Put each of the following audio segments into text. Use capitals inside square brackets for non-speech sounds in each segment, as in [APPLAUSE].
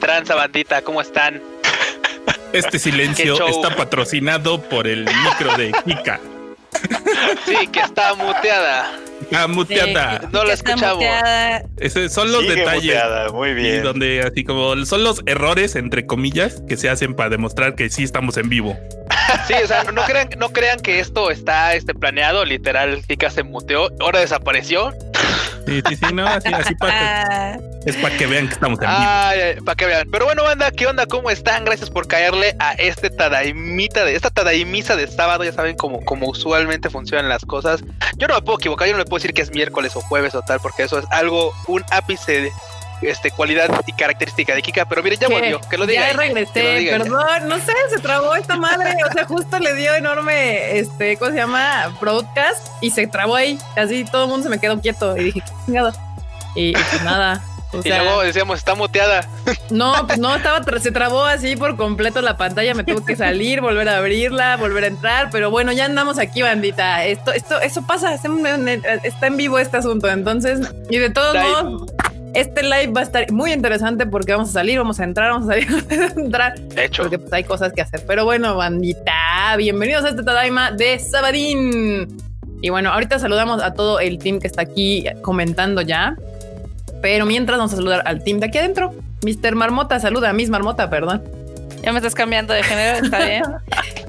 tranza, bandita? ¿Cómo están? Este [LAUGHS] silencio está patrocinado por el micro de Kika. Sí, que está muteada. Está muteada. no la escuchamos. Esos son los detalles. muy bien. donde así como son los errores, entre comillas, que se hacen para demostrar que sí estamos en vivo. Sí, o sea, no crean, no crean que esto está este, planeado, literal, Kika se muteó, ahora desapareció. Sí, sí, sí, no, así, así para [LAUGHS] es para que vean que estamos en vivo. para que vean. Pero bueno, banda, ¿qué onda? ¿Cómo están? Gracias por caerle a este tadaimita de esta tadaimisa de sábado. Ya saben cómo, cómo usualmente funcionan las cosas. Yo no me puedo equivocar, yo no le puedo decir que es miércoles o jueves o tal, porque eso es algo, un ápice de este, cualidad y característica de Kika, pero mire, ya volvió, que lo diga. Ya regresé, perdón, no sé, se trabó esta madre, o sea, justo le dio enorme, este, ¿cómo se llama? Broadcast y se trabó ahí, así todo el mundo se me quedó quieto y dije, qué chingado. Y, pues nada. y luego decíamos, está muteada. [LAUGHS] No, pues no, estaba, se trabó así por completo la pantalla, me tuvo que salir, volver a abrirla, volver a entrar, pero bueno, ya andamos aquí, bandita. Esto, esto, eso pasa, está en vivo este asunto, entonces, y de todos modos, este live va a estar muy interesante porque vamos a salir, vamos a entrar, vamos a salir, [LAUGHS] vamos a entrar. De hecho. Porque pues hay cosas que hacer. Pero bueno, bandita, bienvenidos a este Tadaima de Sabadín. Y bueno, ahorita saludamos a todo el team que está aquí comentando ya. Pero mientras vamos a saludar al team de aquí adentro. Mr. Marmota, saluda a Miss Marmota, perdón. Ya me estás cambiando de género, está bien. [LAUGHS]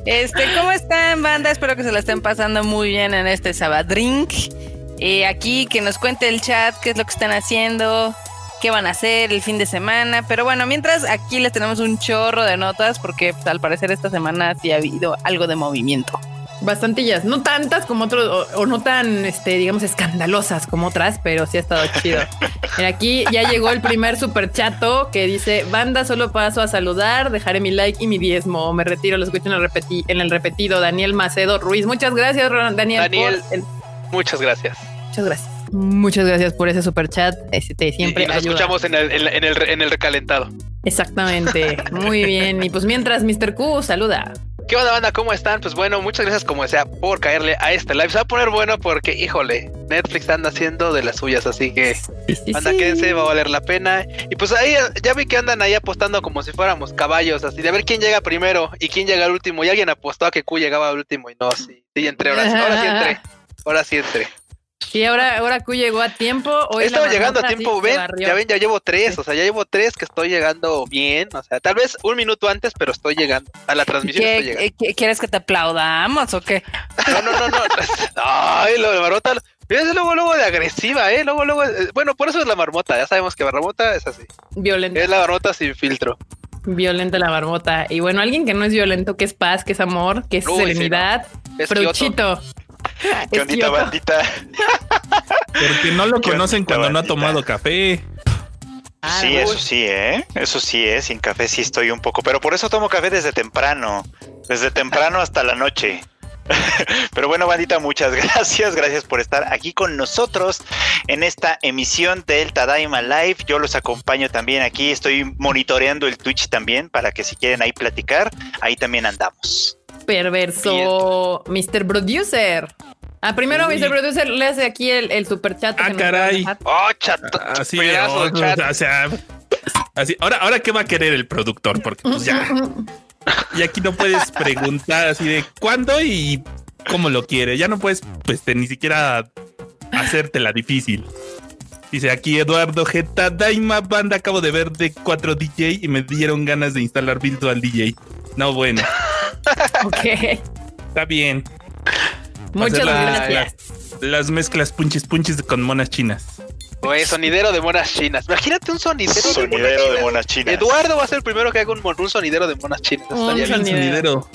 Este, ¿cómo están, banda? Espero que se la estén pasando muy bien en este Sabadrink. Eh, aquí que nos cuente el chat qué es lo que están haciendo, qué van a hacer el fin de semana. Pero bueno, mientras aquí les tenemos un chorro de notas porque pues, al parecer esta semana sí ha habido algo de movimiento. Bastantillas, no tantas como otros, o, no tan, este, digamos, escandalosas como otras, pero sí ha estado chido. [LAUGHS] aquí ya llegó el primer super chato que dice: Banda, solo paso a saludar, dejaré mi like y mi diezmo. Me retiro, lo escucho en el, en el repetido. Daniel Macedo Ruiz. Muchas gracias, Daniel. Daniel, muchas gracias. Muchas gracias. Muchas gracias por ese super chat. Este, siempre y, nos escuchamos en el, en, el, en el recalentado. Exactamente. [LAUGHS] Muy bien. Y pues mientras, Mr. Q, saluda. ¿Qué onda, banda? ¿Cómo están? Pues bueno, muchas gracias como sea por caerle a este live. Se va a poner bueno porque, híjole, Netflix anda haciendo de las suyas, así que anda, quédense, va a valer la pena. Y pues ahí ya vi que andan ahí apostando como si fuéramos caballos, así de ver quién llega primero y quién llega al último. Y alguien apostó a que Q llegaba al último y no, sí, sí, entré, ahora, ahora sí entré. Ahora sí entré. Sí, ahora, ahora Q llegó a tiempo. Hoy Estaba llegando a tiempo, ven, ya ven, ya llevo tres, o sea, ya llevo tres que estoy llegando bien, o sea, tal vez un minuto antes, pero estoy llegando a la transmisión. Estoy llegando. ¿Quieres que te aplaudamos o qué? No, no, no, no. [LAUGHS] Ay, lo de marmota, es luego, luego de agresiva, eh, luego, luego, eh, bueno, por eso es la marmota, ya sabemos que marmota es así. Violenta. Es la marmota sin filtro. Violenta la marmota. Y bueno, alguien que no es violento, que es paz, que es amor, que es serenidad. Fruchito. Qué bonita bandita. [LAUGHS] Porque no lo conocen cuando no ha tomado café. sí, eso sí, ¿eh? Eso sí, ¿eh? Sin café sí estoy un poco. Pero por eso tomo café desde temprano. Desde temprano hasta la noche. [LAUGHS] Pero bueno, bandita, muchas [LAUGHS] gracias. Gracias por estar aquí con nosotros en esta emisión del Tadaima Live. Yo los acompaño también aquí. Estoy monitoreando el Twitch también para que si quieren ahí platicar, ahí también andamos. Perverso, Mr. Producer. Ah, primero, Mr. Producer, le hace aquí el, super chat. Ah, caray. Oh, chat. Así, oh, O sea, así. Ahora, ahora, ¿qué va a querer el productor? Porque pues ya. [LAUGHS] Y aquí no puedes preguntar así de cuándo y cómo lo quiere. Ya no puedes, pues, ni siquiera hacértela difícil. Dice aquí Eduardo Geta, Daima Banda, acabo de ver de 4 DJ y me dieron ganas de instalar Virtual DJ. No, bueno. Ok. Está bien. Muchas gracias. Las, mezclas punches punches con monas chinas. Oye, sonidero de monas chinas. Imagínate un sonidero, de, monas, chinas. Eduardo va a ser el primero que haga un, un sonidero de monas chinas. Un sonidero.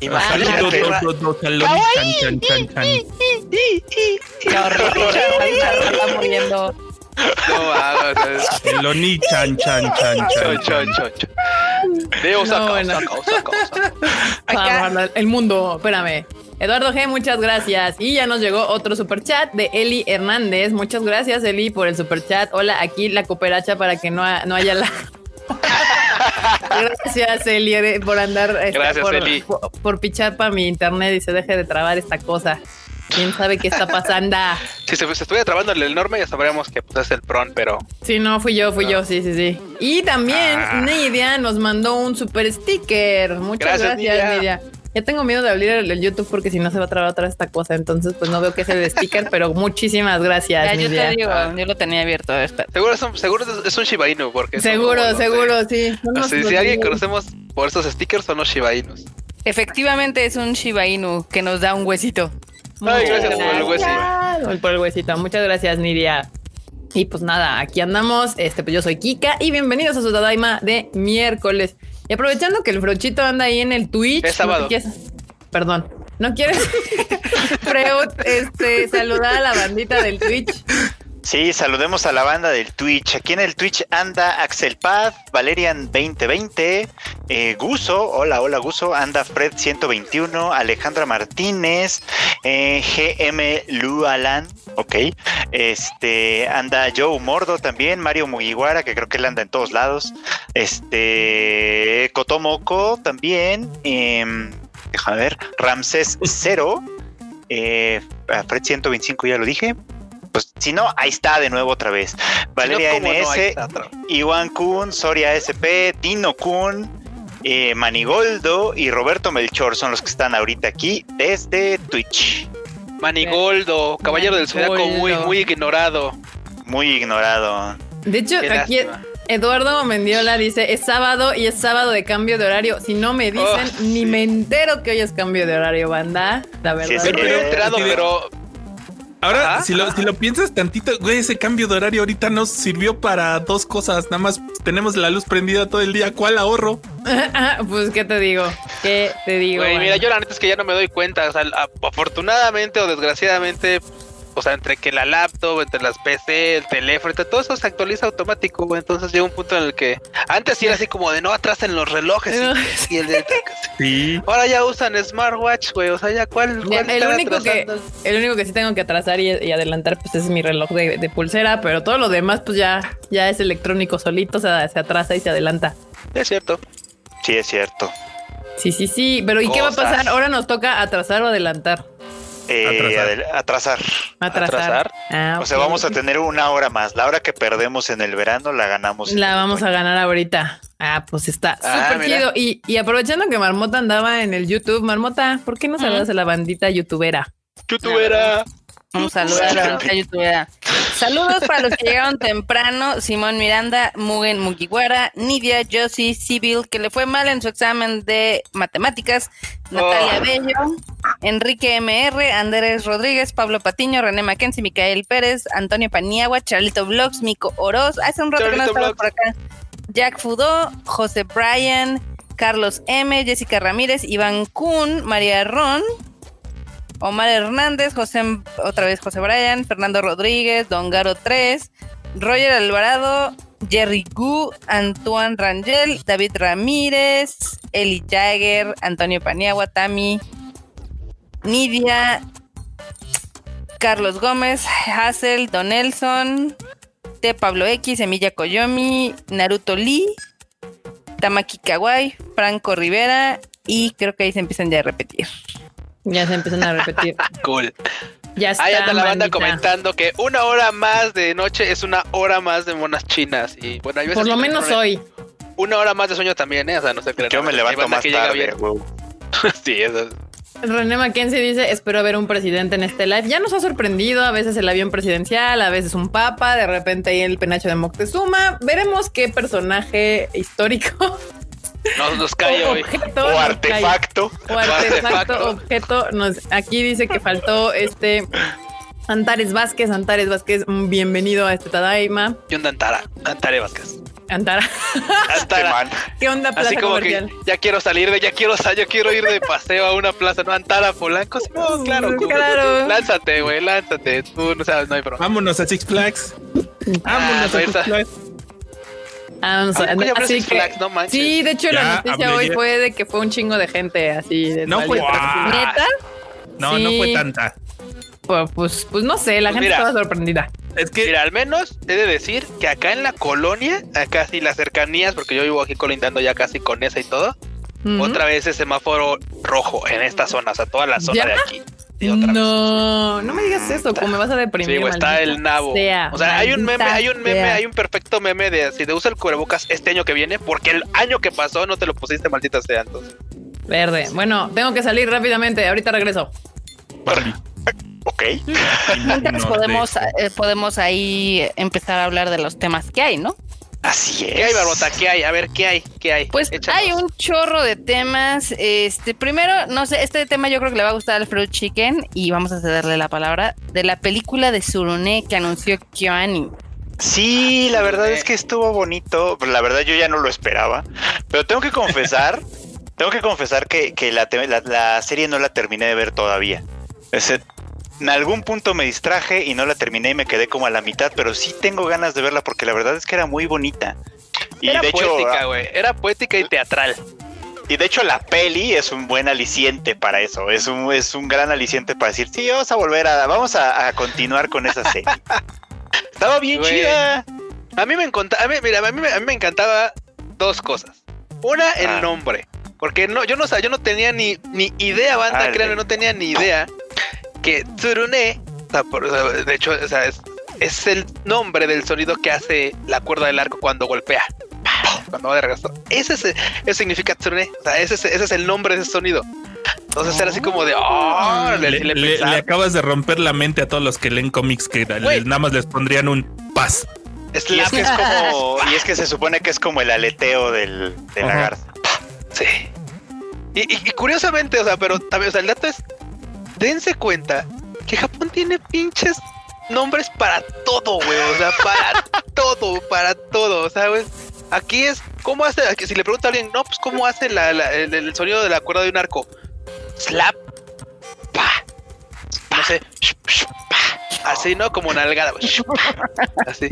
Imagínate. No hagas. El Oni chan chan chan chan chan chan. Veo saca, saca, saca, El mundo, espérame. Eduardo G, muchas gracias. Y ya nos llegó otro super chat de Eli Hernández. Muchas gracias, Eli, por el super chat. Hola, aquí la cooperacha para que no, no haya la. [LAUGHS] gracias, Eli, por andar. Este, gracias, por, Eli. Por, pichar para mi internet y se deje de trabar esta cosa. Quién sabe qué está pasando. [LAUGHS] si se, estuviera trabando el enorme, ya sabríamos que pues, es el PRON, pero. Sí, no, fui yo, fui yo, sí, sí, sí. Y también ah. Nidia nos mandó un super sticker. Muchas gracias, Nidia. Ya tengo miedo de abrir el, YouTube porque si no se va a trabar otra esta cosa. Entonces, pues no veo que es el sticker, pero muchísimas gracias. yo te digo, yo lo tenía abierto. Seguro es un, seguro es un Shiba Inu, porque seguro, seguro, sí. si alguien conocemos por esos stickers, son los Shiba Inus. Efectivamente es un Shiba Inu que nos da un huesito. Ay, gracias por el huesito. Por el huesito. Muchas gracias, Nidia. Y pues nada, aquí andamos. Este, pues yo soy Kika y bienvenidos a su Tadaima de miércoles. Y aprovechando que el Frochito anda ahí en el Twitch. Es sábado. perdón. ¿No quieres [LAUGHS] este, saludar a la bandita del Twitch? Sí, saludemos a la banda del Twitch. Aquí en el Twitch anda Axel Paz, Valerian 2020, eh, Guso, hola, hola Guso, anda Fred 121, Alejandra Martínez, eh, GM Lualan, ok, este, anda Joe Mordo también, Mario Mugiwara, que creo que él anda en todos lados, este, Kotomoko también, eh, déjame ver, Ramses Cero, eh, Fred 125 ya lo dije, pues si no, ahí está de nuevo otra vez. Valeria NS, Iwan Kun, Soria SP, Dino Kun, eh, Manigoldo y Roberto Melchor son los que están ahorita aquí desde Twitch. Manigoldo, caballero del zodiaco muy, muy ignorado. Muy ignorado. De hecho, aquí Eduardo Mendiola dice, es sábado y es sábado de cambio de horario. Si no me dicen, oh, ni me entero que hoy es cambio de horario, banda. La verdad. Sí, enterado, pero Ahora, si, lo, si lo piensas tantito, güey, ese cambio de horario ahorita nos sirvió para dos cosas. Nada más tenemos la luz prendida todo el día. ¿Cuál ahorro? [LAUGHS] pues, ¿qué te digo? ¿Qué te digo? Güey, mira, yo la neta es que ya no me doy cuenta. O sea, afortunadamente o desgraciadamente, o sea, entre que la laptop, entre las PC, el teléfono, todo eso se actualiza automático, güey. Entonces llega un punto en el que antes sí era así como de no atrás en los relojes y, [LAUGHS] el de sí. Ahora ya usan smartwatch, güey. O sea, ya cuál, el único que el único que sí tengo que atrasar y, adelantar pues es mi reloj de, pulsera, pero todo lo demás pues ya ya es electrónico solito, o sea, se atrasa y se adelanta. Es cierto. Sí, es cierto. Sí, sí, sí, pero ¿y qué va a pasar? Ahora nos toca atrasar o adelantar. Eh, atrasar. atrasar. Ah, o sea, vamos a tener una hora más. La hora que perdemos en el verano la ganamos. La vamos a ganar ahorita. Ah, pues está ah, súper chido. Y, aprovechando que Marmota andaba en el YouTube, Marmota, ¿por qué no saludas a la bandita youtubera? Youtubera. Vamos a saludar a youtubera. Saludos para los que llegaron temprano: Simón Miranda, Mugen Mugiwara, Nidia, Josie, Sibyl, que le fue mal en su examen de matemáticas, Natalia oh. Bello, Enrique MR, Andrés Rodríguez, Pablo Patiño, René Mackenzie, Micael Pérez, Antonio Paniagua, Charlito Vlogs, Mico Oroz, hace un rato que no estaba por acá, Jack Fudó, José Bryan, Carlos M, Jessica Ramírez, Iván Kun, María Ron, Omar Hernández, José, otra vez José Bryan, Fernando Rodríguez, Don Garo 3, Roger Alvarado, Jerry Gu, Antoine Rangel, David Ramírez, Eli Jagger, Antonio Paniagua, Tami, Nidia, Carlos Gómez, Hassel, Don Nelson, T. Pablo X, Emilia Koyomi, Naruto Lee, Tamaki Kawai, Franco Rivera y creo que ahí se empiezan ya a repetir. Ya se empiezan a repetir. [LAUGHS] cool. Ya está, Ahí anda la banda comentando que una hora más de noche es una hora más de monas chinas. Y bueno, Por lo menos hoy. Una hora más de sueño también, ¿eh? O sea, no sé qué. Yo me levanto más tarde, [LAUGHS] sí, eso René Mackenzie dice, espero ver un presidente en este live. Ya nos ha sorprendido, a veces el avión presidencial, a veces un papa, de repente ahí el penacho de Moctezuma. Veremos qué personaje histórico nos, cae o, artefacto. O [LAUGHS] artefacto, objeto. aquí dice que faltó este Antares Vázquez. Antares Vázquez, bienvenido a este Tadaima. ¿Qué onda, Antara? Antare Vázquez. Antara. Antara. [LAUGHS] ¿Qué onda, plaza Así como que ya quiero salir de, ya quiero, yo quiero ir de paseo a una plaza, ¿no? Antara Polanco. No, claro, claro. Lánzate, güey, lánzate. Tú no sabes, no hay problema. Vámonos a Six Flags. Vámonos a Six Flags. Ah, así que, sí, de hecho la noticia hoy fue de que fue un chingo de gente así. no fue ¿Neta? No, no fue tanta. Pues, pues, pues, no sé, la gente estaba sorprendida. Es que, mira, al menos he de decir que acá en la colonia, acá sí las cercanías, porque yo vivo aquí colindando ya casi con esa y todo, otra vez es semáforo rojo en esta zona, o sea, toda la zona de aquí. No, no me digas eso, como me vas a deprimir. Sí, está el nabo. o sea, hay un meme, hay un meme, hay un perfecto meme de si te usa el cubrebocas este año que viene, porque el año que pasó no te lo pusiste, maldita sea, entonces. Verde. Bueno, tengo que salir rápidamente, ahorita regreso. [LAUGHS] Ok. podemos, eh, podemos ahí empezar a hablar de los temas que hay, ¿no? Así es. ¿Qué hay, Barbota? ¿Qué hay? A ver, ¿qué hay? ¿Qué hay? Pues hay un chorro de temas. Este, primero, no sé, este tema yo creo que le va a gustar al Fruit Chicken y vamos a cederle la palabra de la película de Surune que anunció Kyoani. Sí, la verdad es que estuvo bonito. La verdad yo ya no lo esperaba, pero tengo que confesar, [LAUGHS] tengo que confesar que, la, la, serie no la terminé de ver todavía. Ese, en algún punto me distraje y no la terminé y me quedé como a la mitad, pero sí tengo ganas de verla porque la verdad es que era muy bonita. Y era de poética, güey. Era poética y teatral. Y de hecho la peli es un buen aliciente para eso. Es un, es un gran aliciente para decir, sí, vamos a volver a, vamos a, continuar con esa serie. [LAUGHS] Estaba bien chida. A mí me encantaba, a mí, mira, a mí, me encantaba dos cosas. Una, el ah. nombre. Porque no, yo no yo no tenía ni, ni idea, banda, ah, créanme, no tenía ni idea que Tsurune, de hecho, es, el nombre del sonido que hace la cuerda del arco cuando golpea. Cuando va de regreso. Ese, es, eso significa Tsurune. O sea, ese, ese, es el nombre de ese sonido. Entonces era así como de. Oh, le, acabas de romper la mente a todos los que leen cómics que nada más les pondrían un paz. y, es que es como, [LAUGHS] y es que se supone que es como el aleteo del, del lagarto. Sí. Y, y, curiosamente, o sea, pero también, o sea, el dato es dense cuenta que Japón tiene pinches nombres para todo, güey. O sea, para [LAUGHS] todo, para todo. O sea, güey. Aquí es, ¿cómo hace? Si le pregunta a alguien, no, pues, ¿cómo hace el, sonido de la cuerda de un arco? Slap, pa, no sé, así, ¿no? Como nalgada, así.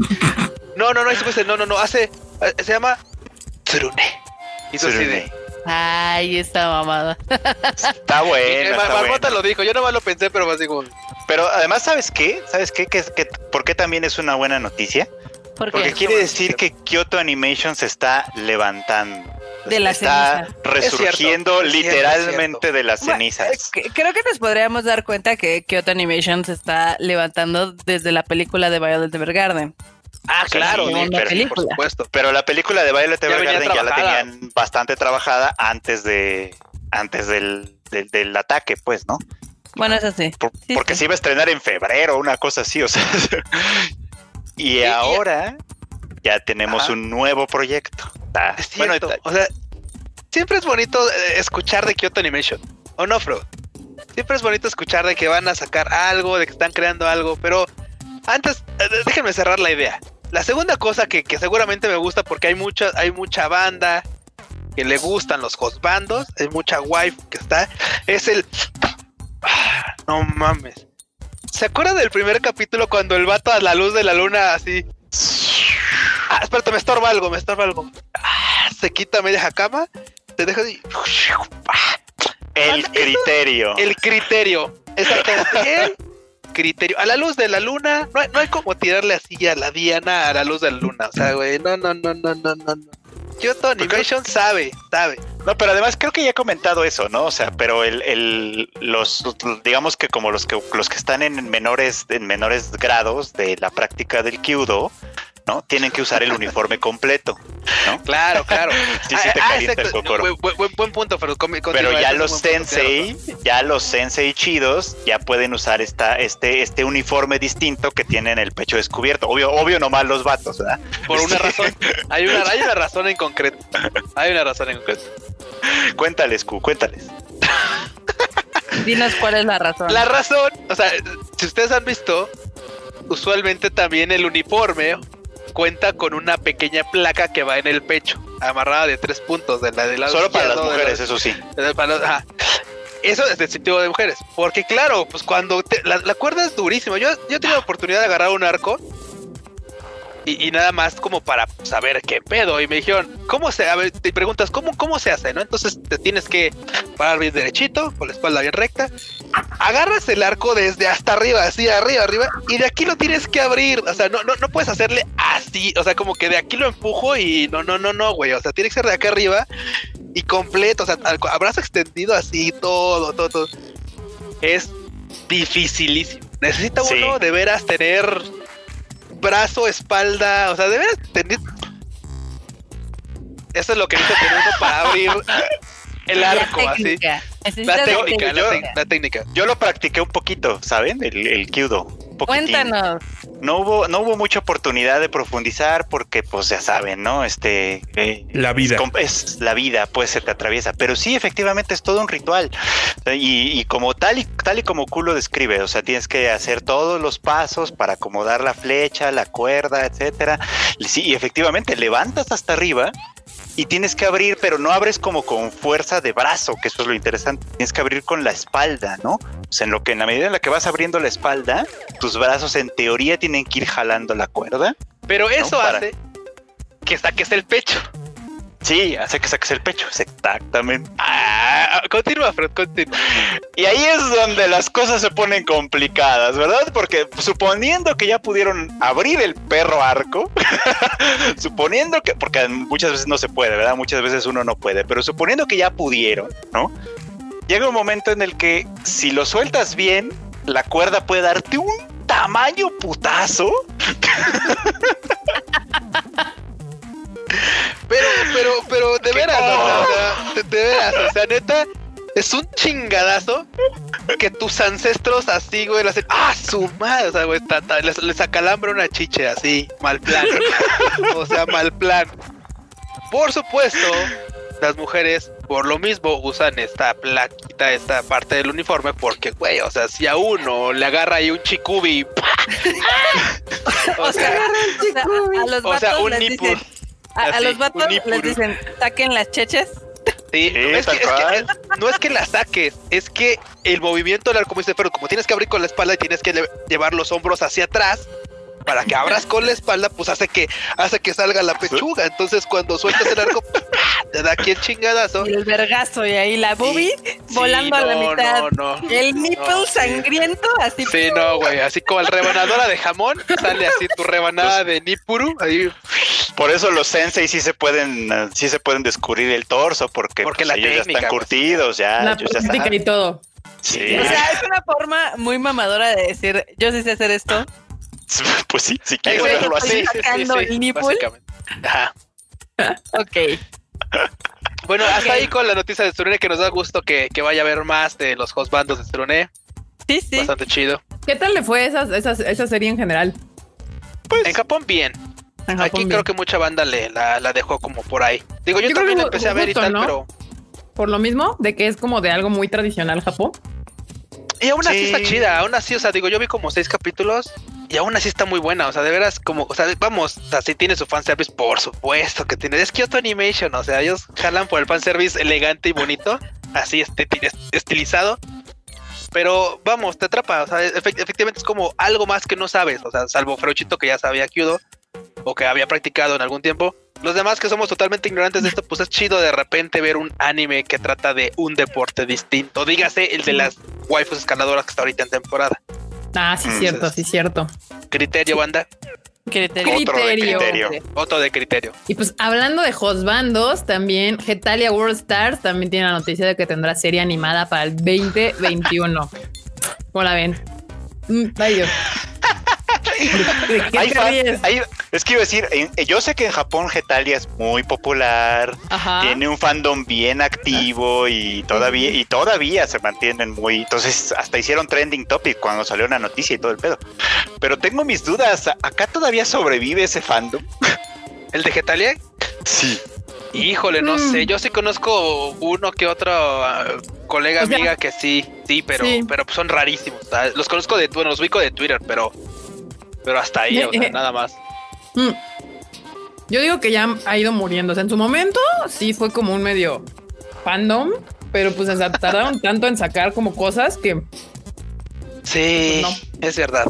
No, no, no, no, no, no, hace, eh, se llama Tsurune. Hizo así de Ay, esta mamada. Está [LAUGHS] bueno. Marmota lo dijo, yo nomás lo pensé, pero más digo. Pero además, ¿sabes qué? ¿Sabes qué? ¿Qué, qué por qué también es una buena noticia? Porque quiere decir que Kyoto Animation se está levantando. De la está resurgiendo literalmente de las cenizas. creo que nos podríamos dar cuenta que Kyoto Animation se está levantando desde la película de Violet Evergarden. Ah, claro, pero, por supuesto. Pero la película de Violet Evergarden ya, la tenían bastante trabajada antes de antes del, del, ataque, pues, ¿no? Bueno, eso sí. porque se iba a estrenar en febrero, una cosa así, o sea. [LAUGHS] y ahora ya tenemos un nuevo proyecto. bueno, o sea, siempre es bonito eh, escuchar de Kyoto Animation, ¿o no, Fro? Siempre es bonito escuchar de que van a sacar algo, de que están creando algo, pero antes, eh, déjenme cerrar la idea. La segunda cosa que, seguramente me gusta porque hay mucha, hay mucha banda que le gustan los bandos, hay mucha wife que está, es el... Ah, no mames. ¿Se acuerdan del primer capítulo cuando el vato a la luz de la luna así... Ah, espérate, me estorba algo, me estorba algo. Ah, se quita media cama, te deja así... El criterio. El criterio. Exactamente criterio. A la luz de la luna, no hay, no hay como tirarle así a la Diana a la luz de la luna. O sea, güey, no, no, no, no, no, no. Kyoto Animation sabe, sabe. No, pero además creo que ya he comentado eso, ¿no? O sea, pero el, el, los, digamos que como los que los que están en menores, en menores grados de la práctica del kyudo, ¿no? Tienen que usar el uniforme completo, ¿no? [LAUGHS] Claro, claro. sí, sí te ah, calienta el Buen, punto, pero, pero ya los sensei, ya los sensei chidos, ya pueden usar esta, este, este uniforme distinto que tienen el pecho descubierto. Obvio, obvio nomás los vatos, ¿verdad? Por una razón. [LAUGHS] Hay una, hay una razón en concreto. Hay una razón en concreto. Cuéntales, Q, cuéntales. Dinos cuál es la razón. La razón, o sea, si ustedes han visto, usualmente también el uniforme cuenta con una pequeña placa que va en el pecho, amarrada de tres puntos de la de la Solo para las mujeres, eso sí. Eso es sentido de mujeres, porque claro, pues cuando la, cuerda es durísima. Yo, yo tenido la oportunidad de agarrar un arco y, nada más como para saber qué pedo. Y me dijeron, ¿cómo se? A ver, te preguntas, ¿cómo, cómo se hace? ¿No? Entonces te tienes que parar bien derechito, con la espalda bien recta. Agarras el arco desde hasta arriba, así arriba, arriba, y de aquí lo tienes que abrir. O sea, no, no, no puedes hacerle así. O sea, como que de aquí lo empujo y no, no, no, no, güey. O sea, tiene que ser de acá arriba y completo. O sea, abrazo extendido así, todo, todo, todo. Es dificilísimo. Necesita uno de veras tener brazo, espalda, o sea, de veras. Eso es lo que necesita tener uno para abrir el arco, así. La técnica, la, técnica. Yo lo practiqué un poquito, ¿saben? El, el Kyudo. Cuéntanos. No hubo, no hubo mucha oportunidad de profundizar porque, pues ya saben, ¿no? Este. Eh, la vida. Es, la vida, pues se te atraviesa. Pero sí, efectivamente es todo un ritual. Y, como tal y tal y como Q lo describe, o sea, tienes que hacer todos los pasos para acomodar la flecha, la cuerda, etcétera. Sí, y efectivamente levantas hasta arriba y tienes que abrir, pero no abres como con fuerza de brazo, que eso es lo interesante. Tienes que abrir con la espalda, ¿no? O sea, en lo que en la medida en la que vas abriendo la espalda, tus brazos en teoría tienen que ir jalando la cuerda. Pero eso hace que saques el pecho. Sí, hace que saques el pecho, exactamente. Ah, continúa, Fred, continúa. Y ahí es donde las cosas se ponen complicadas, ¿verdad? Porque suponiendo que ya pudieron abrir el perro arco, [LAUGHS] suponiendo que, porque muchas veces no se puede, ¿verdad? Muchas veces uno no puede, pero suponiendo que ya pudieron, ¿no? Llega un momento en el que si lo sueltas bien, la cuerda puede darte un tamaño putazo. [LAUGHS] Pero, pero, pero, de veras, o sea, de, veras, o sea, neta, es un chingadazo que tus ancestros así, güey, le hacen, ah, su madre, o sea, güey, les, les acalambra una chiche así, mal plan. o sea, mal plan. Por supuesto, las mujeres por lo mismo usan esta plaquita, esta parte del uniforme, porque, güey, o sea, si a uno le agarra ahí un chicubi, [LAUGHS] o, sea, a, los o sea, un nipo, a, los vatos les dicen, saquen las cheches. Sí, es que, no es que la saques, es que el movimiento del arco, como dice pero como tienes que abrir con la espalda y tienes que llevar los hombros hacia atrás, para que abras con la espalda, pues hace que hace que salga la pechuga. Entonces, cuando sueltas el arco, [LAUGHS] te da aquí el chingadazo. Y el vergazo, y ahí la boobie volando a la mitad. No, no, el nipple sangriento, así. Sí, no, güey. Así como el rebanadora de jamón, sale así tu rebanada de nipuru. Ahí. Por eso los sensei sí se pueden, sí se pueden descubrir el torso, porque, porque pues, ellos ya están pues. curtidos, ya. La práctica y todo. Sí. O sea, es una forma muy mamadora de decir, yo sí sé hacer esto, [LAUGHS] Pues sí, si quieres verlo así. Sacando el nipple. Ajá. ok. [LAUGHS] Bueno, hasta ahí con la noticia de Tsurune que nos da gusto que, que vaya a haber más de los host bandos de Tsurune. Sí, sí. Bastante chido. ¿Qué tal le fue esa, esa, esa serie en general? Pues en Japón bien. Aquí creo que mucha banda le la, la, dejó como por ahí. Digo, yo, también empecé a ver y tal, pero. Por lo mismo, de que es como de algo muy tradicional Japón. Y aún así está chida, aún así, o sea, digo, yo vi como seis capítulos y aún así está muy buena, o sea, de veras como, o sea, vamos, o si tiene su fanservice, por supuesto que tiene, es Kyoto Animation, o sea, ellos jalan por el fanservice elegante y bonito, así este, estilizado, pero vamos, te atrapa, o sea, efectivamente es como algo más que no sabes, o sea, salvo Frochito que ya sabía Kyudo, o que había practicado en algún tiempo, los demás que somos totalmente ignorantes de esto, pues es chido de repente ver un anime que trata de un deporte distinto. Dígase el de las waifus escaladoras que está ahorita en temporada. Ah, sí, cierto, sí, cierto. Criterio, banda. Criterio. Otro de criterio. Otro de criterio. Y pues hablando de bandos también Getalia World Stars también tiene la noticia de que tendrá serie animada para el 2021. ¿Cómo la ven? [LAUGHS] [LAUGHS] Es que iba a decir, yo sé que en Japón Getalia es muy popular, tiene un fandom bien activo y todavía y todavía se mantienen muy, entonces hasta hicieron trending topic cuando salió una noticia y todo el pedo. Pero tengo mis dudas, ¿acá todavía sobrevive ese fandom? [LAUGHS] ¿El de Getalia? Sí. Híjole, no sé. Mm. Yo sí conozco uno que otro ah, colega, amiga que sí, sí, pero, pero son rarísimos. Los conozco de, bueno, los ubico de Twitter, pero pero hasta ahí, o sea, [LAUGHS] nada más. Mm. Yo digo que ya ha ido muriendo. en su momento sí fue como un medio fandom, pero pues tardaron [LAUGHS] tanto en sacar como cosas que. Sí, pues, es verdad.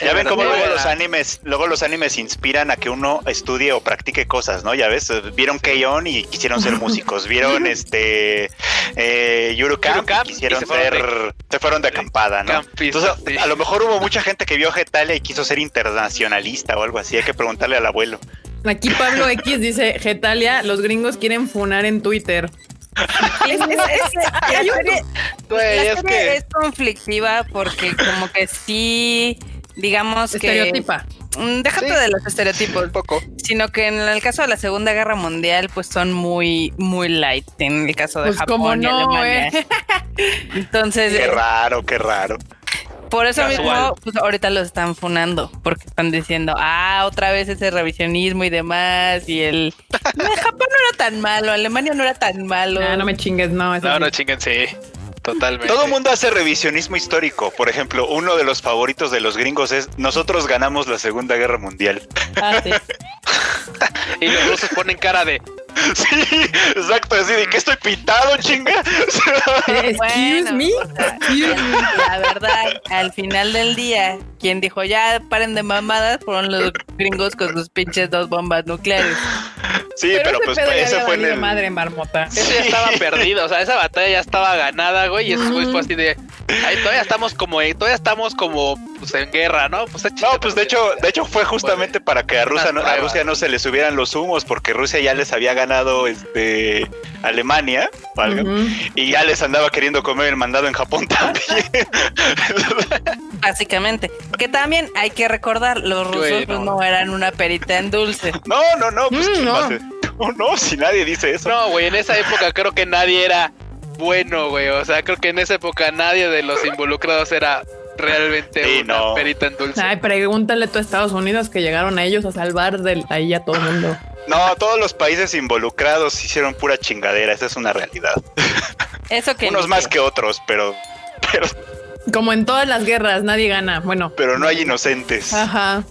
Ya ven cómo luego los animes, luego los animes inspiran a que uno estudie o practique cosas, ¿no? Ya ves, vieron Keion y quisieron ser [LAUGHS] músicos, vieron este eh, Camp y quisieron se ser, se fueron de acampada, ¿no? Entonces, a lo mejor hubo mucha gente que vio Getalia y quiso ser internacionalista o algo así, hay que preguntarle al abuelo. Aquí Pablo X dice, Getalia, los gringos quieren funar en Twitter. es, que... es conflictiva porque como que sí, digamos que... Estereotipa. Mm, déjate de los estereotipos. Un poco. Sino que en el caso de la Segunda Guerra Mundial, pues son muy, muy light. En el caso de pues Japón y Alemania. Eh. [LAUGHS] Entonces. Qué raro, qué raro. Por eso mismo, pues ahorita los están funando, porque están diciendo, ah, otra vez ese revisionismo y demás, y el [LAUGHS] Japón no era tan malo, Alemania no era tan malo. No, no me chingues, no. No, no chinguen, sí. Totalmente. Todo el mundo hace revisionismo histórico. Por ejemplo, uno de los favoritos de los gringos es nosotros ganamos la Segunda Guerra Mundial. Ah, sí. [LAUGHS] y los rusos ponen cara de Sí, exacto, así de que estoy pintado, chinga. [LAUGHS] [LAUGHS] Excuse me. La verdad, al final del día, quien dijo ya paren de mamadas fueron los gringos con sus pinches dos bombas nucleares. Sí, pero, pues ese fue en el... madre marmota. Eso ya estaba [LAUGHS] perdido, o sea, esa batalla ya estaba ganada, güey, y eso fue así de Ahí todavía estamos como todavía estamos como pues, en guerra, ¿no? Pues, no, pues de hecho, de hecho fue justamente para que a Rusia no, a Rusia no se le subieran los humos porque Rusia ya les había ganado este Alemania, y ya les andaba queriendo comer el mandado en Japón también. [LAUGHS] Básicamente, que también hay que recordar, los rusos pues, no. eran una perita en dulce. No, no, no, pues mm, no. No, no, si nadie dice eso. No, güey, en esa época creo que nadie era bueno, güey. O sea, creo que en esa época nadie de los involucrados era realmente una perita en dulce. Ay, pregúntale tú a Estados Unidos que llegaron a ellos a salvar de ahí a todo el mundo. No, todos los países involucrados hicieron pura chingadera, esa es una realidad. Eso que unos más que otros, pero, pero como en todas las guerras, nadie gana. Bueno, pero no hay inocentes. Ajá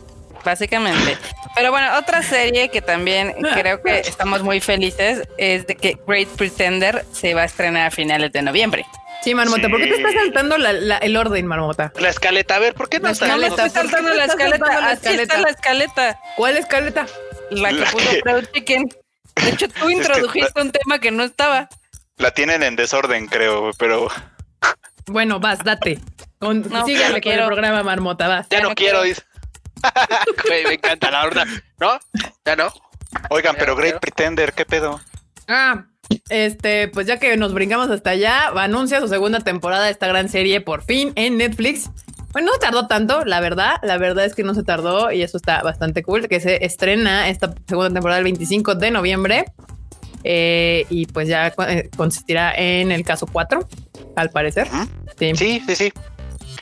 básicamente. Pero bueno, otra serie que también creo que estamos muy felices es de que Great Pretender se va a estrenar a finales de noviembre. Sí, Marmota, ¿por qué te estás saltando el orden, Marmota? La escaleta, a ver, ¿por qué no, la escaleta? estoy saltando la escaleta, la escaleta. la escaleta. ¿Cuál escaleta? La que puso Proud Chicken. De hecho, tú [LAUGHS] introdujiste un tema que no estaba. La tienen en desorden, creo, pero... Bueno, vas, date. Con, no, sígale con el programa, Marmota, vas. Ya, no, quiero, dice. [LAUGHS] me encanta la verdad. ¿No? ¿Ya no? Oigan, pero Great Pretender, ¿qué pedo? Ah, este, pues ya que nos brincamos hasta allá, anuncia su segunda temporada de esta gran serie por fin en Netflix. Bueno, no tardó tanto, la verdad. La verdad es que no se tardó y eso está bastante cool. Que se estrena esta segunda temporada el 25 de noviembre. Eh, y pues ya eh, consistirá en el caso 4, al parecer. Sí, sí, sí. sí.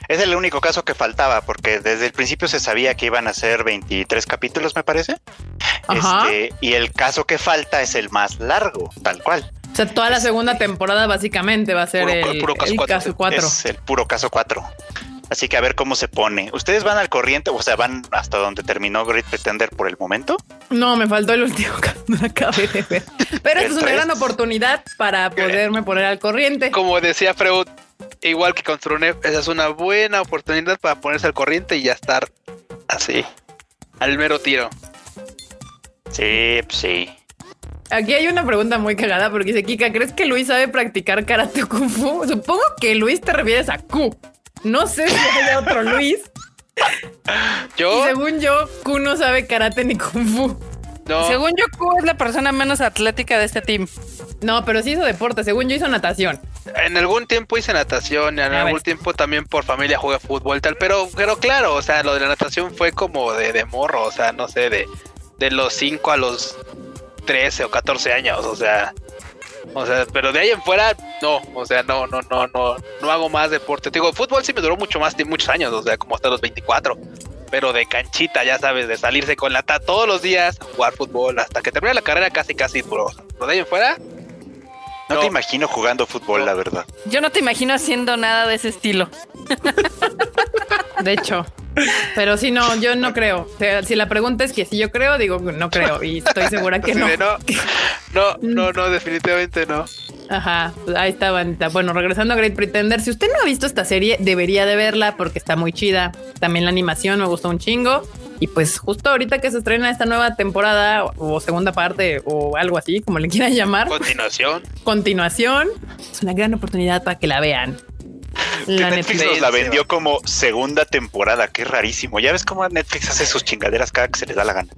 Es el único caso que faltaba, porque desde el principio se sabía que iban a ser 23 capítulos, me parece. Este, y el caso que falta es el más largo, tal cual. O sea, toda la segunda temporada básicamente va a ser el, puro caso, 4. Es el puro caso 4. Así que a ver cómo se pone. ¿Ustedes van al corriente? O sea, ¿van hasta donde terminó Great Pretender por el momento? No, me faltó el último [LAUGHS] que no acabé de ver. Pero es una gran oportunidad para poderme poner al corriente. Como decía Freud, igual que con esa es una buena oportunidad para ponerse al corriente y ya estar así, al mero tiro. Sí, pues sí. Aquí hay una pregunta muy cagada porque dice Kika, ¿crees que Luis sabe practicar karate o kung fu? [LAUGHS] Supongo que Luis te refieres a Q. No sé si hay otro Luis. [LAUGHS] Yo. según yo, Q no sabe karate ni kung fu. Según yo, Q es la persona menos atlética de este team. No, pero sí hizo deporte. Según yo, hizo natación. En algún tiempo hice natación, en algún tiempo también por familia jugué fútbol tal, pero, pero claro, o sea, lo de la natación fue como de, de morro, o sea, no sé, de, de los 5 a los 13 o 14 años, o sea, o sea, pero de ahí en fuera, no, o sea, no, no, no, no, no hago más deporte. Te digo, fútbol sí me duró mucho más, muchos años, o sea, como hasta los 24 pero de canchita, ya sabes, de salirse con la ta todos los días, jugar fútbol, hasta que termine la carrera casi, casi duro. Pero de ahí en fuera. No, te imagino jugando fútbol, la verdad. Yo no te imagino haciendo nada de ese estilo. De hecho. Pero si no, yo no creo. si la pregunta es que si yo creo, digo no creo. Y estoy segura que no. [LAUGHS] No, no, no, definitivamente no. Ajá, ahí está. Bueno, regresando a Great Pretender, si usted no ha visto esta serie, debería de verla porque está muy chida. También la animación me gustó un chingo. Y pues justo ahorita que se estrena esta nueva temporada o segunda parte o algo así, como le quieran llamar. Continuación. Continuación. Es una gran oportunidad para que la vean. Netflix nos la vendió como segunda temporada, qué rarísimo. Ya ves cómo Netflix hace sus chingaderas cada que se les da la gana.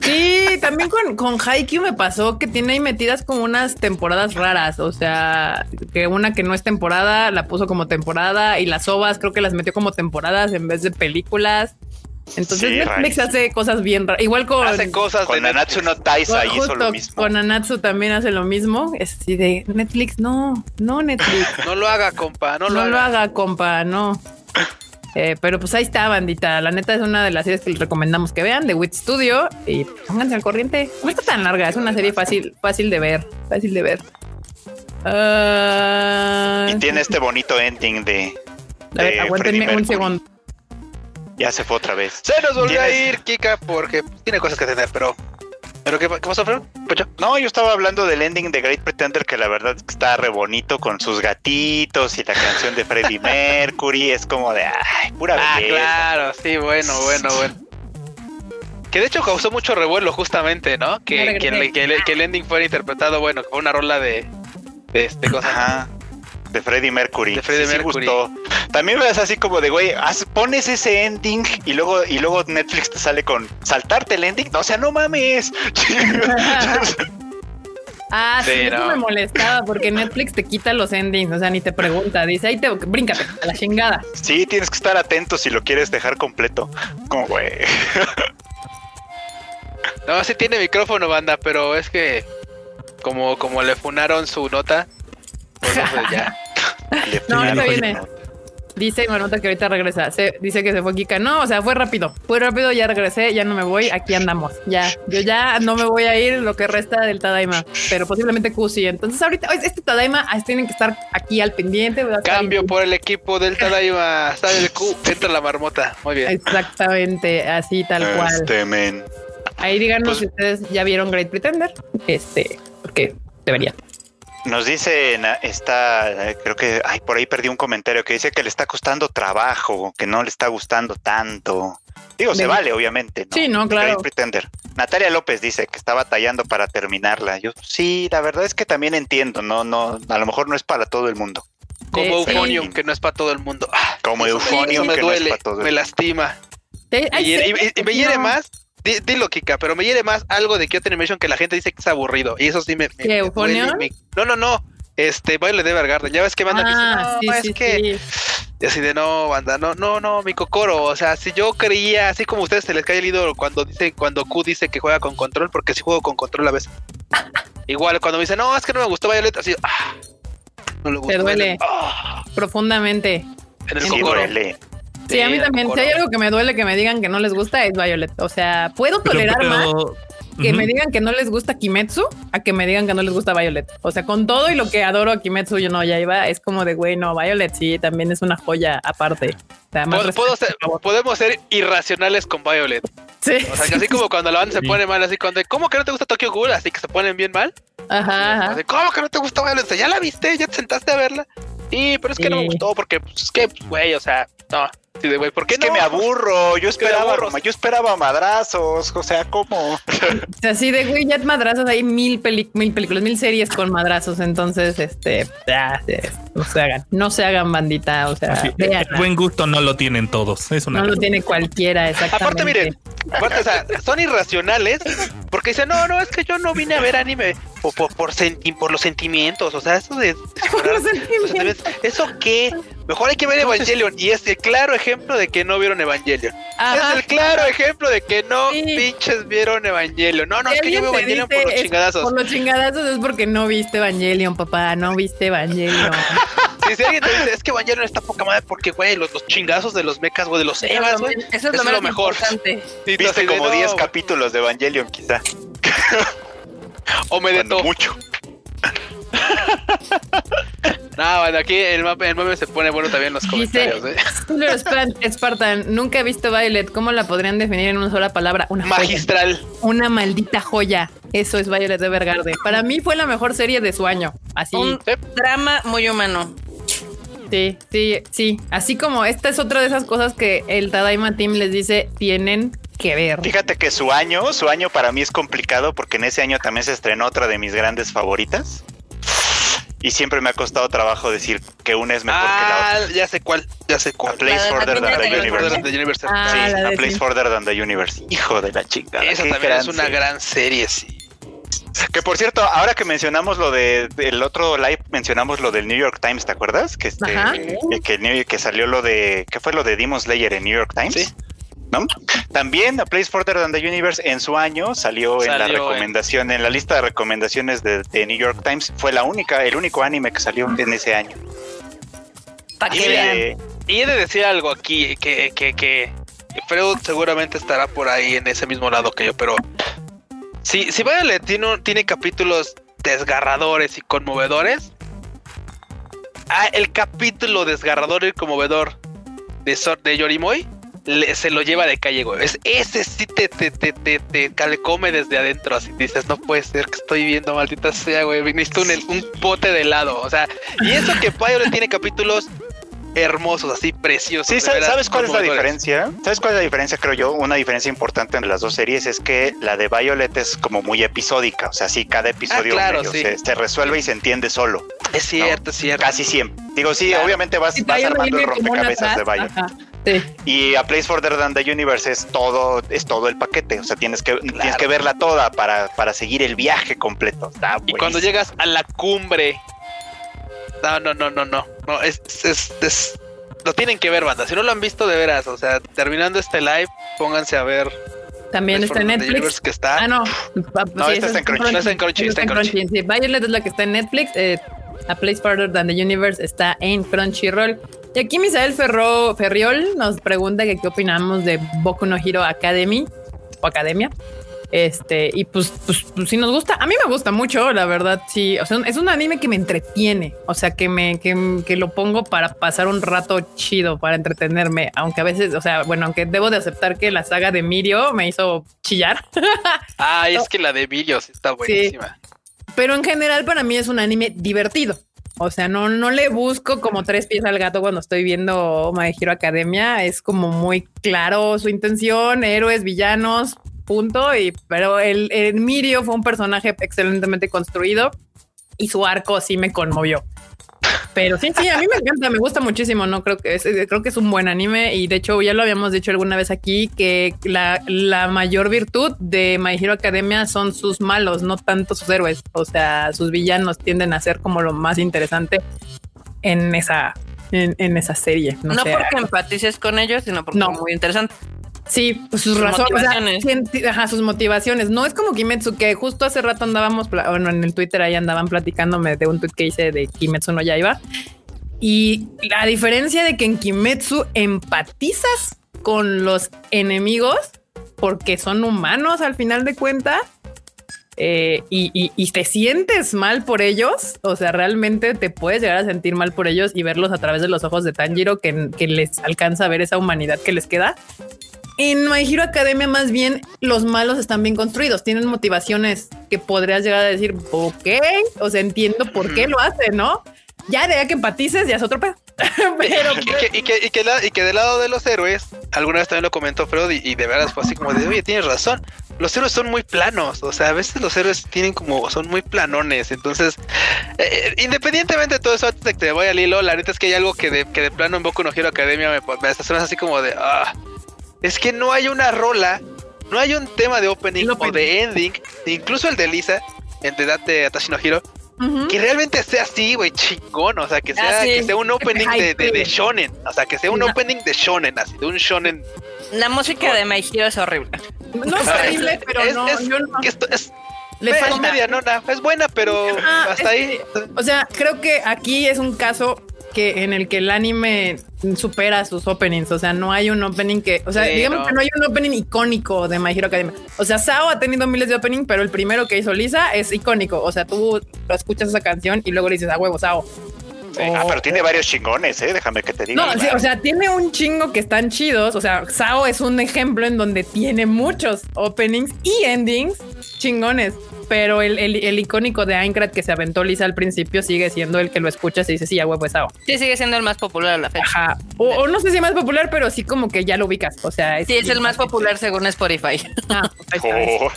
Sí, también con, con Haikyuu me pasó que tiene ahí metidas como unas temporadas raras. O sea, que una que no es temporada la puso como temporada y las ovas creo que las metió como temporadas en vez de películas. Entonces Netflix hace cosas bien raras. Igual con. Hace cosas con Nanatsu no Taisa hizo lo mismo. Con Nanatsu también hace lo mismo. Es así de Netflix, no, no Netflix. [LAUGHS] no lo haga, compa, no lo no lo haga, compa, no. Eh, pero pues ahí está, bandita. La neta es una de las series que les recomendamos que vean de Wit Studio y pónganse al corriente. No está tan larga, es una serie fácil, fácil de ver, fácil de ver. y tiene este bonito ending de. a ver, aguántenme un segundo. Ya se fue otra vez. Se nos volvió a ir, Kika, porque tiene cosas que tener, pero. ¿Pero qué, qué pasó? No, yo estaba hablando del ending de Great Pretender, que la verdad está re bonito con sus gatitos y la canción de Freddie [LAUGHS] Mercury. Es como de, ay, pura ah, claro, sí, bueno, bueno, bueno. Que de hecho causó mucho revuelo, justamente, ¿no? Que, que, el ending fuera interpretado, bueno, con una rola de, de este cosa de Freddie Mercury. De Freddie Mercury. gustó. También ves así como de, güey, pones ese ending y luego, y luego Netflix te sale con saltarte el ending. No, o sea, no mames. [LAUGHS] [LAUGHS] Ah, sí, eso me molestaba porque Netflix te quita los endings, o sea, ni te pregunta, dice, ahí te bríncate a la chingada. Sí, tienes que estar atento si lo quieres dejar completo. Como, güey. [LAUGHS] No, sí tiene micrófono, banda, pero es que como, como le funaron su nota, ya. No, eso viene. Dice nota que ahorita regresa. Se, dice que se fue Kika. No, o sea, fue rápido. Fue rápido, ya regresé, ya no me voy. Aquí andamos. Ya, yo ya no me voy a ir lo que resta del Tadaima, pero posiblemente Q sí. Entonces, ahorita, este Tadaima ah, tienen que estar aquí al pendiente. Cambio por el equipo del Tadaima. Sale el Q, entra la marmota. Muy bien. Exactamente, así tal cual. Este men. Ahí díganos pues si ustedes ya vieron Great Pretender. Este, porque deberían. Nos dice está, creo que, ay, por ahí perdí un comentario que dice que le está costando trabajo, que no le está gustando tanto. Digo, se vale, obviamente. Sí, no, claro. Pretender. Natalia López dice que está batallando para terminarla. Yo, sí, la verdad es que también entiendo, no, no, a lo mejor no es para todo el mundo. Como Euphonium, que no es para todo el mundo. Ah, Como Euphonium, me que duele, no es para todo el mundo. Me lastima. y, me hiere más Dilo, Kika, pero me hiere más algo de Kyoto Animation que la gente dice que es aburrido. Y eso sí me. ¿Qué, No, no, no. Este, Baile de Evergarden. Ya ves que banda ah, dice, no, es que. Y así de no, banda, no, no, no, mi cocoro. O sea, si yo creía, así como a ustedes se les cae el ídolo cuando dice, cuando Q dice que juega con control, porque sí juego con control a veces. [LAUGHS] Igual cuando me dice, no, es que no me gustó Violet, así, ah, no le gusta. Te duele ah. profundamente. En el cocoro. Sí, a mí también. Si hay algo que me duele que me digan que no les gusta es Violet. O sea, puedo tolerar más que me digan que no les gusta Kimetsu a que me digan que no les gusta Violet. O sea, con todo y lo que adoro a Kimetsu, yo no, ya iba, es como de, güey, no, Violet sí, también es una joya aparte. podemos ser irracionales con Violet. Sí. O sea, que así como cuando la banda se pone mal, así cuando, ¿cómo que no te gusta Tokyo Ghoul? Así que se ponen bien mal. Ajá. ¿Cómo que no te gusta Violet? ¿Ya la viste? ¿Ya te sentaste a verla? Sí, pero es que no me gustó porque, pues, es que, güey, o sea, no, ¿por qué es que me aburro? Yo esperaba, yo esperaba madrazos, o sea, ¿cómo? [LAUGHS] Así de güey, ya madrazos, hay mil, mil películas, mil series con madrazos, entonces, este, no se hagan, no se hagan bandita, o sea, buen gusto no lo tienen todos, es una No lo tiene cualquiera, exactamente. Aparte, miren, aparte, o sea, son irracionales porque dicen, no, no, es que yo no vine a ver anime por, por, por, por los sentimientos, o sea, eso de... ¿Eso qué? Mejor hay que ver Evangelion y es el claro ejemplo de que no vieron Evangelion. Es el claro ejemplo de que no pinches vieron Evangelion. No, no, es que yo veo Evangelion por los chingadazos. Por los chingadazos es porque no viste Evangelion, papá, no viste Evangelion. [LAUGHS] si alguien te dice, es que Evangelion está poca madre porque, güey, los, los chingazos de los mechas, güey, de los Evas, güey. Eso es lo, mejor. Viste como 10 capítulos de Evangelion, quizá. [LAUGHS] o me deto. mucho. [LAUGHS] no, bueno, aquí el meme, se pone bueno también en los comentarios. ¿eh? [LAUGHS] Spartan, nunca he visto Violet. ¿Cómo la podrían definir en una sola palabra? Una Magistral. Una maldita joya. Eso es Violet Evergarden. Para mí fue la mejor serie de su año. Así. Un drama muy humano. Sí, sí, sí. Así como esta es otra de esas cosas que el Tadaima Team les dice tienen que ver. Fíjate que su año, su año para mí es complicado porque en ese año también se estrenó otra de mis grandes favoritas. y siempre me ha costado trabajo decir que una es mejor que la Ah, otra. ya sé cuál, ya sé A cuál. Place Further Than the Universe. Universe. The Universe. Ah, Sí, A Place. Further Than the Universe. Hijo de la chingada. Esa también es una serie. gran serie, sí. [LAUGHS] Que por cierto, ahora que mencionamos lo de del otro live, mencionamos lo del New York Times, ¿te acuerdas? Que este, Ajá. que, que salió lo de, ¿qué fue lo de Demon Slayer en New York Times? Sí. ¿No? También A Place Further Than the Universe en su año salió, en la recomendación, en... la lista de recomendaciones de, de New York Times. Fue la única, el único anime que salió en ese año. Y Y he de decir algo aquí, que, que, que Freud seguramente estará por ahí en ese mismo lado que yo, pero si, si Violet tiene, tiene capítulos desgarradores y conmovedores, ah, el capítulo desgarrador y conmovedor de, Sor- de Yorimoy le- se lo lleva de calle, güey. Es, ese sí te, te, te, te, te calcome desde adentro, así dices, no puede ser que estoy viendo, maldita sea, güey. Viniste un, un pote de helado, o sea, y eso que Violet tiene capítulos hermosos, así preciosos. Sí, de sa- veras, ¿sabes cuál es la diferencia? ¿Sabes cuál es la diferencia, creo yo? Una diferencia importante entre las dos series es que la de Violet es como muy episódica, o sea, sí, cada episodio Ah, claro, medio sí. se, se resuelve y se entiende solo, Es cierto, es cierto. casi siempre. Digo, sí, Claro. obviamente vas, armando el rompecabezas de Violet. ajá, Sí. Y A Place Further Than the Universe es todo, es todo el paquete, o sea, tienes que, tienes que verla toda para, para seguir el viaje completo. Está Y cuando llegas a la cumbre. No, no, no, no, no. No, es, es, es- Lo tienen que ver, banda. Si no lo han visto, de veras. O sea, terminando este live, pónganse a ver. También está en Netflix. Que está. Ah, no. Ah, No, sí, esta esa está en Crunchy. No, está en Crunchy, está en Crunchy. Sí, Violet es la que está en Netflix. eh, A Place Further Than the Universe está en Crunchyroll. Y aquí Misael Ferro, Ferriol nos pregunta que qué opinamos de Boku no Hero Academy o Academia. Este, y pues, pues, pues sí nos gusta. A mí me gusta mucho, la verdad. Sí, o sea, es un anime que me entretiene. O sea, que me, que, que lo pongo para pasar un rato chido, para entretenerme. Aunque a veces, o sea, bueno, aunque debo de aceptar que la saga de Mirio me hizo chillar. [LAUGHS] Ah, es que la de Villos está buenísima. pero en general para mí es un anime divertido. O sea, no, no le busco como tres pies al gato cuando estoy viendo My Hero Academia. Es como muy claro su intención, héroes, villanos, punto. Y pero el, el Mirio fue un personaje excelentemente construido y su arco sí me conmovió. Pero sí, sí, a mí me encanta, me gusta muchísimo, no creo que es, creo que es un buen anime y de hecho ya lo habíamos dicho alguna vez aquí que la, la mayor virtud de My Hero Academia son sus malos, no tanto sus héroes, o sea, sus villanos tienden a ser como lo más interesante en esa en, en esa serie. No, No sé. porque empatices con ellos, sino porque No. es muy interesante. Sí, pues sus Sus razones, o sea, ajá, sus motivaciones. No es como Kimetsu, que justo hace rato andábamos, bueno, en el Twitter ahí andaban platicándome de un tweet que hice de Kimetsu no Yaiba. Y la diferencia de que en Kimetsu empatizas con los enemigos porque son humanos al final de cuentas. eh, y, y- y te sientes mal por ellos, o sea, realmente te puedes llegar a sentir mal por ellos y verlos a través de los ojos de Tanjiro, que, que les alcanza a ver esa humanidad que les queda. En My Hero Academia, más bien, los malos están bien construidos, tienen motivaciones que podrías llegar a decir, ok, o sea, entiendo por qué lo hace, ¿no? Ya de ahí que empatices, ya es otro pedo. [LAUGHS] Pero Y que, y, que, y, que la- y que del lado de los héroes, alguna vez también lo comentó Freud y, de veras fue así como de, oye, tienes razón. Los héroes son muy planos, o sea, a veces los héroes tienen como, son muy planones. Entonces, eh, independientemente de todo eso, antes de que te vaya al hilo, la neta es que hay algo que de, que de plano en Boku no Hero Academia me, me hace así como de, ah, es que no hay una rola, no hay un tema de opening El o opening. de ending, incluso el de Lisa, el de Date Atashi no Hiro, que realmente sea así, güey, chingón, o sea, que Ah, sea, sí. que sea un opening de, de, shonen, o sea, que sea un No. opening de shonen, así, de un shonen. La música de My Hero es horrible. no es [LAUGHS] horrible, pero es, no, es- yo no. que esto es, Le es falta. medianona, es buena, pero Ah, hasta es ahí. O sea, creo que aquí es un caso que en el que el anime supera sus openings. O sea, no hay un opening que, o sea, Sí, digamos no. que no hay un opening icónico de My Hero Academia. O sea, Sao ha tenido miles de openings, pero el primero que hizo Lisa es icónico. O sea, tú lo escuchas esa canción y luego le dices a huevo, Sao. Ah, pero tiene varios chingones, ¿eh? Déjame que te diga. No, sí, o sea, tiene un chingo que están chidos. O sea, Sao es un ejemplo en donde tiene muchos openings y endings chingones. Pero el, el- el icónico de Aincrad que se aventó Lisa al principio sigue siendo el que lo escuchas y dices, sí, a huevo es Sao. Sí, sigue siendo el más popular a la fecha. Ajá. O, o no sé si más popular, pero sí como que ya lo ubicas. O sea, Sí, es el más popular según Spotify. Ah, pues ahí está. Oh.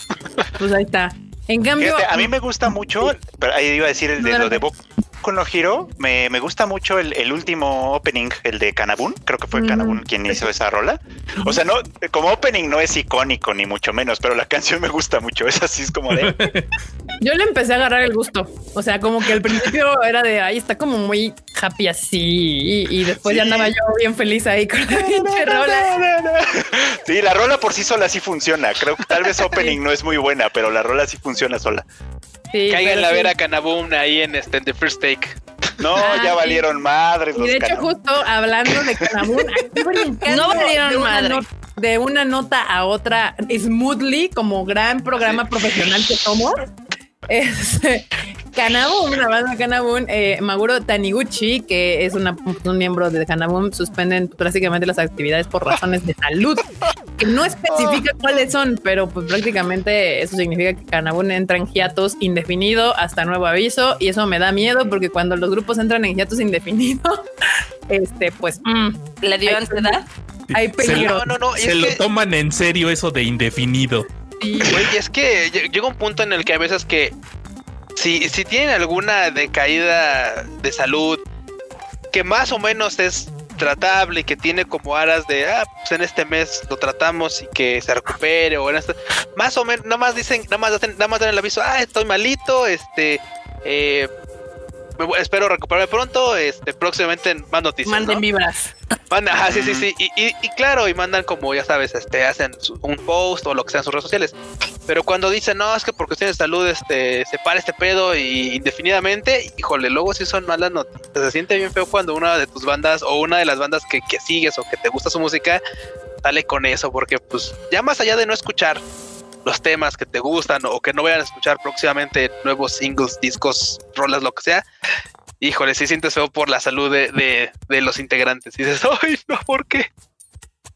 Pues ahí está. En cambio, Fíjate, a mí me gusta mucho, pero ahí iba a decir el de lo de Boku. Boku no Hero, me, me gusta mucho el, último opening, el de Kanabun. Creo que fue Kanabun quien hizo esa rola. O sea, no, como opening no es icónico ni mucho menos, pero la [LAUGHS] canción me gusta mucho. Es así, es como de. [LAUGHS] Yo le empecé a agarrar el gusto. O sea, como que al principio era de ahí está como muy happy así y, después ya andaba yo bien feliz ahí con la rola. Sí, la rola por sí sola sí funciona. Creo que tal vez opening no es muy buena, pero la rola sí funciona sola. Sí, Caigan la ver a Canabum ahí en este The First Take. No, ah, ya valieron madres. Y de hecho, justo hablando de Canabum, [LAUGHS] no valieron madres. De una nota a otra, smoothly, como gran programa profesional que somos. Este, Kanabun, una banda Kanabun, eh, Maguro Taniguchi, que es una, un miembro de Kanabun, suspenden prácticamente las actividades por razones de salud, que no especifica oh. cuáles son, pero pues prácticamente eso significa que Kanabun entra en hiatus indefinido hasta nuevo aviso y eso me da miedo porque cuando los grupos entran en hiatus indefinido, [LAUGHS] este, pues... Mm, ¿Le dio ansiedad? Hay peligro. Se, no, no, se lo toman en serio eso de indefinido. Y es que llega un punto en el que a veces que si, si tienen alguna decaída de salud que más o menos es tratable y que tiene como aras de, ah, pues en este mes lo tratamos y que se recupere o en este, más o menos, nada más dicen, nada más, nada más dan el aviso, ah, estoy malito, este, eh, espero recuperarme pronto. Este, próximamente más noticias. Manden vibras. [LAUGHS] Manda, sí, sí, sí. Y, claro, y mandan como ya sabes, este, hacen un post o lo que sea en sus redes sociales. Pero cuando dicen, no, es que por cuestiones de salud, este, se para este pedo y indefinidamente, híjole, luego sí son malas noticias. Se siente bien feo cuando una de tus bandas o una de las bandas que, que sigues o que te gusta su música sale con eso, porque pues ya más allá de no escuchar los temas que te gustan o que no vayan a escuchar próximamente nuevos singles, discos, rolas, lo que sea, híjole, sí sientes feo por la salud de, de, los integrantes. Y dices, [LAUGHS] ay, no, ¿por qué?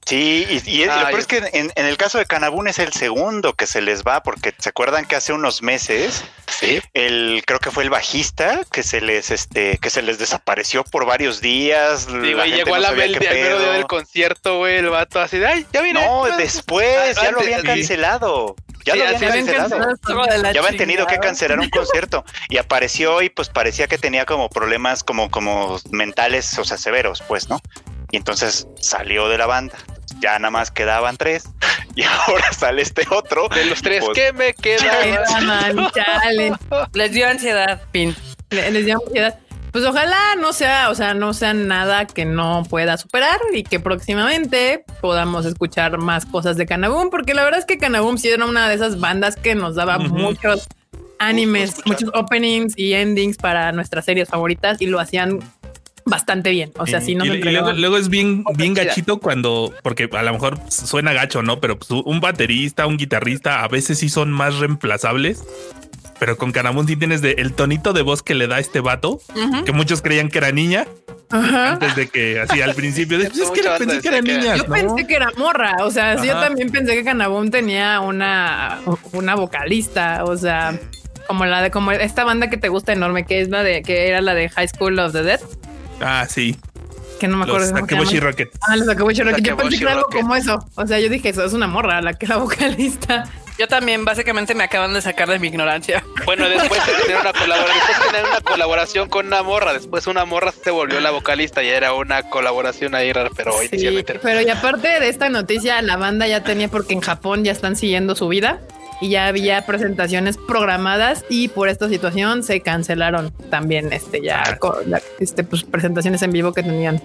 Sí, y, lo peor es que en, el caso de Canabún es el segundo que se les va, porque se acuerdan que hace unos meses, ¿Sí? el creo que fue el bajista que se les este que se les desapareció por varios días. Sí, güey, llegó a la el día del concierto, güey, el vato así de, ay, ya vine. No, después, ya lo habían cancelado. Ya lo habían cancelado. Ya habían tenido que cancelar un concierto y apareció y pues parecía que tenía como problemas como como mentales, o sea, severos, pues, ¿no? Y entonces salió de la banda ya nada más quedaban tres [LAUGHS] y ahora sale este otro. De los tres pues, que me quedan. Les dio ansiedad, Pin. Les dio ansiedad. Pues ojalá no sea, o sea, no sea nada que no pueda superar y que próximamente podamos escuchar más cosas de Canabum, porque la verdad es que Canabum sí era una de esas bandas que nos daba muchos animes, muchos openings y endings para nuestras series favoritas y lo hacían bastante bien. O sea, si no y, luego, es bien, bien gachito cuando, porque a lo mejor suena gacho, ¿no? Pero pues, un baterista, un guitarrista, a veces sí son más reemplazables. Pero con Canamun sí tienes de, el tonito de voz que le da este vato, que muchos creían que era niña. Antes de que así al principio pues, es que pensé que era niña. Yo pensé que era morra. O sea, yo también pensé que Canabum tenía una, una vocalista. O sea, como la de como esta banda que te gusta enorme, que es la de que era la de High School of the Dead. Ah, sí. Que no me acuerdo. Los Sakeboshi Rocket. Ah, los Sakeboshi Rocket. Yo pensé que era algo como eso. O sea, yo dije eso, es una morra la que era [LAUGHS] vocalista. Yo también, básicamente me acaban de sacar de mi ignorancia. Bueno, después de tener una colaboración, después tener una colaboración con una morra, después una morra se volvió la vocalista y era una colaboración ahí rara, pero hoy sí, Pero y aparte de esta noticia, la banda ya tenía porque en Japón ya están siguiendo su vida y ya había presentaciones programadas y por esta situación se cancelaron también este ya este pues presentaciones en vivo que tenían.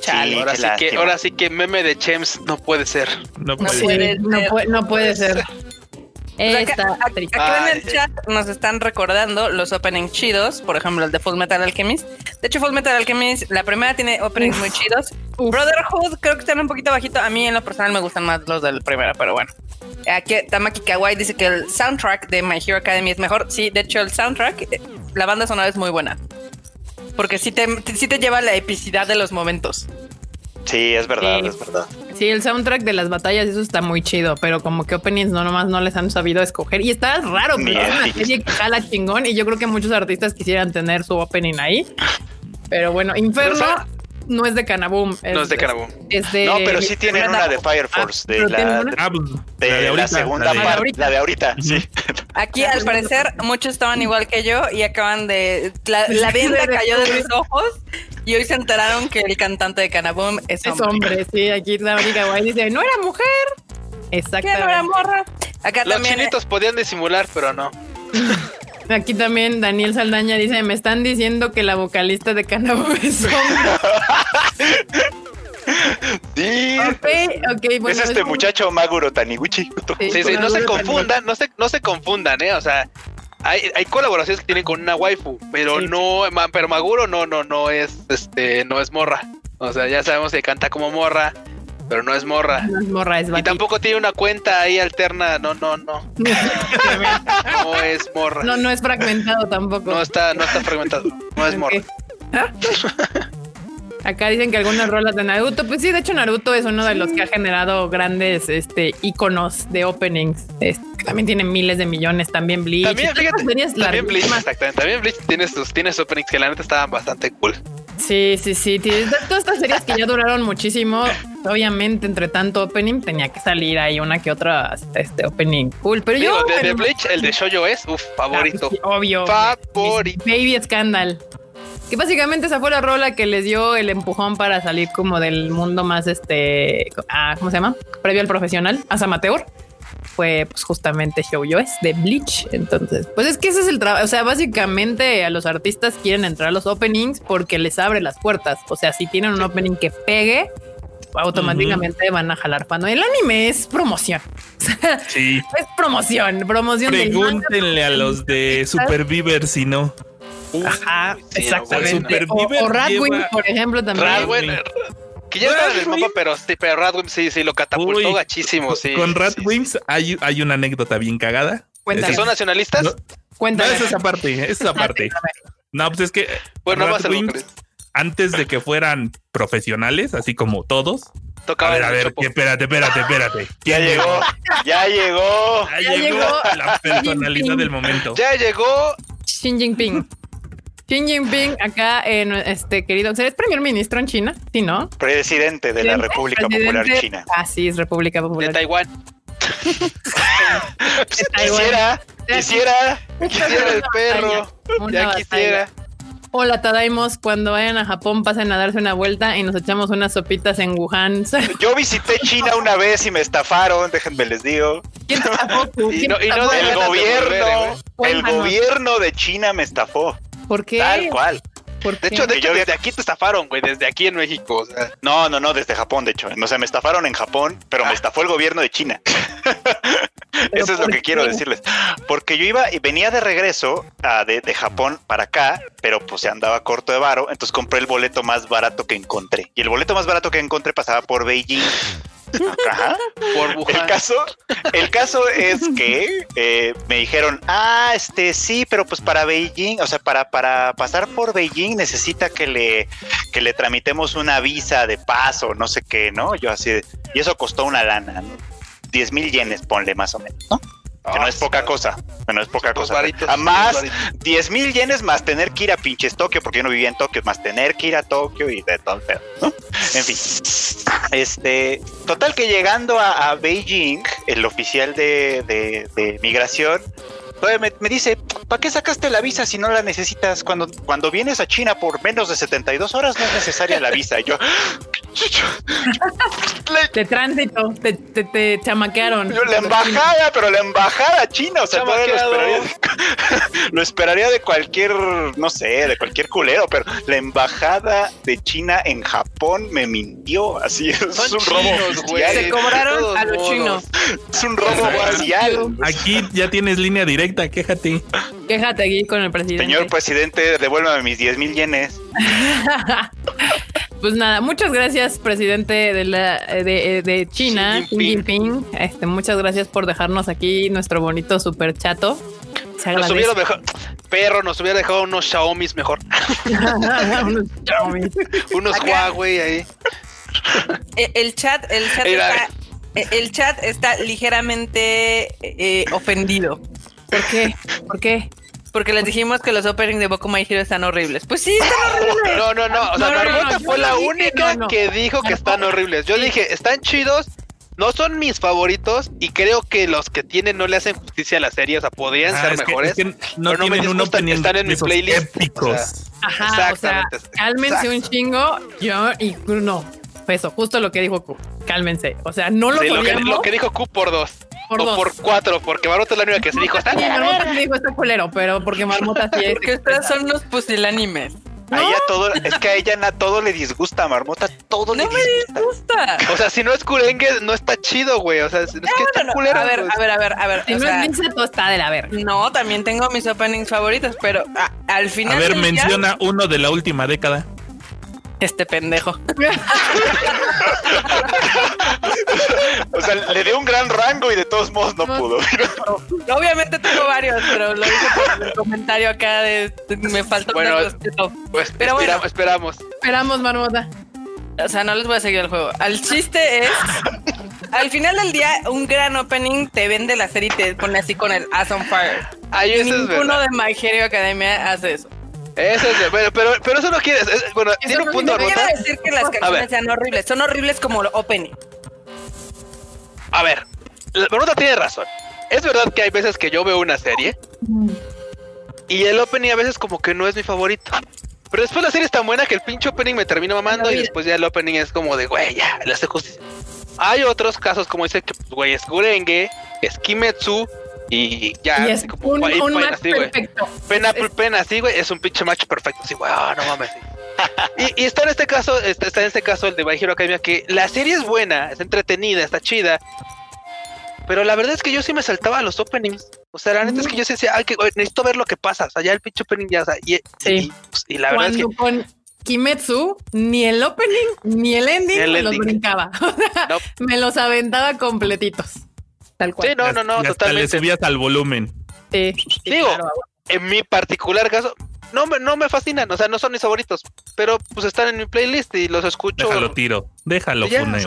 Chale, ahora, sí que, ahora sí que meme de Chems no puede ser. No puede, ser. No puede, ser. Acá, en el chat nos están recordando los openings chidos, por ejemplo el de Full Metal Alchemist. De hecho, Full Metal Alchemist, la primera tiene openings muy chidos. Brotherhood creo que están un poquito bajito. A mí en lo personal me gustan más los del primera, pero bueno. Aquí Tamaki Kawaii dice que el soundtrack de My Hero Academy es mejor. Sí, de hecho el soundtrack, eh, la banda sonora es muy buena. Porque sí te, sí te lleva la epicidad de los momentos. Sí, es verdad, es verdad. Sí, el soundtrack de las batallas, eso está muy chido, pero como que openings no nomás no les han sabido escoger. Y está raro, pero es una serie que jala chingón. Y yo creo que muchos artistas quisieran tener su opening ahí. Pero bueno, Inferno no es de Canaboom. no es de Canaboom. no, pero sí tienen una de Fire Force. de, la, ah, pues, de, la, segunda parte. La de ahorita, sí. Aquí al parecer muchos estaban igual que yo y acaban de... La, la venda cayó de mis ojos y hoy se enteraron que el cantante de Canaboom es hombre. Es hombre, sí. Aquí la única guay dice, no era mujer. Exactamente. no era morra? Acá Los también... chinitos podían disimular, pero no. [LAUGHS] Aquí también Daniel Saldaña dice, me están diciendo que la vocalista de Canaboom es hombre. [LAUGHS] Sí. Bueno, es este muchacho Maguro Taniguchi. Sí, sí, no se confundan, no se, no se confundan, eh. O sea, hay, hay colaboraciones que tienen con una waifu, pero Sí. no, ma- pero Maguro no, no, no es, este, no es morra. O sea, ya sabemos que canta como morra, pero no es morra. No es morra, es Y tampoco tiene una cuenta ahí alterna, no, no, no, [LAUGHS] no es morra. No, no es fragmentado tampoco. No está, no está fragmentado, no es morra. Ok. Acá dicen que algunas rolas de Naruto, pues sí, de hecho Naruto es uno de los que ha generado grandes este iconos de openings. Este, también tiene miles de millones, también Bleach. También, fíjate, también Bleach, exactamente, también Bleach tiene sus, tiene sus openings que la neta estaban bastante cool. Sí, sí, sí. Todas estas series que ya duraron muchísimo, obviamente entre tanto opening tenía que salir ahí una que otra este opening cool. Pero Digo, yo de, de Bleach, el de Shoujo es, uff, favorito. Ah, sí, obvio. Favorito. Baby Scandal. Que básicamente esa fue la rola que les dio el empujón para salir como del mundo más este, ah, ¿cómo se llama? Previo al profesional, as amateur. Fue pues justamente Shoujo es de Bleach. Entonces, pues es que ese es el trabajo. O sea, básicamente a los artistas quieren entrar a los openings porque les abre las puertas. O sea, si tienen un opening que pegue, automáticamente van a jalar fano. El anime es promoción. [LAUGHS] Sí. Es promoción, promoción manga, Pregúntenle a los de Superviver si no. Ajá, Sí, exactamente. O, o Radwin, lleva- por ejemplo, también. Radwin, que ya estaba en el mapa, pero sí, pero Radwin sí, sí, lo catapultó Uy, gachísimo, sí. Con sí, Radwimps hay, hay una anécdota bien cagada. Cuéntame. sí. ¿Son nacionalistas? No, No, Cuéntame. es esa parte, es esa parte. [LAUGHS] No, pues es que Bueno, Radwimps, antes de que fueran profesionales, así como todos. A Tocaba ver, a el ver, que- espérate, espérate, espérate. [LAUGHS] Ya ¿Quién llegó, ya llegó. Ya, Ya llegó, llegó la personalidad del momento. Ya llegó. Xi Jinping. Xi Jinping, acá en este querido, ¿es primer ministro en China? Sí, ¿no? Presidente de la Presidente- República Popular China. Ah, sí, es República de Popular. Taiwán. [LAUGHS] Quisiera, quisiera. Quisiera el perro. Una Ya batalla. quisiera. Hola, Tadaimos. Cuando vayan a Japón, pasen a darse una vuelta y nos echamos unas sopitas en Wuhan. [LAUGHS] Yo visité China una vez y me estafaron, déjenme les digo. ¿Quién? Y ¿Quién no- y no de El de volver, gobierno, el gobierno de China me estafó. ¿Por qué? Tal cual. ¿Por De qué? hecho, de hecho, yo- desde aquí te estafaron, güey, desde aquí en México. O sea, No, no, no, desde Japón, de hecho. O sea, me estafaron en Japón, pero me Ah. estafó el gobierno de China. [LAUGHS] Eso es lo ¿por que quiero decirles. Porque yo iba y venía de regreso ah, de, de Japón para acá, pero pues se andaba corto de varo, entonces compré el boleto más barato que encontré. Y el boleto más barato que encontré pasaba por Beijing. Ajá. por El Wuhan. caso, el caso es que eh, me dijeron, ah, este sí, pero pues para Beijing, o sea, para, para pasar por Beijing necesita que le, que le tramitemos una visa de paso, no sé qué, ¿no? Yo así, y eso costó una lana, ¿no? 10 mil yenes, ponle más o menos, ¿no? Que no es poca cosa, que no es poca cosa. varitos, A más pues varitos. 10 mil yenes más tener que ir a pinches Tokio, porque yo no vivía en Tokio, más tener que ir a Tokio y de todo el pedo, ¿no? En fin. Este, total que llegando a, a Beijing, el oficial de, de- de migración, me, me dice, ¿para qué sacaste la visa si no la necesitas? Cuando, cuando vienes a China por menos de 72 horas no es necesaria la visa. Y yo, [LAUGHS] De tránsito, te, te, te chamaquearon. yo, la embajada, pero la embajada china, o sea, todavía lo esperaría, lo esperaría de cualquier, no sé, de cualquier culero, pero la embajada de China en Japón me mintió, así es Son un robo güey. Se cobraron a los chinos. es un robo oficial. Aquí ya tienes línea directa, quéjate. Quéjate aquí con el presidente. Señor presidente, devuélvame mis 10 mil yenes. [LAUGHS] Pues nada, muchas gracias, presidente de la de, de China, Xi Xi Jinping. Jinping. Este, muchas gracias por dejarnos aquí nuestro bonito super chato. Se Nos hubiera dejado, perro, nos hubiera dejado unos Xiaomi mejor. [LAUGHS] Unos Xiaomi. unos Acá. Huawei ahí. Eh, El chat, el chat Mira. está, eh, el chat está ligeramente eh, ofendido. ¿Por qué? ¿Por qué? Porque les dijimos que los openings de Boku My Hero están horribles. Pues sí, están horribles. No, no, no. O sea, No, Marmota fue la dije, única no, no. que dijo que están horribles. Yo dije, están chidos, no son mis favoritos y creo que los que tienen no le hacen justicia a la serie, o sea, podrían Ah, ser es que- mejores. es que no pero no me disgustan, están en mi playlist. épicos. O sea, Ajá, o sea, Exactamente. cálmense un chingo. Yo y no. Eso, justo lo que dijo Q. Cálmense. O sea, no lo sí, lo, que, odiamos lo que dijo Q por dos. por o dos. por cuatro, porque Marmota es la única que se dijo. Está Sí, Marmota dijo está culero, pero porque Marmota sí es. [LAUGHS] Porque ustedes son unos pusilánimes. A ella todo, es que a ella na, todo le disgusta, a Marmota todo le No me disgusta. gusta. O sea, si no es curengue, no está chido, güey. O sea, es, es que está No, no, culero. a ver, a ver, a ver, a ver. Si o no sea, es está de la verga. no, también tengo mis openings favoritos, pero a- al final. A ver, del día, menciona uno de la última década. Este pendejo. O sea, le dio un gran rango y de todos modos no pudo. Obviamente tengo varios, pero lo dije por el comentario acá de me falta Bueno, un respeto. Pues Pero bueno. espera- esperamos. Esperamos, Marmota. O sea, no les voy a seguir el juego. El chiste es. Al final del día, un gran opening te vende la serie y te pone así con el Ass on Fire. Ahí Y eso es ninguno de My Hero Academia hace eso. Eso es bueno, pero, pero eso no quiere. es- bueno, tiene un punto, No quiero Marmota. decir que las ver. canciones sean horribles, son horribles como el opening. A ver, la Marmota tiene razón. Es verdad que hay veces que yo veo una serie y el opening a veces como que no es mi favorito. Pero después la serie es tan buena que el pinche opening me termina mamando y después ya el opening es como de, güey, ya, le hace justicia. Hay otros casos como dice que, pues, güey, es Gurenge, es Kimetsu y ya, y es así como un, un match así, perfecto. Pena, Es- pena, así, güey, es un pinche match perfecto. Así, güey, ah, no mames. y, y está en este caso, está, está en este caso el de My Hero Academia, que la serie es buena, es entretenida, está chida. Pero la verdad es que yo sí me saltaba a los openings. O sea, la neta es que yo sí decía, ay, que, necesito ver lo que pasa. O sea, ya el pinche opening ya, o sea, y, Sí. y, pues, y la verdad es que Cuando con Kimetsu, ni el opening ni el ending Ni el me los brincaba. [LAUGHS] No. Me los aventaba completitos. Tal cual. Sí, no, no, no, y hasta le totalmente. subías al volumen. Sí, sí, Digo, claro. En mi particular caso, no me, no me fascinan, o sea, no son mis favoritos, pero pues están en mi playlist y los escucho. Déjalo tiro. Déjalo, ya, Funeo. o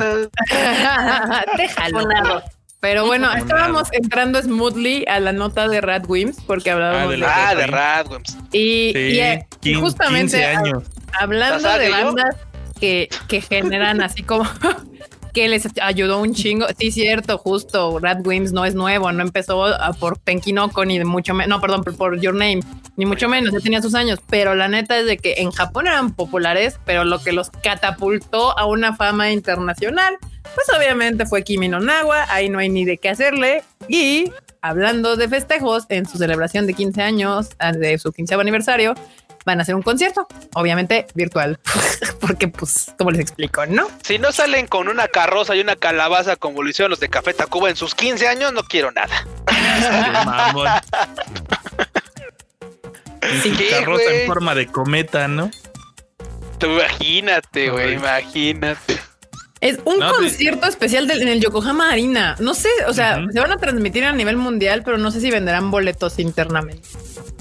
sea, [LAUGHS] Déjalo. Funado. Pero bueno, Funado. estábamos entrando smoothly a la nota de Radwimps porque hablábamos Ah, de de, ah, de Radwimps. y, Sí, y, eh, y justamente 15 años. hablando ¿La de bandas que, que generan así como que les ayudó un chingo. Sí, cierto, justo. Radwimps no es nuevo, no empezó a- por Tenkinoko ni de mucho menos. No, perdón, por, por Your Name, ni mucho menos. Ya tenía sus años. Pero la neta es de que en Japón eran populares, pero lo que los catapultó a una fama internacional, pues obviamente fue Kimi no Nawa. Ahí no hay ni de qué hacerle. Y hablando de festejos, en su celebración de 15 años, ah, de su 15 aniversario, van a hacer un concierto, obviamente virtual, [LAUGHS] porque pues, como les explico, ¿no? Si no salen con una carroza y una calabaza como lo hicieron los de Café Tacuba en sus 15 años, no quiero nada. [LAUGHS] Sí, carroza güey. en forma de cometa, ¿no? Tú imagínate, güey, imagínate. Es un No, pues- concierto especial del- en el Yokohama Arena. No sé, o sea, se van a transmitir a nivel mundial, pero no sé si venderán boletos internamente.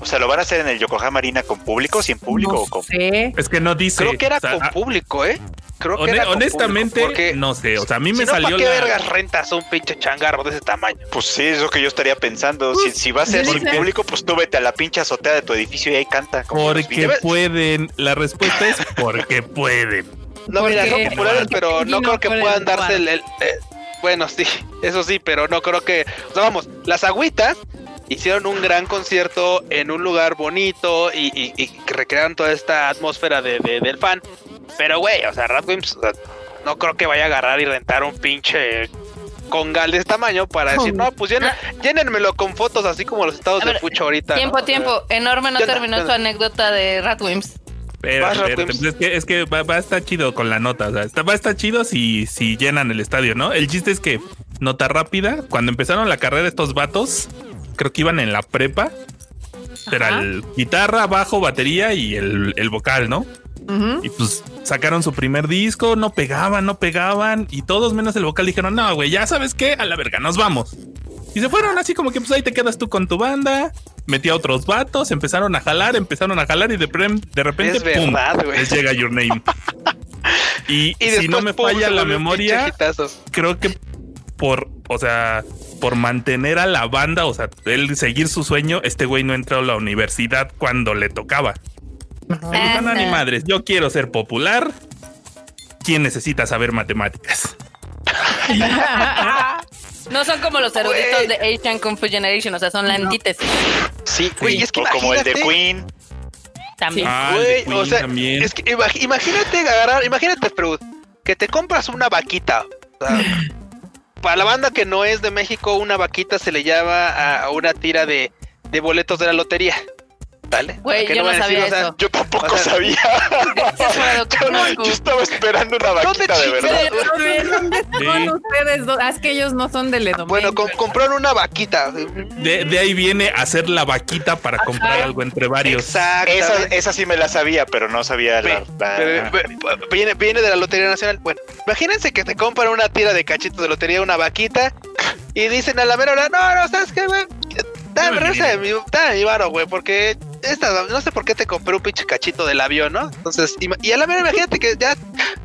O sea, ¿lo van a hacer en el Yokohama Arena con público, sin público No o con sé. Es que no dice. Creo que era o sea, con ah, público, ¿eh? Creo que era con honestamente, público, porque no sé. O sea, a mí si me no, salió ¿para qué la. vergas rentas un pinche changarro de ese tamaño? Pues sí, es lo que yo estaría pensando. Si, si va a ser sin público, pues tú vete a la pinche azotea de tu edificio y ahí canta. como Porque pueden. La respuesta es porque pueden. No, mira, son populares, pero no no creo que puedan darse el... el- eh, bueno, sí, [LAUGHS] eso sí, pero no creo que... O sea, vamos, las agüitas hicieron un gran concierto en un lugar bonito y, y- y recrearon toda esta atmósfera de, de- del fan. Pero, güey, o sea, Radwimps o sea, no creo que vaya a agarrar y rentar un pinche congal de este tamaño para decir, no, pues llenen- llénenmelo con fotos así como los estados de ver, Fucho ahorita. ¿no? Tiempo, O sea, tiempo. Enorme no terminó ¿Qué su anécdota de Ratwimps. Pues es que, es que va, va a estar chido con la nota. O sea, está- va a estar chido si, si llenan el estadio, ¿no? El chiste es que, nota rápida, cuando empezaron la carrera estos vatos, creo que iban en la prepa. Era el guitarra, bajo, batería y el, el vocal, ¿no? Y pues sacaron su primer disco, no pegaban, no pegaban. Y todos menos el vocal dijeron, no, güey, ya sabes qué, a la verga, nos vamos. Y se fueron así como que pues ahí te quedas tú con tu banda. Metí a otros vatos, empezaron a jalar, empezaron a jalar y de, prem- de repente, Es ¡pum! verdad, güey. Les llega Your Name. [LAUGHS] y, Y si no me falla la memoria, creo que por, o sea, por mantener a la banda, o sea, él seguir su sueño, este güey no entró a la universidad cuando le tocaba. Dijo, no, ni madres, yo quiero ser popular. ¿Quién necesita saber matemáticas? [LAUGHS] [LAUGHS] no son como los eruditos de Asian Kung Fu Generation, o sea, son la antítesis. Sí, güey, es que o como el de Queen. También. Ah, Queen o sea, también. es que imag- imagínate agarrar, imagínate, Freud, que te compras una vaquita. o sea, para la banda que no es de México, una vaquita se le llama a, a una tira de, de boletos de la lotería. ¿Vale? Güey, ¿Para qué yo no decir? O sea. Yo tampoco O sea, sabía. [LAUGHS] [LAUGHS] Yo estaba esperando una vaquita de chingas? verdad. ¿Dónde Sí. ustedes? Ah, es que ellos no son del Edomeño. Bueno, com- compraron una vaquita. De, de ahí viene hacer la vaquita para comprar algo entre varios. Exacto. Esa, esa sí me la sabía, pero no sabía la. la- viene, viene de la Lotería Nacional. Bueno, imagínense que te compran una tira de cachitos de lotería, una vaquita, y dicen a la mera hora, no, no, ¿sabes qué, güey? Dame, regresa de mi, dame mi varo, güey, porque esta, no sé por qué te compré un pinche cachito del avión, ¿no? Entonces, y a la mera imagínate que ya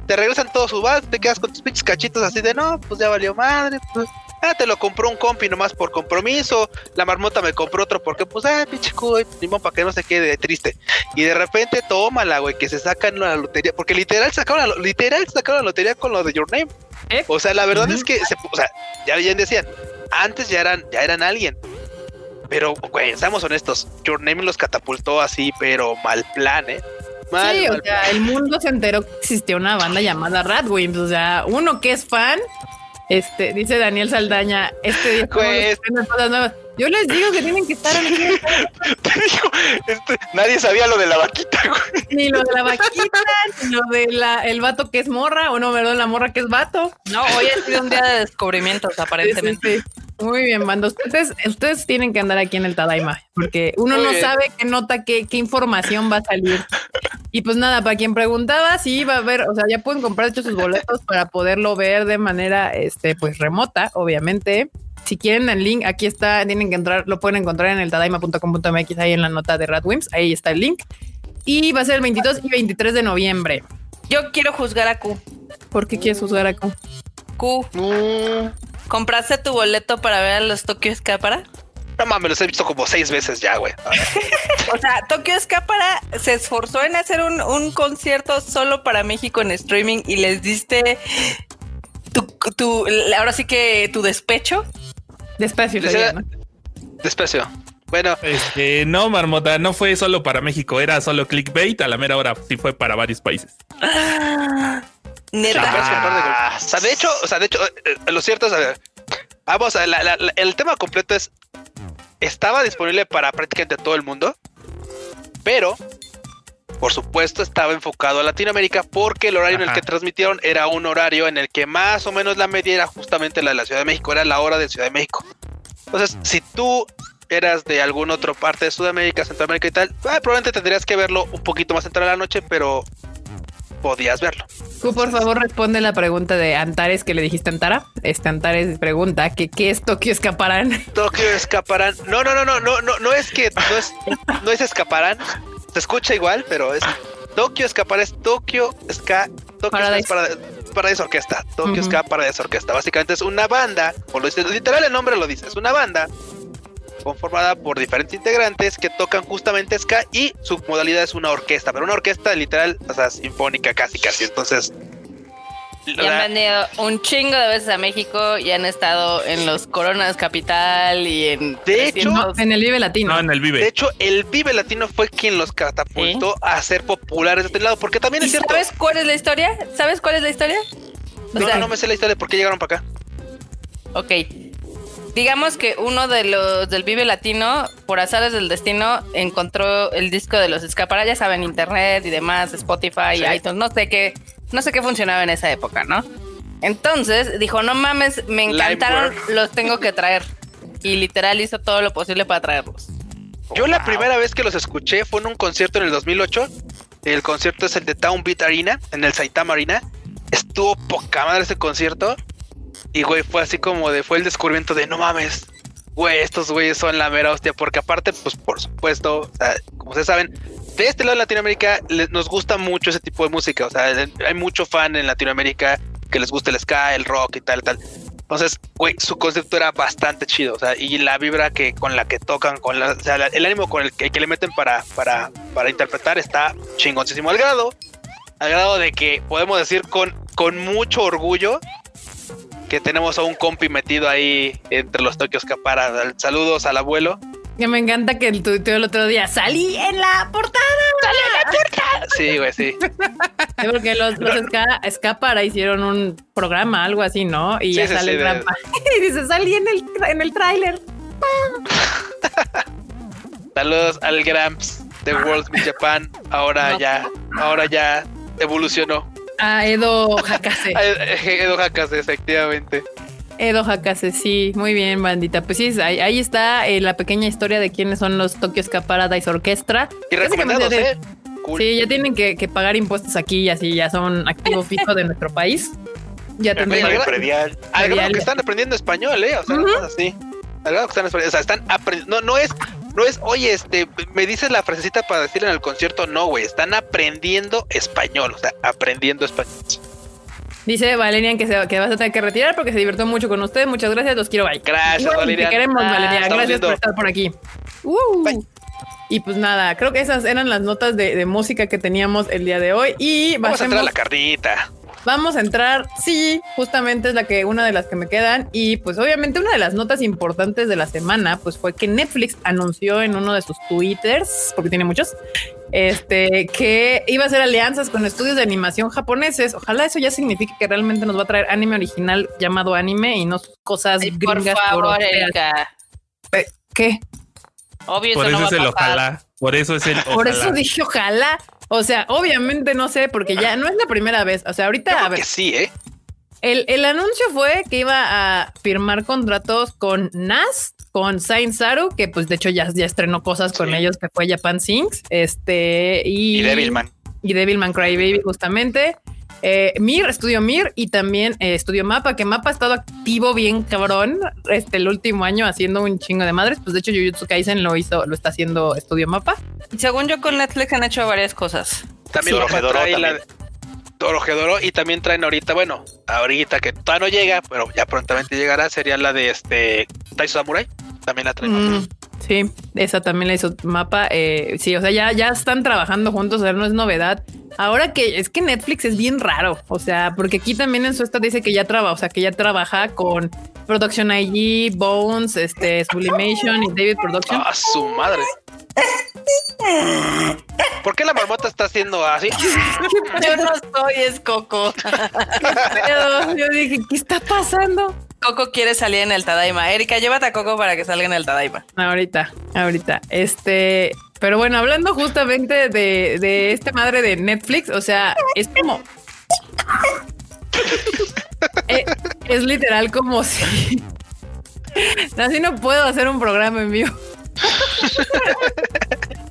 te regresan todos sus varo, te quedas con tus pinches cachitos así de, no, pues ya valió madre, pues... Ah, te lo compró un compi nomás por compromiso. La marmota me compró otro porque, pues, ah, pinche cuy, ni modo, para que no se quede triste. Y de repente, tómala, güey, que se sacan la lotería. Porque literal sacaron la, literal sacaron la lotería con lo de Your Name. ¿Eh? O sea, la verdad es que, se, o sea, ya bien decían, antes ya eran, ya eran alguien. Pero, güey, seamos honestos, Your Name los catapultó así, pero mal plan, ¿eh? Mal, Sí, o sea, el mundo se enteró que existía una banda llamada Radwimps. O sea, uno que es fan, este, dice Daniel Saldaña, este día Pues- cosas nuevas. Yo les digo que tienen que estar aquí, [LAUGHS] Te digo, este, nadie sabía lo de la vaquita, güey. ni lo de la vaquita, ni lo de la, el vato que es morra, o no, perdón, la morra que es vato. No, hoy ha sido un día de descubrimientos, aparentemente. Sí, sí, sí. Muy bien, banda. Ustedes, ustedes tienen que andar aquí en el Tadaima, porque uno Muy no bien. sabe qué nota, qué, qué información va a salir. Y pues nada, para quien preguntaba, sí va a haber, o sea, ya pueden comprar hecho sus boletos para poderlo ver de manera, este, pues remota, obviamente. Si quieren el link, aquí está, tienen que entrar, lo pueden encontrar en el tadaima.com.mx, ahí en la nota de Radwimps, ahí está el link. Y va a ser el 22 y 23 de noviembre. Yo quiero juzgar a Q. ¿Por qué quieres juzgar a Q? Q, Mm, ¿compraste tu boleto para ver a los Tokyo Escápara? no mames, los he visto como seis veces ya, güey. [LAUGHS] O sea, Tokyo Escápara se esforzó en hacer un, un concierto solo para México en streaming y les diste tu, tu- ahora sí que tu despecho. Despacio. Desprecio. Bueno, Este, no, Marmota, no fue solo para México, era solo clickbait. A la mera hora sí fue para varios países. Neta. de- O sea, de hecho, o sea, de hecho, eh, eh, lo cierto es, eh, vamos, a la- la- la- el tema completo es, estaba disponible para prácticamente todo el mundo, pero, por supuesto, estaba enfocado a Latinoamérica porque el horario en el que transmitieron era un horario en el que más o menos la media era justamente la de la Ciudad de México, era la hora de Ciudad de México. Entonces, si tú eras de alguna otra parte de Sudamérica, Centroamérica y tal, ah, probablemente tendrías que verlo un poquito más entrada la noche, pero podías verlo. Tú, por favor, responde la pregunta de Antares que le dijiste a Antara. Este Antares pregunta que qué es Tokio Escaparán. Tokio escaparán. No, no, no, no, no, no, no es que no es, no es escaparán. Se escucha igual, pero es Tokio escaparán, es Tokio Ska, Tokio Paradise. Ska es para, Paradise Orquesta. Tokio Ujú. Ska Paradise Orquesta. Básicamente es una banda, o lo dice, literal el nombre lo dice, es una banda conformada por diferentes integrantes que tocan justamente ska y su modalidad es una orquesta, pero una orquesta literal, o sea, sinfónica casi casi. Entonces, Y han venido un chingo de veces a México y han estado en los Coronas Capital y en. De hecho, No, en el Vive Latino. No, en el de Vive. hecho, el Vive Latino fue quien los catapultó a ser populares de este lado, porque también ¿Y es cierto. sabes cuál es la historia? ¿Sabes cuál es la historia? O No, sea, no me sé la historia de por qué llegaron para acá. Ok. Digamos que uno de los del Vive Latino, por azares del destino, encontró el disco de los Escapara, ya saben, internet y demás, Spotify, Sí. iTunes, no sé qué, no sé qué funcionaba en esa época, ¿no? Entonces dijo, no mames, me encantaron, los tengo que traer. Y literal hizo todo lo posible para traerlos. Yo la primera vez que los escuché fue en un concierto en el 2008. El concierto es el de Town Beat Arena, en el Saitama Arena. Estuvo poca madre ese concierto. Y güey, fue así como de, fue el descubrimiento de no mames. Güey, estos güeyes son la mera hostia. Porque aparte, pues por supuesto, como ustedes saben, de este lado de Latinoamérica le- nos gusta mucho ese tipo de música. O sea, hay mucho fan en Latinoamérica que les gusta el ska, el rock y tal, tal. Entonces, güey, su concepto era bastante chido, o sea, y la vibra que con la que tocan, con la, o sea, el ánimo con el que, que le meten para, para, para interpretar está chingoncísimo al grado, al grado de que podemos decir con, con mucho orgullo que tenemos a un compi metido ahí entre los Tokios Capara. Saludos al abuelo. Que me encanta que el tuiteo el otro día salí en la portada. Salí en la portada. Sí, güey, sí. [LAUGHS] porque los, los Escapara hicieron un programa, algo así, ¿no? Y ya sale el Grampa. [LAUGHS] y dice, salí en el, en el tráiler. [LAUGHS] Saludos al Gramps de World Beat Japan. Ahora ya, ahora ya evolucionó. A Edo Hakase. [LAUGHS] Edo Hakase, efectivamente. Edo Hakase, sí, muy bien, bandita. Pues sí, ahí, está eh, la pequeña historia de quiénes son los Tokyo Escaparada Paradise Orquestra. Y recomendados, ¿eh? Sí, ya tienen que, pagar impuestos aquí y así ya son activo [LAUGHS] fijo de nuestro país. Ya tendrían Algo que están aprendiendo español, ¿eh? O sea, así. Algo que están aprendiendo. O sea, están aprendiendo. No, no es no es, oye, este, me dices la frasecita para decir en el concierto, no, güey, están aprendiendo español, o sea, aprendiendo español. Dice Valerian que, se, que vas a tener que retirar porque se divirtió mucho con ustedes. Muchas gracias, los quiero, bye. Gracias, Valerian. Te queremos, ah, Valerian. Gracias por estar por aquí. Uh. Y pues nada, creo que esas eran las notas de, música que teníamos el día de hoy. Y vamos a entrar a la carnita. Vamos a entrar, sí, justamente es la que una de las que me quedan y pues obviamente una de las notas importantes de la semana pues fue que Netflix anunció en uno de sus twitters, porque tiene muchos, este que iba a hacer alianzas con estudios de animación japoneses. Ojalá eso ya signifique que realmente nos va a traer anime original llamado anime y no cosas gringas. Por favor, Erika. Eh, ¿Qué? Obvio, Por eso, es el ojalá. Por eso es el ojalá. Por eso dije ojalá. O sea, obviamente no sé, porque ya no es la primera vez. O sea, ahorita. a ver, que sí, ¿eh? El, anuncio fue que iba a firmar contratos con NAS, con Saint Saru, que pues de hecho ya, ya estrenó cosas con ellos, que fue Japan Sings, este, y, y Devilman. Y Devilman Crybaby, justamente. Eh, Mir, Estudio Mir y también eh, Estudio Mapa, que Mapa ha estado activo bien cabrón este el último año haciendo un chingo de madres. Pues de hecho, Jujutsu Kaisen lo hizo, lo está haciendo Estudio Mapa. Según yo, con Netflix han hecho varias cosas. También sí, trae la Doro y también traen ahorita, bueno, ahorita que todavía no llega, pero ya prontamente llegará, sería la de este Taiso Samurai. También la traen. Mm, sí, esa también la hizo Mapa. Eh, sí, o sea, ya, ya están trabajando juntos, o sea, no es novedad. Ahora que es que Netflix es bien raro, o sea, porque aquí también en su esta dice que ya trabaja, o sea, que ya trabaja con Production IG, Bones, este, Sublimation y David Production. ¡Ah, su madre! ¿Por qué la marmota está haciendo así? Yo no soy, es Coco. [LAUGHS] yo, dije, ¿qué está pasando? Coco quiere salir en el Tadaima. Erika, llévate a Coco para que salga en el Tadaima. Ahorita, ahorita. Este, pero bueno, hablando justamente de, de esta madre de Netflix, o sea, es como. Eh, es, literal como si. Así no puedo hacer un programa en vivo.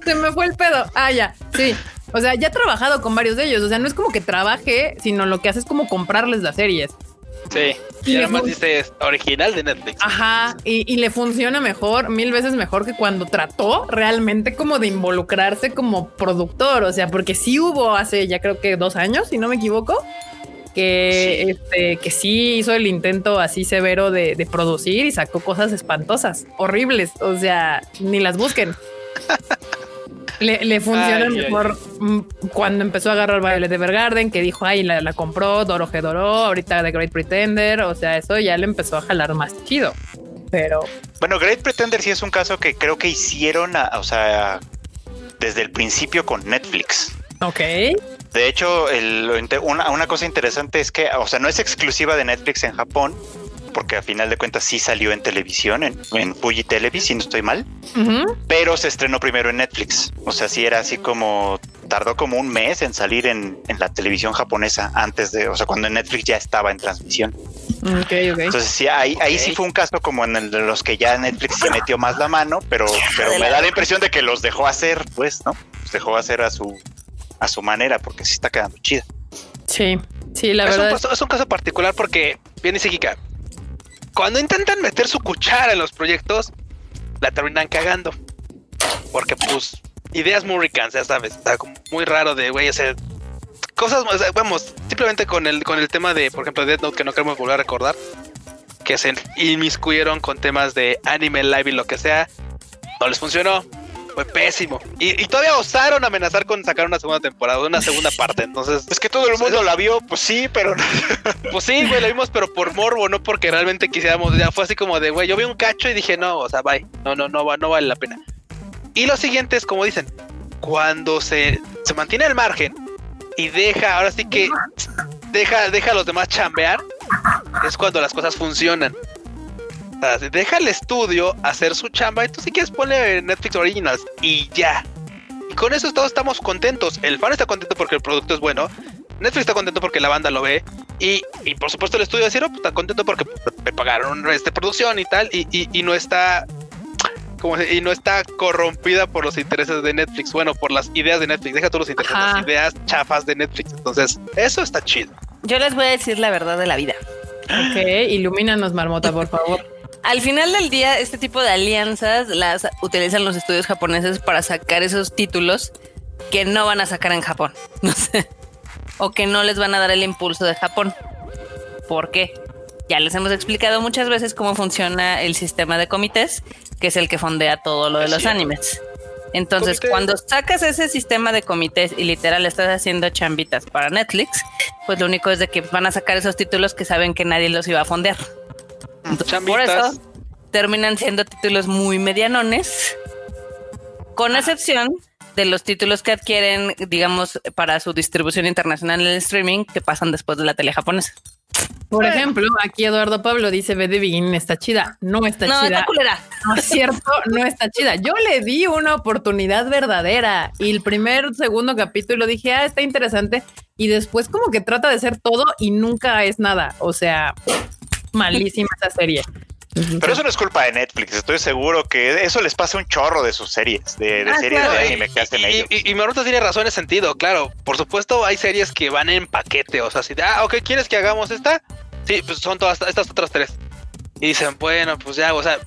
Se me fue el pedo. Ah, ya. Sí. O sea, ya he trabajado con varios de ellos. O sea, no es como que trabaje, sino lo que hace es como comprarles las series. Sí, y, además dice original de Netflix. Ajá, y, le funciona mejor, mil veces mejor que cuando trató realmente como de involucrarse como productor. O sea, porque sí hubo hace ya creo que dos años, si no me equivoco, que, sí. Este, que sí hizo el intento así severo de, de producir y sacó cosas espantosas, horribles. O sea, ni las busquen. [LAUGHS] Le, funciona mejor mm, cuando empezó a agarrar Violet Evergarden, que dijo, ay, la, la compró, Doro Gedoro, ahorita The Great Pretender, o sea, eso ya le empezó a jalar más chido. Pero. Bueno, Great Pretender sí es un caso que creo que hicieron, o sea, desde el principio con Netflix. Ok. De hecho, una, una cosa interesante es que, o sea, no es exclusiva de Netflix en Japón, porque a final de cuentas sí salió en televisión, en, en Fuji Televis, si no estoy mal, pero se estrenó primero en Netflix. O sea, sí era así como, tardó como un mes en salir en, la televisión japonesa antes de, o sea, cuando Netflix ya estaba en transmisión. Entonces sí, ahí, ahí sí fue un caso como en el de los que ya Netflix se metió más la mano, pero, pero me da la impresión de que los dejó hacer, pues, ¿no? Los dejó hacer a su, a su manera, porque sí está quedando chida. Sí, sí, la verdad. es un caso particular porque, bien dice Kika, cuando intentan meter su cuchara en los proyectos, la terminan cagando. Porque, pues, ideas muy ricas, ya sabes, está como muy raro de, güey, hacer cosas, vamos, simplemente con el, con el tema de, por ejemplo, Death Note, que no queremos volver a recordar, que se inmiscuyeron con temas de anime, live y lo que sea, no les funcionó. Fue pésimo. Y, todavía osaron amenazar con sacar una segunda temporada, una segunda parte. Entonces, es que todo el mundo la vio, pues sí, pero [LAUGHS] Pues sí, güey, la vimos, pero por morbo, no porque realmente quisiéramos. Ya fue así como de, güey, yo vi un cacho y dije, no, o sea, bye. No, no, no, no vale la pena. Y lo siguiente es, como dicen, cuando se, se mantiene al margen y deja, ahora sí que deja, deja a los demás chambear, es cuando las cosas funcionan. Sea, deja el estudio hacer su chamba y tú si quieres ponle Netflix Originals y ya. Y con eso todos estamos contentos. El fan está contento porque el producto es bueno. Netflix está contento porque la banda lo ve. Y, y por supuesto el estudio de Ciro pues, está contento porque me pagaron esta producción y tal. Y, y, y no está como, y no está corrompida por los intereses de Netflix. Bueno, por las ideas de Netflix. Deja todos los intereses, las ideas chafas de Netflix. Entonces, eso está chido. Yo les voy a decir la verdad de la vida. Ok, ilumínanos, Marmota, por favor. Al final del día, este tipo de alianzas las utilizan los estudios japoneses para sacar esos títulos que no van a sacar en Japón. [LAUGHS] No sé. O que no les van a dar el impulso de Japón. ¿Por qué? Ya les hemos explicado muchas veces cómo funciona el sistema de comités, que es el que fondea todo lo de los animes. Entonces, cuando sacas ese sistema de comités y literal estás haciendo chambitas para Netflix, pues lo único es de que van a sacar esos títulos que saben que nadie los iba a fondear. Por eso terminan siendo títulos muy medianones, con excepción de los títulos que adquieren, digamos, para su distribución internacional en el streaming que pasan después de la tele japonesa. Por ejemplo, aquí Eduardo Pablo dice Ve de Begin está chida. No está no, chida. Está culera. No es cierto, no está chida. Yo le di una oportunidad verdadera y el primer, segundo capítulo dije, ah, está interesante. Y después como que trata de ser todo y nunca es nada. O sea, malísima esa serie. Pero eso no es culpa de Netflix, estoy seguro que eso les pasa un chorro de sus series, de, ah, series de anime que hacen y, ellos. Y, y Maruta tiene razón en ese sentido, claro. Por supuesto, hay series que van en paquete, o sea, si, ah, ok, ¿quieres que hagamos esta? Sí, pues son todas estas otras tres. Y dicen, bueno, pues ya, o sea,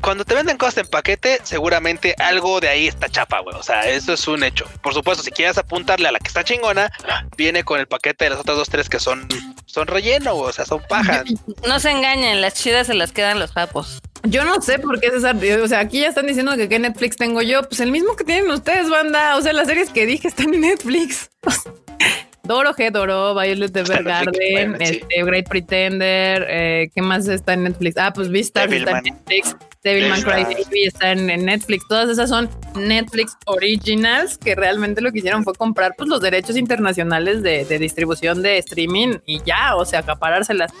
cuando te venden cosas en paquete, seguramente algo de ahí está chapa, güey. O sea, eso es un hecho. Por supuesto, si quieres apuntarle a la que está chingona, viene con el paquete de las otras dos, tres que son, son relleno, o sea, son pajas. [LAUGHS] No se engañen, las chidas se las quedan los japos. Yo no sé por qué César, o sea, aquí ya están diciendo que qué Netflix tengo yo, pues el mismo que tienen ustedes, banda. O sea, las series que dije están en Netflix. [LAUGHS] Doro G, Doro, Violet [LAUGHS] Evergarden, este, Great Pretender, eh, ¿qué más está en Netflix? Ah, pues Vistar está en Netflix, Devilman Crybaby está en, Netflix, todas esas son Netflix Originals que realmente lo que hicieron fue comprar pues los derechos internacionales de, distribución de streaming y ya, o sea, acaparárselas.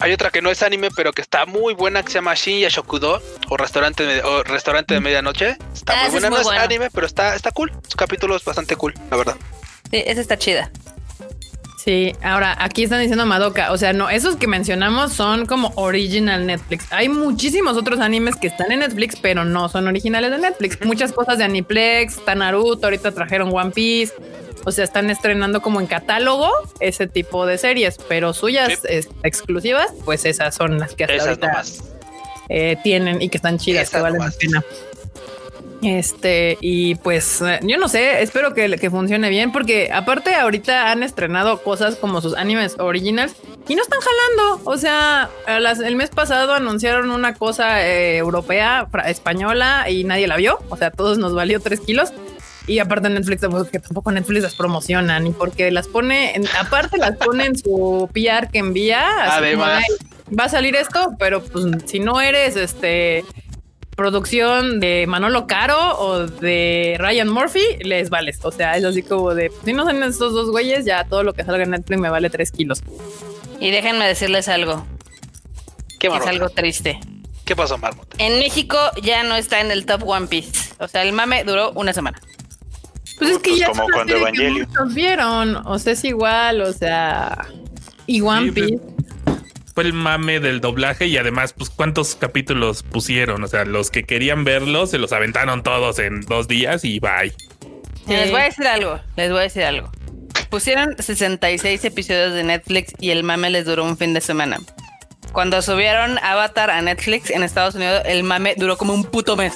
Hay otra que no es anime, pero que está muy buena que se llama Shinya Shokudo o restaurante de, o restaurante de medianoche. Está ah, muy buena, no es anime, pero está, está cool. Su capítulo es bastante cool, la verdad. Sí, esa está chida. Sí, ahora aquí están diciendo Madoka, o sea, no, esos que mencionamos son como original Netflix. Hay muchísimos otros animes que están en Netflix, pero no son originales de Netflix. Muchas cosas de Aniplex, está Naruto, ahorita trajeron One Piece. O sea, están estrenando como en catálogo ese tipo de series, pero suyas exclusivas, pues esas son las que hasta ahorita eh, tienen y que están chidas, que valen la pena. Este, y pues eh, yo no sé, espero que, que, funcione bien, porque aparte ahorita han estrenado cosas como sus animes originals y no están jalando. O sea, el mes pasado anunciaron una cosa eh, europea, española y nadie la vio. O sea, todos nos valió tres kilos. Y aparte Netflix, que tampoco Netflix las promociona, ni porque las pone, aparte las pone en su PR que envía. Además. va a salir esto, pero pues si no eres este producción de Manolo Caro o de Ryan Murphy, les vales. O sea, es así como de, si no son estos dos güeyes, ya todo lo que salga en Netflix me vale tres kilos. Y déjenme decirles algo. ¿Qué es algo triste. ¿Qué pasó, Marmot? En México ya no está en el top One Piece. O sea, el mame duró una semana. Pues es que ya como cuando Evangelio. vieron. O sea, es igual, o sea. Y One Piece fue el mame del doblaje y además, pues, ¿cuántos capítulos pusieron? O sea, los que querían verlos se los aventaron todos en dos días y bye. Les voy a decir algo, les voy a decir algo. Pusieron 66 episodios de Netflix y el mame les duró un fin de semana. Cuando subieron Avatar a Netflix en Estados Unidos, el mame duró como un puto mes.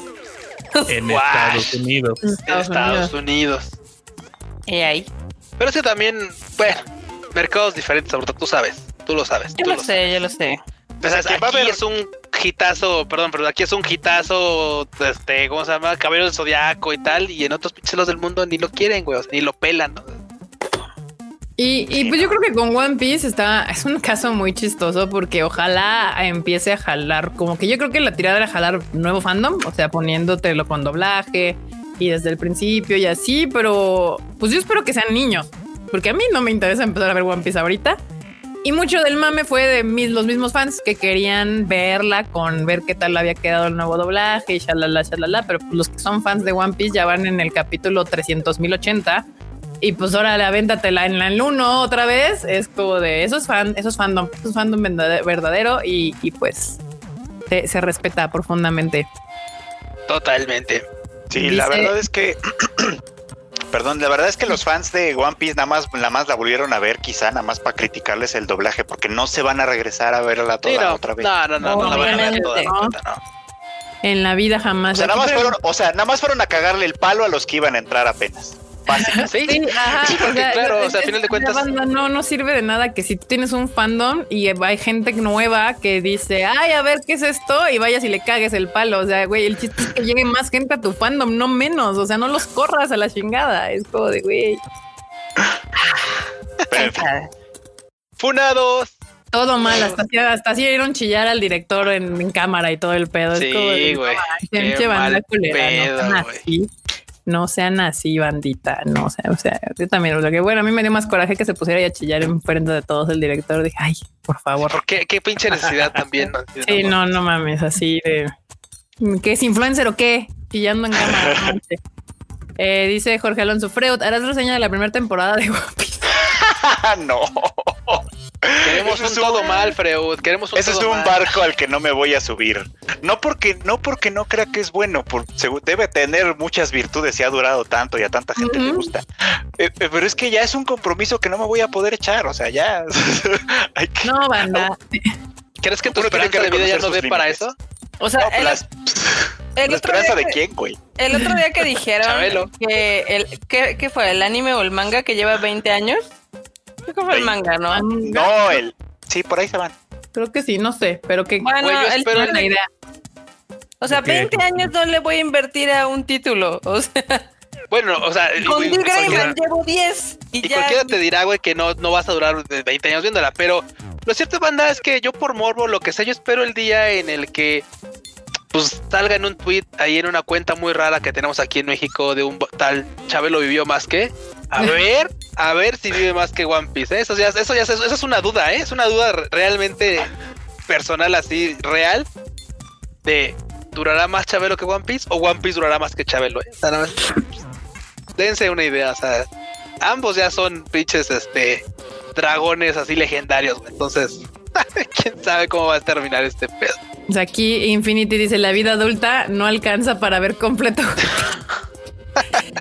[LAUGHS] En Estados Unidos. En Estados, Unidos. Y ahí. Pero es que también, bueno, mercados diferentes, ahorita tú sabes. Tú lo sabes. Yo lo, sé, yo lo sé. Pues aquí es un hitazo, perdón, pero aquí es un hitazo, este, ¿cómo se llama? Cabello del Zodiaco y tal, y en otros pinches del mundo ni lo quieren, güey, ni lo pelan, ¿no? Y, pues yo creo que con One Piece está, es un caso muy chistoso porque ojalá empiece a jalar, como que yo creo que la tirada era jalar nuevo fandom, o sea, poniéndotelo con doblaje y desde el principio y así, pero pues yo espero que sean niños, porque a mí no me interesa empezar a ver One Piece ahorita. Y mucho del mame fue de mis, los mismos fans que querían verla con ver qué tal había quedado el nuevo doblaje y shalala, shalala. Pero pues los que son fans de One Piece ya van en el capítulo 300.080 y pues ahora la véntatela en la uno otra vez. Es como de esos fan, esos fandom, esos fandom verdadero y, pues se, respeta profundamente. Totalmente. Sí, la verdad es que [CLEARS THROAT] perdón, la verdad es que los fans de One Piece nada más, nada más la volvieron a ver, quizá nada más para criticarles el doblaje, porque no se van a regresar a verla toda otra vez. No, no, no, no, van a ver toda, En la vida jamás. O sea, nada más fueron, o sea, nada más fueron a cagarle el palo a los que iban a entrar apenas. Sí, claro, o sea, a final de cuentas. no, no sirve de nada que si tienes un fandom y hay gente nueva que dice, ay, a ver qué es esto, y vayas y le cagues el palo. O sea, güey, el chiste es que llegue más gente a tu fandom, no menos. O sea, no los corras a la chingada. Es como de, güey. Funados. Todo mal, hasta, hasta así dieron chillar al director en, cámara y todo el pedo. Sí, güey. Qué mal pedo, no no sean así, bandita, no sé, o sea, yo también, lo que bueno, a mí me dio más coraje que se pusiera a chillar en frente de todos el director, dije, ay, por favor. ¿Por qué? ¿Qué pinche necesidad también? No, [LAUGHS] sí, no, no mames, así de, ¿qué es influencer o qué? Chillando en cámara. [LAUGHS] eh, dice Jorge Alonso Freud, ¿harás reseña de la primera temporada de [LAUGHS] no. Queremos un todo mal, Freud. Queremos un Ese es un barco al que no me voy a subir. No porque no porque no crea que es bueno, por, debe tener muchas virtudes y ha durado tanto y a tanta gente le gusta. Eh, eh, pero es que ya es un compromiso que no me voy a poder echar. O sea, ya. [LAUGHS] No, banda. ¿Crees que tu esperanza de vida ya no dé para eso? O sea, el, ¿La esperanza de quién, güey? El otro día que dijeron [LAUGHS] que el ¿qué, fue? ¿El anime o el manga que lleva 20 años? [LAUGHS] ¿Qué fue el manga, no? No, el sí, por ahí se van. Creo que sí, no sé, pero que bueno, él tiene la idea. O sea, 20 años no le voy a invertir a un título. O sea, bueno, o sea, con Dick Grayman llevo 10 y, y cualquiera te dirá, güey, que no, no vas a durar 20 años viéndola, pero lo cierto, banda, es que yo por morbo, lo que sé, yo espero el día en el que pues salga en un tweet ahí en una cuenta muy rara que tenemos aquí en México de un tal Chabelo vivió más que. A [LAUGHS] ver, a ver si vive más que One Piece. ¿eh? Eso ya, eso ya eso es una duda, ¿eh? es una duda realmente personal así, real. De ¿durará más Chabelo que One Piece? ¿O One Piece durará más que Chabelo? ¿eh? dense una idea, o sea, ambos ya son pinches este dragones así legendarios, entonces [LAUGHS] quién sabe cómo va a terminar este pedo. Aquí Infinity dice, la vida adulta no alcanza para ver completo. [LAUGHS]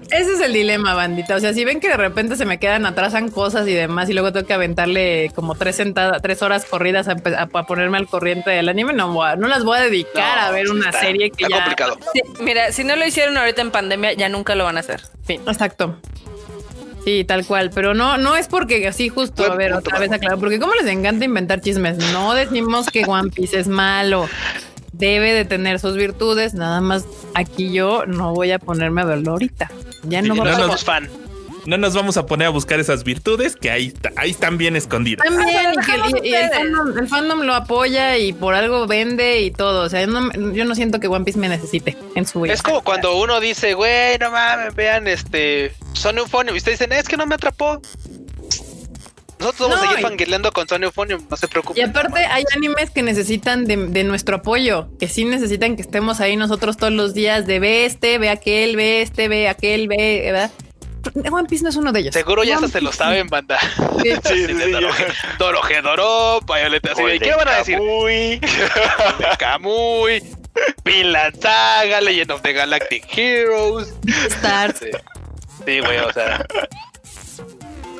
Ese es el dilema, bandita. O sea, si ven que de repente se me quedan, atrasan cosas y demás, y luego tengo que aventarle como tres sentadas, tres horas corridas a, ponerme al corriente del anime, no, no las voy a dedicar a ver una serie que ya. complicado. mira, si no lo hicieron ahorita en pandemia, ya nunca lo van a hacer. Fin. Exacto. Sí, tal cual, pero no, no es porque así justo, a ver, otra vez aclaro, porque como les encanta inventar chismes, no decimos que One Piece es malo, debe de tener sus virtudes, nada más aquí yo no voy a ponerme a verlo ahorita, ya no, no somos fan no nos vamos a poner a buscar esas virtudes que ahí, ahí están bien escondidas. También, y, el, fandom, lo apoya y por algo vende y todo. O sea, yo no, siento que One Piece me necesite en su vida. Es como cuando uno dice, güey, no mames, vean este Son Euphonium. Y ustedes dicen, es que no me atrapó. Nosotros vamos a seguir fangirleando con Son Euphonium, no se preocupen. Y aparte, hay animes que necesitan de, de, nuestro apoyo, que sí necesitan que estemos ahí nosotros todos los días de ve este, ve aquel, ve este, ve aquel, ve, ¿verdad? One Piece no es uno de ellos. Seguro ya se lo saben, banda. Sí, [LAUGHS] sí, sí, Doroje Doro, Violeta ¿Qué van a decir? Kamui, [LAUGHS] Kamui, Vinland Saga, Legend of the Galactic Heroes. Stars. Sí, güey, o sea.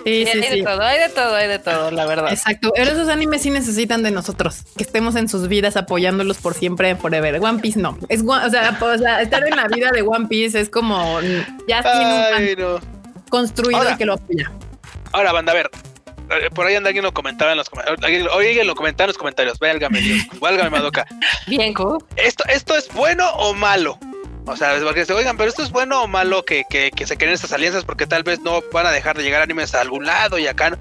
Sí, sí, hay de todo, hay de todo, hay de todo, la verdad. Exacto. Pero esos animes sí necesitan de nosotros, que estemos en sus vidas apoyándolos por siempre, forever. One Piece no. Es o sea, o sea, estar en la vida de One Piece es como ya tiene un construido y que lo apoya. Ahora, banda, a ver, eh, por ahí anda alguien lo comentaba en los comentarios. Alguien lo comentaba en los comentarios. Válgame Dios, válgame Madoka. [LAUGHS] Bien, ¿cómo? Esto, esto es bueno o malo. O sea, porque se oigan, pero esto es bueno o malo que, que, que se creen estas alianzas porque tal vez no van a dejar de llegar animes a algún lado y acá no.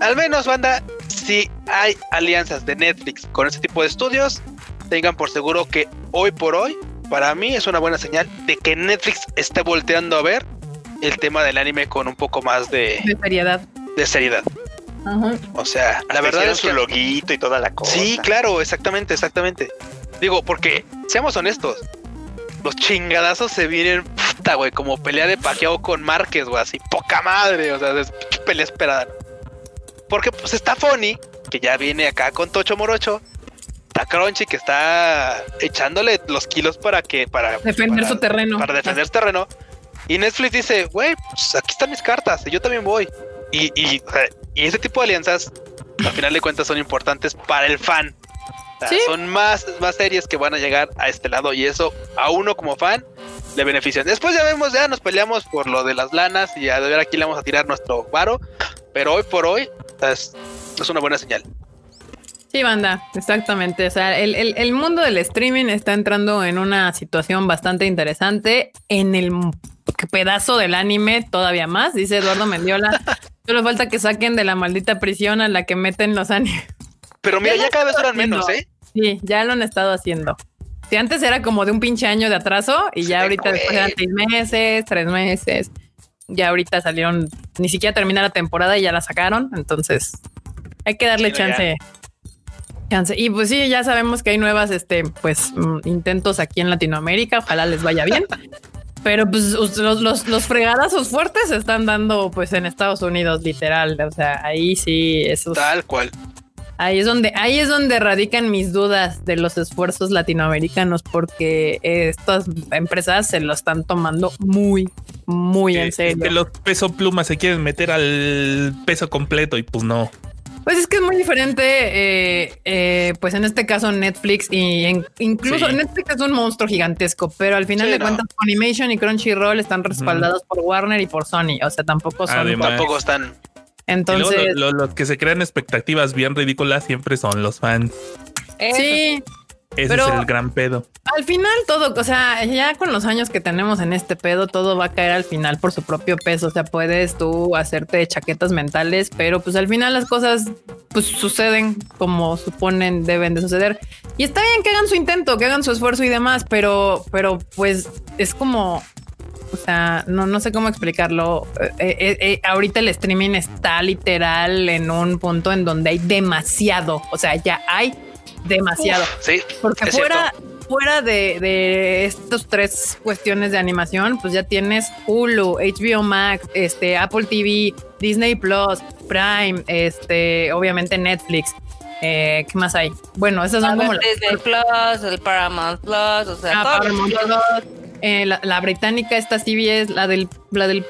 Al menos, banda, si hay alianzas de Netflix con este tipo de estudios, tengan por seguro que hoy por hoy, para mí es una buena señal de que Netflix esté volteando a ver el tema del anime con un poco más de, De seriedad. de seriedad. O sea, la verdad es su que loguito y toda la cosa. Sí, claro, exactamente, exactamente. Digo, porque seamos honestos, los chingadazos se vienen, puta, güey, como pelea de Pacquiao con Márquez, güey, así, poca madre, o sea, es pelea esperada. Porque pues está Fonny, que ya viene acá con Tocho Morocho, está Crunchy, que está echándole los kilos para que, para Defender para- su terreno. Para defender su terreno. Y Netflix dice, güey, pues aquí están mis cartas, yo también voy. Y, y, y ese tipo de alianzas, al final de cuentas, son importantes para el fan. O sea, Sí. Son más, más series que van a llegar a este lado y eso a uno como fan le benefician. Después ya vemos, ya nos peleamos por lo de las lanas y a ver aquí le vamos a tirar nuestro varo, pero hoy por hoy es, es una buena señal. Sí, banda, exactamente. O sea, el, el- el mundo del streaming está entrando en una situación bastante interesante. En el pedazo del anime, todavía más, dice Eduardo Mendiola. [LAUGHS] Solo falta que saquen de la maldita prisión a la que meten los animes. Pero mira, Ya cada vez duran menos, haciendo. ¿eh? Sí, ya lo han estado haciendo. Si antes era como de un pinche año de atraso y ya Sí, ahorita después eran seis meses, tres meses. Ya ahorita salieron, ni siquiera termina la temporada y ya la sacaron. Entonces hay que darle Sí, chance. Chance. Y pues sí, ya sabemos que hay nuevas, este, pues mm, intentos aquí en Latinoamérica. Ojalá les vaya bien. [LAUGHS] Pero pues los, los, los fregadazos fuertes se están dando pues en Estados Unidos, literal. O sea, ahí sí, esos, Tal cual. Ahí es donde, ahí es donde radican mis dudas de los esfuerzos latinoamericanos, porque estas empresas se lo están tomando muy, muy Que, en serio. que los peso plumas se quieren meter al peso completo y pues no. Pues es que es muy diferente, eh, eh, pues en este caso Netflix y en- incluso Sí. Netflix es un monstruo gigantesco, pero al final Sí, de no. cuentas Animation y Crunchyroll están respaldados por Warner y por Sony, o sea, tampoco son. Además. Tampoco están. Y luego Entonces, lo- lo- los que se crean expectativas bien ridículas siempre son los fans. sí, Ese Pero- es el gran pedo. Al final todo, o sea, ya con los años que tenemos en este pedo, todo va a caer al final por su propio peso. O sea, puedes tú hacerte chaquetas mentales, pero pues al final las cosas pues suceden como suponen deben de suceder. Y está bien que hagan su intento, que hagan su esfuerzo y demás, pero, pero pues es como, o sea, no, no sé cómo explicarlo. Eh, eh, eh, ahorita el streaming está literal en un punto en donde hay demasiado, o sea, ya hay demasiado. Sí, Porque es fuera, fuera de, de estos tres cuestiones de animación, pues ya tienes Hulu, HBO Max, este, Apple TV, Disney Plus, Prime, este, obviamente Netflix. Eh, ¿Qué más hay? Bueno, esas son como las- Disney Plus, el Paramount Plus, o sea, Ah, todo. Paramount Plus, eh, la, la británica, esta CBS, la del, la del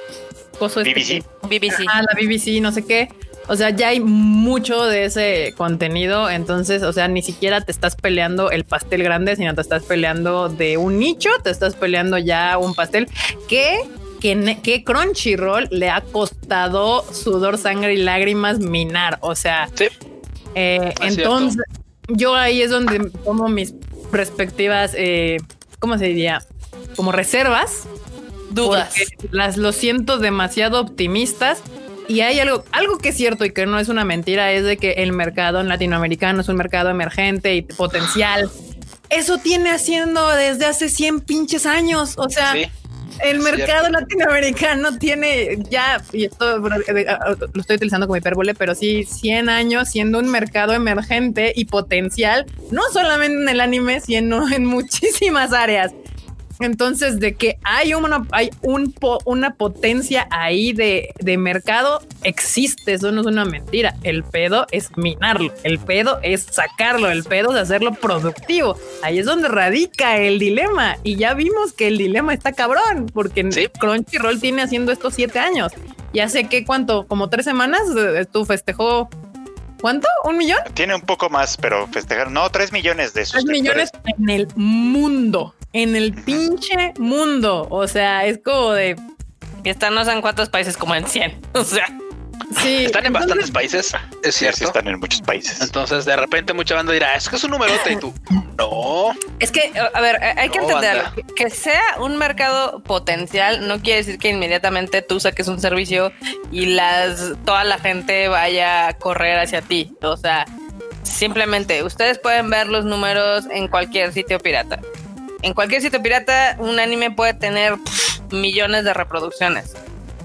coso este BBC. Ah, la BBC, no sé qué. O sea, ya hay mucho de ese contenido. Entonces, o sea, ni siquiera te estás peleando el pastel grande, sino te estás peleando de un nicho, te estás peleando ya un pastel que, que, que Crunchyroll le ha costado sudor, sangre y lágrimas minar. O sea, Sí. eh, Es entonces yo ahí es donde tomo mis respectivas, eh, ¿cómo se diría? Como reservas Dudas. las lo siento demasiado optimistas. Y hay algo, algo que es cierto y que no es una mentira, es de que el mercado latinoamericano es un mercado emergente y potencial. Eso tiene haciendo desde hace 100 pinches años. O sea, Sí. el mercado latinoamericano tiene ya, y esto eh, eh, lo estoy utilizando como hipérbole, pero sí 100 años siendo un mercado emergente y potencial, no solamente en el anime, sino en muchísimas áreas. Entonces, de que hay una, hay un po- una potencia ahí de, de mercado, existe, eso no es una mentira. El pedo es minarlo, el pedo es sacarlo, el pedo es hacerlo productivo. Ahí es donde radica el dilema. Y ya vimos que el dilema está cabrón, porque Sí. Crunchyroll tiene haciendo esto siete años. Ya sé que cuánto, como tres semanas, eh, tú festejó. ¿Cuánto? ¿Un millón? Tiene un poco más, pero festejar. No, 3 millones de Tres suscriptores. millones en el mundo, en el pinche mundo. O sea, es como de están no sé en cuántos países como en 100. [LAUGHS] O sea, Sí, están en bastantes países, es cierto. están en muchos países. Entonces, de repente, mucha banda dirá, es que es un numerote y tú, no. Es que, a ver, hay que entender que sea un mercado potencial no quiere decir que inmediatamente tú saques un servicio y las toda la gente vaya a correr hacia ti. O sea, simplemente ustedes pueden ver los números en cualquier sitio pirata. En cualquier sitio pirata, un anime puede tener millones de reproducciones.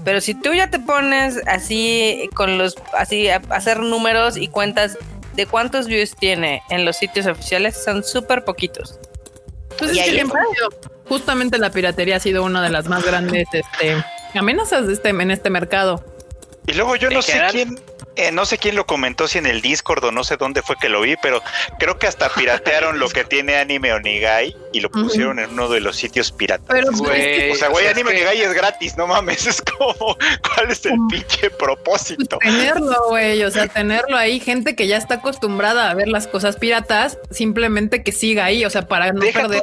Pero si tú ya te pones así con los, así a hacer números y cuentas de cuántos views tiene en los sitios oficiales, son súper poquitos. Pues justamente la piratería ha sido una de las más grandes este, amenazas de este, en este mercado. Y luego yo no sé quién, eh, no sé quién lo comentó, si en el Discord o no sé dónde fue que lo vi, pero creo que hasta piratearon lo que [LAUGHS] tiene Anime Onigai y lo pusieron en uno de los sitios piratas. Pero, o sea, güey, Anime Onigai es gratis, no mames, es como, [LAUGHS] ¿cuál es el pinche propósito? Pues tenerlo, güey, o sea, tenerlo ahí, gente que ya está acostumbrada a ver las cosas piratas, simplemente que siga ahí, o sea, para no perder.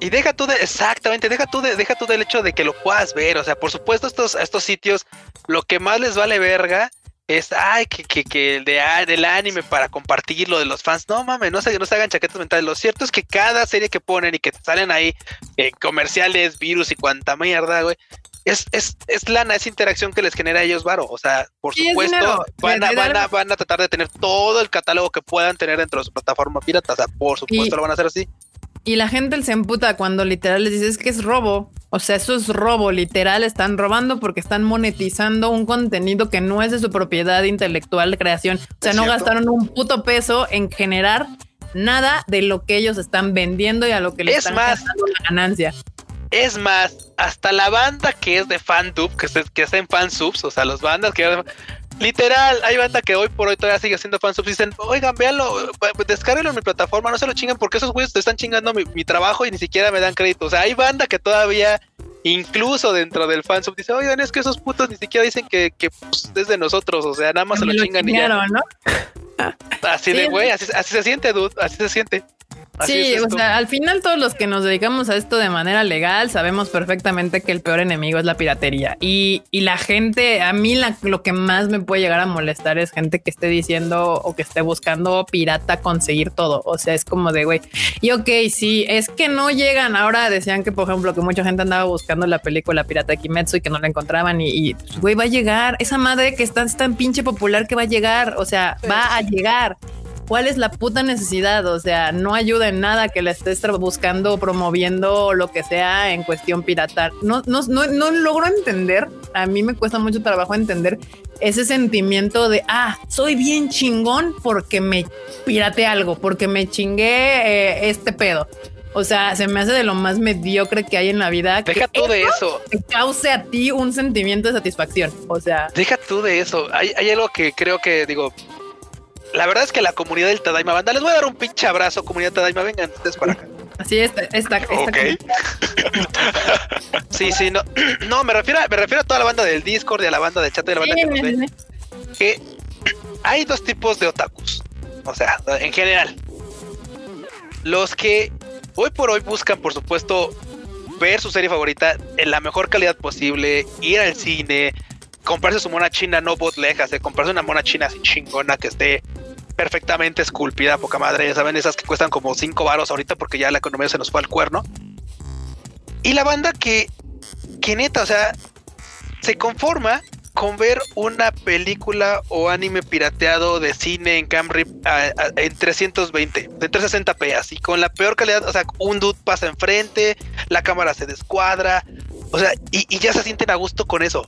Y deja tú de, exactamente, deja tú de, deja tú del hecho de que lo puedas ver. O sea, por supuesto, estos, estos sitios, lo que más les vale verga es, ay, que, que, que el de, del anime para compartirlo de los fans. No mames, no se, no se hagan chaquetas mentales. Lo cierto es que cada serie que ponen y que salen ahí eh, comerciales, virus y cuanta mierda, güey. Es, es, es lana, es interacción que les genera a ellos, Varo. O sea, por supuesto, van a, van, a, van a tratar de tener todo el catálogo que puedan tener dentro de su plataforma pirata. O sea, por supuesto lo van a hacer así. Y la gente se emputa cuando literal les dices que es robo. O sea, eso es robo, literal, están robando porque están monetizando un contenido que no es de su propiedad intelectual de creación. O sea, no gastaron un puto peso en generar nada de lo que ellos están vendiendo y a lo que les están más, la ganancia. Es más, hasta la banda que es de FanTube, que, que está en fansubs, o sea, las bandas que Literal, hay banda que hoy por hoy todavía sigue haciendo fansubs y dicen, oigan, véanlo, descárguenlo en mi plataforma, no se lo chingan porque esos güeyes te están chingando mi, trabajo y ni siquiera me dan crédito. O sea, hay banda que todavía, incluso dentro del fansub, dice, oigan, es que esos putos ni siquiera dicen que, que pues, es de nosotros, o sea, nada más se lo, chingan y ya. ¿no? Así de güey, así, así se siente, dude, así se siente sí, o sea, al final todos los que nos dedicamos a esto de manera legal sabemos perfectamente que el peor enemigo es la piratería. Y, la gente, a mí lo que más me puede llegar a molestar es gente que esté diciendo o que esté buscando pirata conseguir todo. O sea, es como de, güey, y ok, sí, es que no llegan. Ahora decían que, por ejemplo, que mucha gente andaba buscando la película Pirata de Kimetsu y que no la encontraban. Y, güey, va a llegar. Esa madre que está tan pinche popular que va a llegar. O sea, va a llegar. ¿Cuál es la puta necesidad? O sea, no ayuda en nada que la estés buscando, promoviendo lo que sea en cuestión pirata. No, no, no, no logro entender. A mí me cuesta mucho trabajo entender ese sentimiento de, ah, soy bien chingón porque me pirate algo, porque me chingué eh, este pedo. O sea, se me hace de lo más mediocre que hay en la vida. Deja tú de eso. Que cause a ti un sentimiento de satisfacción. O sea, deja tú de eso. Hay, hay algo que creo que digo, la verdad es que la comunidad del Tadaima Banda, les voy a dar un pinche abrazo, comunidad Tadaima, vengan ustedes para acá. Así es, esta, esta, Sí, sí, no, no, me refiero, a, me refiero a toda la banda del Discord y a la banda del chat de la banda que, que hay dos tipos de otakus. O sea, en general. Los que hoy por hoy buscan, por supuesto, ver su serie favorita en la mejor calidad posible, ir al cine, comprarse su mona china no botlejas, de comprarse una mona china así chingona que esté perfectamente esculpida, poca madre, ya saben, esas que cuestan como 5 varos ahorita porque ya la economía se nos fue al cuerno. Y la banda que, que neta, o sea, se conforma con ver una película o anime pirateado de cine en Camrip en 320, de 360p, así con la peor calidad, o sea, un dude pasa enfrente, la cámara se descuadra, o sea, y, y ya se sienten a gusto con eso.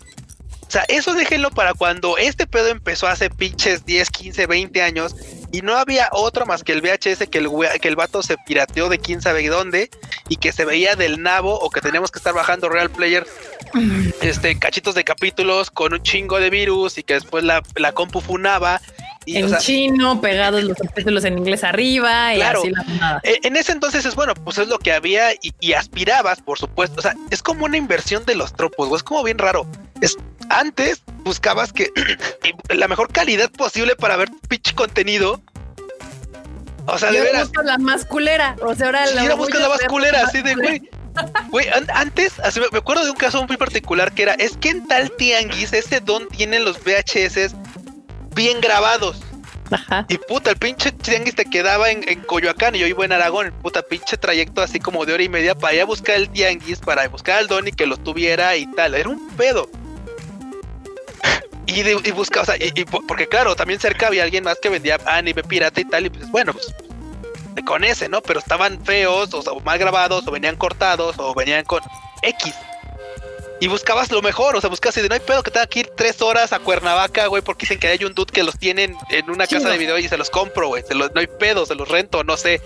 O sea, eso déjenlo para cuando este pedo empezó hace pinches 10, 15, 20 años y no había otro más que el VHS que el, que el vato se pirateó de quién sabe dónde y que se veía del nabo o que teníamos que estar bajando Real Player este cachitos de capítulos con un chingo de virus y que después la, la compu funaba en chino, pegados los subtítulos en inglés arriba y así la e, En ese entonces es bueno, pues es lo que había y, aspirabas, por supuesto. O sea, es como una inversión de los tropos, es como bien raro. Es antes buscabas que [CLEARS THROAT] la mejor calidad posible para ver pitch contenido. O sea, de veras. la más culera. O sea, ahora la, buscas la más culera, así de güey [LAUGHS] Güey, antes, me acuerdo de un caso muy particular que era, es que en tal tianguis ese don tiene los VHS bien grabados. Ajá. Y puta, el pinche tianguis te quedaba en, Coyoacán y yo iba en Aragón. Puta pinche trayecto así como de hora y media para ir a buscar el tianguis, para buscar al don y que lo tuviera y tal. Era un pedo. Y, y buscaba, o sea, y, porque claro, también cerca había alguien más que vendía anime pirata y tal. Y pues bueno, pues con ese, ¿no? Pero estaban feos, o, mal grabados, o venían cortados, o venían con X. Y buscabas lo mejor, o sea, buscabas y de no hay pedo que tenga que ir tres horas a Cuernavaca, güey, porque dicen que hay un dude que los tienen en una casa de video y se los compro, güey. no hay pedo, se los rento, no sé.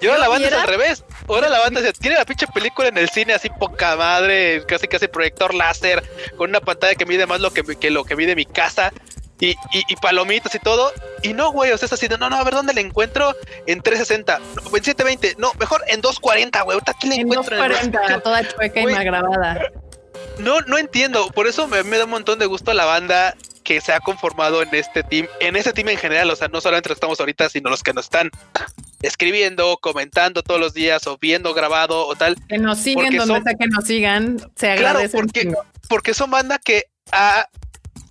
Y ahora la banda es al revés. Ahora la banda [LAUGHS] tiene la pinche película en el cine así poca madre, casi casi proyector láser, con una pantalla que mide más lo que, que lo que mide mi casa y, y, palomitas y todo. Y no, güey, o sea, es así de, no, no, a ver dónde le encuentro en 360, en 720, no, mejor en 240, güey. Ahorita aquí le encuentro 240, en toda chueca y y grabada. No, no entiendo. Por eso me, da un montón de gusto la banda que se ha conformado en este team, en ese team en general, o sea, no solamente los que estamos ahorita, sino los que nos están escribiendo, comentando todos los días o viendo grabado o tal. Que nos siguen donde sea que nos sigan, se. Claro, porque, porque son banda que ha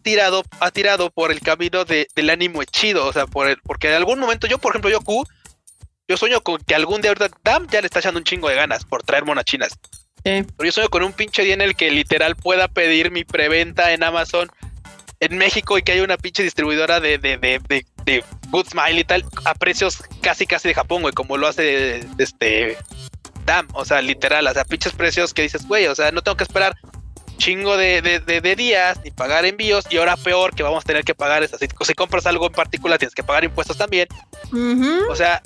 tirado, ha tirado por el camino de, del ánimo chido, o sea, por el, porque en algún momento yo, por ejemplo, yo Q, yo sueño con que algún día ahorita Dam ya le está echando un chingo de ganas por traer monachinas. Pero yo sueño con un pinche día en el que literal pueda pedir mi preventa en Amazon en México y que haya una pinche distribuidora de, de, de, de, de Good Smile y tal a precios casi casi de Japón, güey, como lo hace este Dam, o sea, literal, o sea, pinches precios que dices, güey, o sea, no tengo que esperar chingo de, de, días ni pagar envíos y ahora peor que vamos a tener que pagar es así, si compras algo en particular tienes que pagar impuestos también. O sea,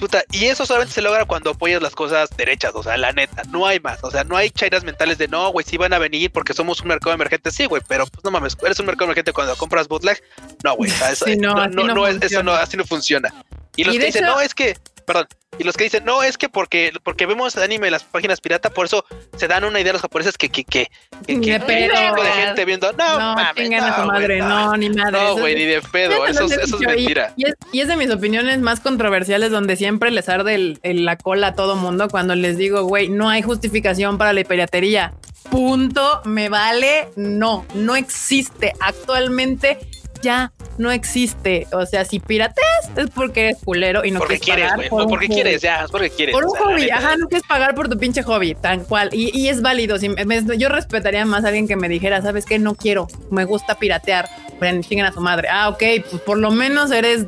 puta, y eso solamente se logra cuando apoyas las cosas derechas, o sea, la neta, no hay más, o sea, no hay chairas mentales de no, güey, sí van a venir porque somos un mercado emergente, sí, güey, pero pues no mames, eres un mercado emergente cuando compras bootleg, no, güey, eso, no, no, eso no, así no funciona. Y los que dicen, no, es que perdón. Y los que dicen, no, es que porque, porque vemos anime en las páginas pirata, por eso se dan una idea a los japoneses que, que, que, que, que de gente viendo, no, no mames, no, a su madre, no, ni madre. No, güey, ni de pedo, eso, eso, es mentira. Y, es, y es, de mis opiniones más controversiales donde siempre les arde el, la cola a todo mundo cuando les digo, güey, no hay justificación para la piratería. Punto, me vale, no, no existe. Actualmente ya no existe. O sea, si pirates es porque eres culero y no porque quieres, pagar. Por porque quieres, ya, es porque quieres. Por un hobby, ajá, no quieres pagar por tu pinche hobby, tal cual. Y, es válido. Si yo respetaría más a alguien que me dijera, ¿sabes qué? No quiero, me gusta piratear. Pero a su madre. Ah, ok, pues por lo menos eres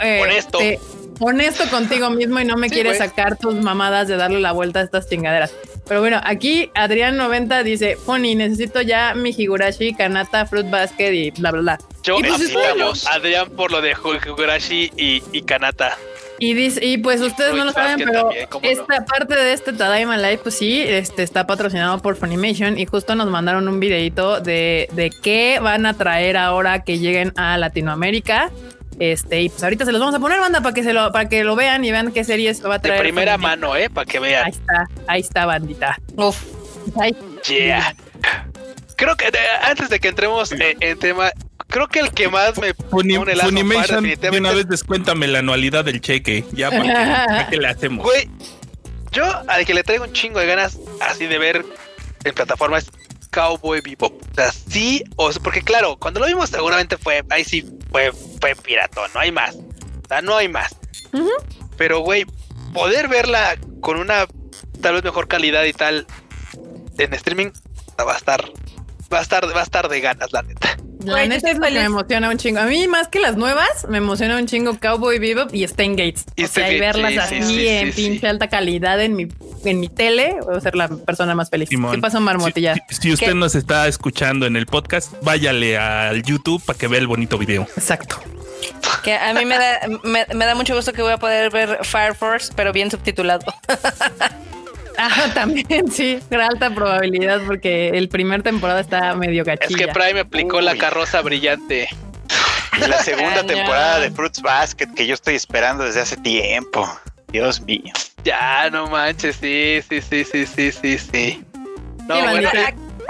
eh, honesto. Honesto contigo mismo y no me quieres sacar tus mamadas de darle la vuelta a estas chingaderas. Pero bueno, aquí Adrián90 dice, Funny, necesito ya mi Higurashi, Kanata, Fruit Basket y bla, bla, bla. Yo pues, Adrián por lo de Higurashi y, y Kanata. Y, dice, y pues ustedes no lo saben, pero esta parte de este Tadaima Live, pues sí, este está patrocinado por Funimation y justo nos mandaron un videito de, de qué van a traer ahora que lleguen a Latinoamérica. Este, y pues ahorita se los vamos a poner, banda, para que se lo, para que lo vean y vean qué series va a traer. De primera mano, eh, para que vean. Ahí está, ahí está, bandita. Uf. Yeah. Creo que antes de que entremos eh, en tema, creo que el que más me pone el Funimation, de una vez descuéntame la anualidad del cheque, ya para [LAUGHS] que, le hacemos. Güey, yo al que le traigo un chingo de ganas así de ver en plataformas Cowboy Bebop. O sea, sí, o porque claro, cuando lo vimos seguramente fue, ahí sí fue, fue piratón, no hay más. O sea, no hay más. Pero, güey, poder verla con una tal vez mejor calidad y tal en streaming va a estar, va a estar, va a estar de ganas, la neta. La neta es que me emociona un chingo. A mí, más que las nuevas, me emociona un chingo Cowboy Bebop y Stain Gates. o sea, y verlas así en pinche alta calidad en mi, en mi tele, voy a ser la persona más feliz. ¿Qué pasó, Marmotilla? Si, usted nos está escuchando en el podcast, váyale al YouTube para que vea el bonito video. Exacto. Que a mí me da, me, me da mucho gusto que voy a poder ver Fire Force, pero bien subtitulado. [LAUGHS] [LAUGHS] Ah, también, sí, gran alta probabilidad porque el primer temporada está medio gachilla. Es que Prime aplicó la carroza brillante. La [LAUGHS] segunda temporada de Fruits Basket que yo estoy esperando desde hace tiempo. Dios mío. Ya, no manches, sí, sí, sí, sí, sí, sí, sí. No,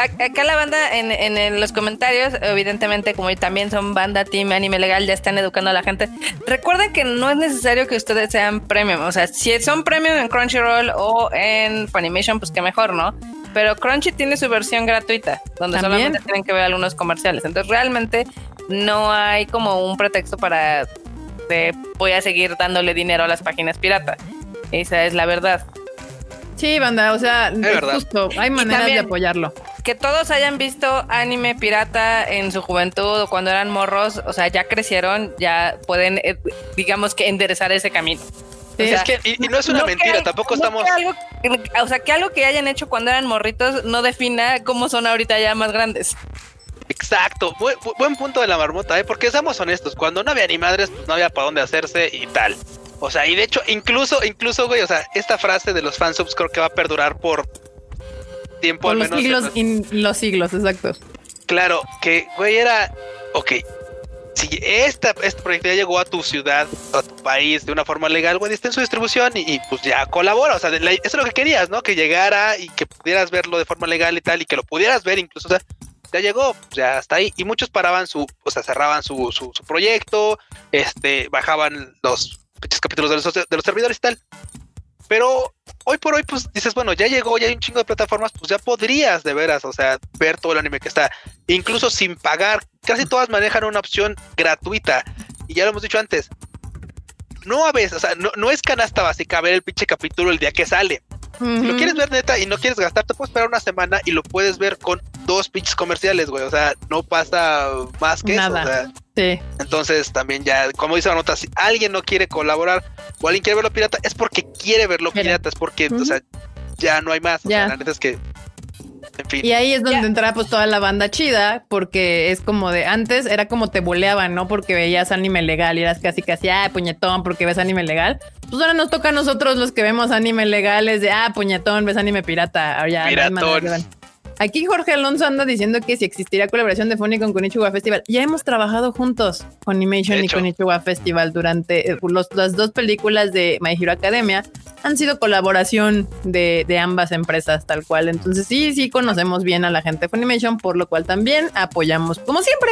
acá la banda en, en, los comentarios, evidentemente, como también son banda Team Anime Legal, ya están educando a la gente. Recuerden que no es necesario que ustedes sean premium. O sea, si son premium en Crunchyroll o en Funimation, pues que mejor, ¿no? Pero Crunchy tiene su versión gratuita, donde solamente tienen que ver algunos comerciales. Entonces, realmente no hay como un pretexto para de voy a seguir dándole dinero a las páginas pirata. Esa es la verdad. Sí, banda, o sea, es justo, hay maneras de apoyarlo. Que todos hayan visto anime pirata en su juventud o cuando eran morros, o sea, ya crecieron, ya pueden, eh, digamos que enderezar ese camino. es que, y, no es una mentira, tampoco estamos. o sea, que algo que hayan hecho cuando eran morritos no defina cómo son ahorita ya más grandes. Exacto, buen, punto de la marmota, ¿eh? porque seamos honestos, cuando no había ni madres, pues no había para dónde hacerse y tal. O sea, y de hecho, incluso, incluso, güey, o sea, esta frase de los fansubs creo que va a perdurar por tiempo al los menos. Siglos, los siglos, exacto. Claro, que, güey, era, ok, si esta, este proyecto ya llegó a tu ciudad, a tu país de una forma legal, güey, está en su distribución y, pues ya colabora. O sea, eso es lo que querías, ¿no? Que llegara y que pudieras verlo de forma legal y tal, y que lo pudieras ver incluso. O sea, ya llegó, ya está ahí. Y muchos paraban su, o sea, cerraban su, su, su proyecto, este, bajaban los capítulos de los, de los servidores y tal. Pero hoy por hoy, pues dices, bueno, ya llegó, ya hay un chingo de plataformas, pues ya podrías de veras, o sea, ver todo el anime que está, incluso sin pagar. Casi todas manejan una opción gratuita. Y ya lo hemos dicho antes. No a veces, o sea, no, no es canasta básica ver el pinche capítulo el día que sale. Si lo quieres ver neta y no quieres gastar, te puedes esperar una semana y lo puedes ver con dos pinches comerciales, güey. O sea, no pasa más que eso. sí. Entonces también ya, como dice la nota, si alguien no quiere colaborar o alguien quiere verlo pirata, es porque quiere verlo pirata, es porque, o sea, ya no hay más. O sea, la neta es que y ahí es donde entra pues toda la banda chida, porque es como de antes era como te boleaban, ¿no? Porque veías anime legal y eras casi casi, ah, puñetón, porque ves anime legal. Pues ahora nos toca a nosotros los que vemos anime legales de, ah, puñetón, ves anime pirata. Ahora ya, Piratón. Aquí Jorge Alonso anda diciendo que si existiría colaboración de Funny con Konichiwa Festival. Ya hemos trabajado juntos, Animation y Konichiwa Festival, durante eh, las dos películas de My Hero Academia. Han sido colaboración de, ambas empresas, tal cual. Entonces, sí, sí conocemos bien a la gente de Funimation, por lo cual también apoyamos, como siempre.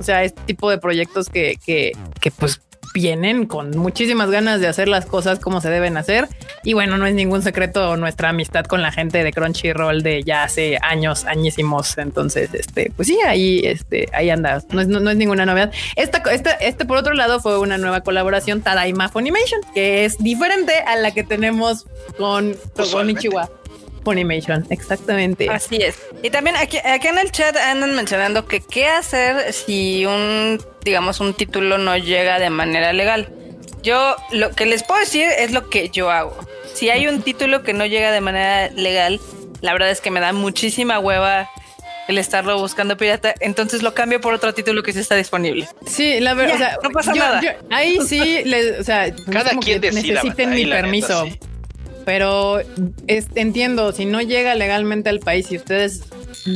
O sea, este tipo de proyectos que, que, que pues vienen con muchísimas ganas de hacer las cosas como se deben hacer. Y bueno, no es ningún secreto nuestra amistad con la gente de Crunchyroll de ya hace años, añísimos. Entonces, este, pues sí, ahí, este, ahí anda. No es, no, es ninguna novedad. Esta, esta, este, por otro lado, fue una nueva colaboración Tadaima Funimation, que es diferente a la que tenemos con, con Ichiwa. Funimation, exactamente. Así es. Y también aquí, aquí en el chat andan mencionando que qué hacer si un, digamos, un título no llega de manera legal. Yo lo que les puedo decir es lo que yo hago. Si hay un título que no llega de manera legal, la verdad es que me da muchísima hueva el estarlo buscando pirata, entonces lo cambio por otro título que sí está disponible. Sí, la verdad, o sea, no pasa nada. ahí sí, o sea, cada quien necesiten mi permiso. Pero entiendo, si no llega legalmente al país y ustedes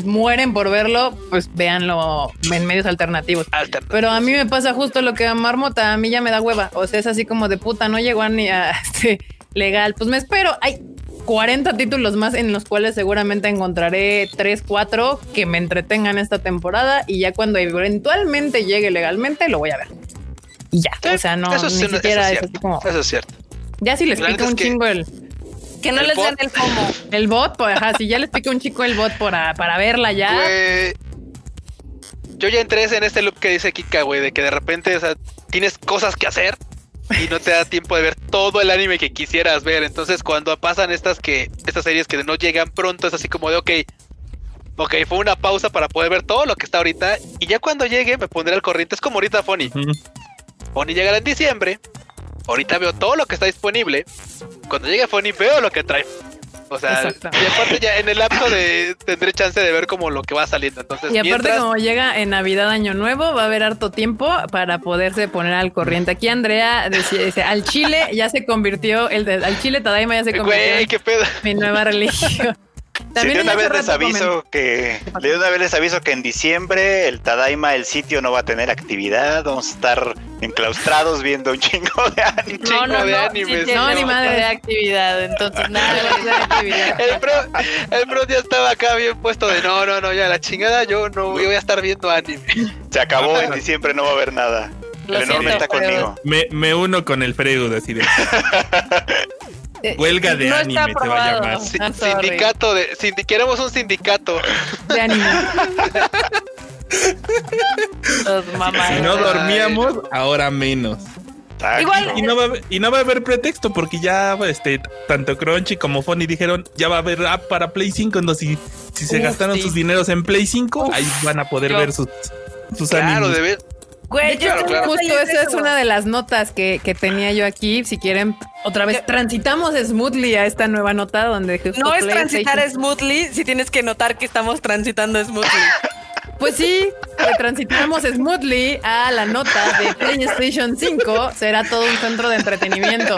mueren por verlo, pues véanlo en medios alternativos. Pero a mí me pasa justo lo que a Marmota, a mí ya me da hueva. O sea, es así como de puta, no llegó a ni a [LAUGHS] este, legal. Pues me espero. Hay 40 títulos más en los cuales seguramente encontraré 3, 4 que me entretengan esta temporada y ya cuando eventualmente llegue legalmente lo voy a ver. Y ya, o sea, no, eso, ni siquiera es, así como... Eso es cierto. Ya si les pica un chingo el que no les den el FOMO. [LAUGHS] El bot, pues, ajá, si ya les pica un chico el bot para, para verla ya. yo ya entré en este loop que dice Kika, güey, de que de repente o sea, tienes cosas que hacer y no te da tiempo de ver todo el anime que quisieras ver. Entonces, cuando pasan estas que estas series que no llegan pronto, es así como de, ok, ok, fue una pausa para poder ver todo lo que está ahorita. Y ya cuando llegue, me pondré al corriente. Es como ahorita Fonny. Fonny llega en diciembre ahorita veo todo lo que está disponible. Cuando llegue Funny veo lo que trae. O sea, y aparte ya en el lapso de tendré chance de ver como lo que va saliendo. Entonces, y aparte como llega en Navidad Año Nuevo, va a haber harto tiempo para poderse poner al corriente. Aquí Andrea dice, al Chile ya se convirtió, el de, al Chile Tadaima ya se convirtió Güey, qué pedo. mi nueva religión. Sí, de una vez les aviso que de una vez les aviso que en diciembre el Tadaima, el sitio no va a tener actividad, vamos a estar enclaustrados viendo un chingo de anime. No, no, de no, animes. sí, No, ni madre. de actividad, entonces [LAUGHS] nada de actividad. El pro, el pro ya estaba acá bien puesto de no, no, no, ya la chingada, yo no yo voy a estar viendo anime. Se acabó, en diciembre no va a haber nada. Lo el enorme siento, está pero- conmigo. Me, me uno con el Freud así de [LAUGHS] huelga de no está anime se va a llamar. Si- Ah, sorry. sindicato de sindi- queremos un sindicato. de anime. Los mamás. Si no Ay, dormíamos, ahora menos. Igual- Y no, va a, haber- y no va a haber pretexto porque ya este tanto Crunchy como Funny dijeron ya va a haber app para Play 5 entonces si, si se Uf, gastaron sí. sus dineros en Play 5 ahí van a poder yo- ver sus, sus Claro, animes. de Güey, yo Claro, Justo esa es una de las notas que, que tenía yo aquí. Si quieren, otra vez transitamos smoothly a esta nueva nota donde justo No es transitar smoothly si tienes que notar que estamos transitando smoothly. [LAUGHS] Pues sí, transitamos smoothly a la nota de PlayStation 5. Será todo un centro de entretenimiento.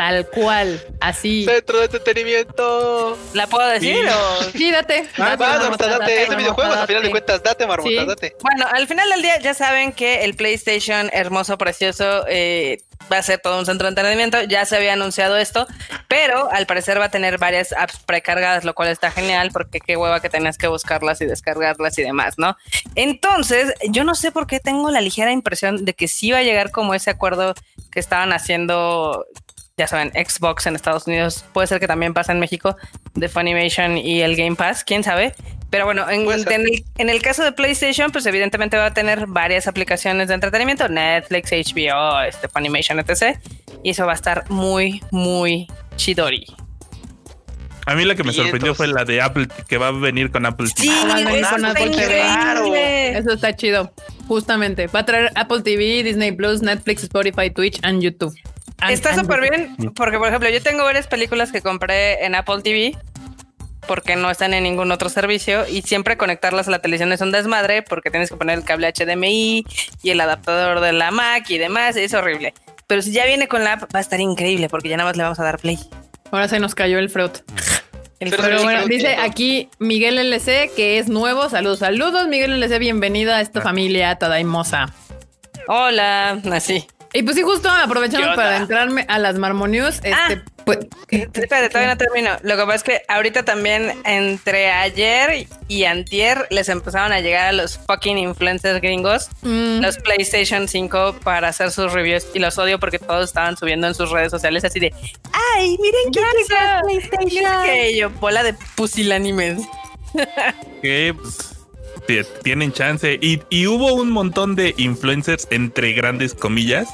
Tal cual, así. Centro de entretenimiento. ¿La puedo decir Sí. o...? Sí, date. Ah, date, marmota, Marmota, date, es de videojuegos, a final de cuentas, date, Marmota, Sí. date. Bueno, al final del día ya saben que el PlayStation hermoso, precioso, eh, va a ser todo un centro de entretenimiento. Ya se había anunciado esto, pero al parecer va a tener varias apps precargadas, lo cual está genial porque qué hueva que tenías que buscarlas y descargarlas y demás, ¿no? Entonces, yo no sé por qué tengo la ligera impresión de que sí va a llegar como ese acuerdo que estaban haciendo. Ya saben, Xbox en Estados Unidos, puede ser que también pasa en México, de Funimation y el Game Pass, quién sabe. Pero bueno, en, en el, en el caso de PlayStation, pues evidentemente va a tener varias aplicaciones de entretenimiento, Netflix, HBO, este, Funimation, etc. Y eso va a estar muy, muy chidori. A mí la que me sorprendió fue la de Apple que va a venir con Apple TV. Ah, eso con está Apple TV. increíble. Eso está chido. Justamente. Va a traer Apple TV, Disney Plus, Netflix, Spotify, Twitch and YouTube. And- Está súper bien porque, por ejemplo, yo tengo varias películas que compré en Apple TV porque no están en ningún otro servicio y siempre conectarlas a la televisión es un desmadre porque tienes que poner el cable HDMI y el adaptador de la Mac y demás, es horrible. Pero si ya viene con la app va a estar increíble porque ya nada más le vamos a dar play. Ahora se nos cayó el fruit. El Pero bueno, dice aquí Miguel LC que es nuevo. Saludos, saludos, Miguel LC. Bienvenido a esta familia tadaimosa. Hola, así. Y pues sí, justo ¿Qué aprovechando para entrarme a las Marmonews, este, Ah. pues, Espérate, todavía no termino. Lo que pasa es que ahorita también entre ayer y antier les empezaron a llegar a los fucking influencers gringos mm, los PlayStation 5 para hacer sus reviews y los odio porque todos estaban subiendo en sus redes sociales así de ¡Ay, miren qué PlayStation! Que yo, bola de pusilánimes. Que pues, tienen chance. Y, y hubo un montón de influencers, entre grandes comillas,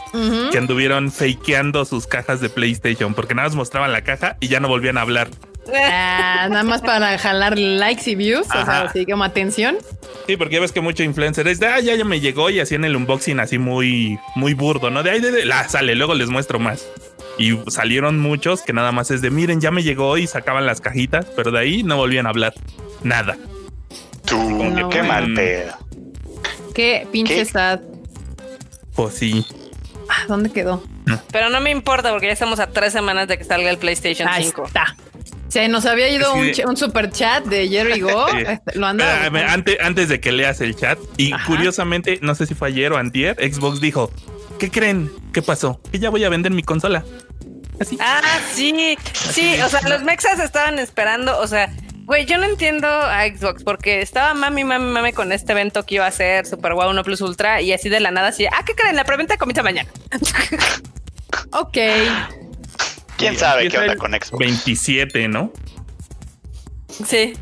que anduvieron fakeando sus cajas de PlayStation porque nada más mostraban la caja y ya no volvían a hablar. Ah, nada más para jalar likes y views, o sea, así como atención. Sí, porque ya ves que mucho influencer es de, ah, ya, ya me llegó y hacían el unboxing así muy, muy burdo, ¿no? De ahí, de, de- la sale, luego les muestro más. Y salieron muchos que nada más es de, miren, ya me llegó y sacaban las cajitas, pero de ahí no volvían a hablar. Nada. Tú, No, qué bueno. mal pedo. Qué pinche ¿Qué? sad. Pues sí. Ah, ¿Dónde quedó? Pero no me importa porque ya estamos a tres semanas de que salga el PlayStation Ahí 5. está. Se nos había ido un, de- ch- un super chat de Jerry Go. [LAUGHS] Sí. Este, lo anda. Espérame, antes, antes de que leas el chat, y Ajá. curiosamente, no sé si fue ayer o antier, Xbox dijo, ¿qué creen? ¿Qué pasó? Que ya voy a vender mi consola. Así. Ah, sí, sí, o sea, los mexas estaban esperando, o sea, güey, yo no entiendo a Xbox porque estaba mami, mami, mami con este evento que iba a ser Super Wow 1 Plus Ultra y así de la nada, así, ah, ¿qué creen? La preventa comienza mañana. [LAUGHS] Ok. ¿Quién sabe qué onda con Xbox? 27, ¿no? Sí,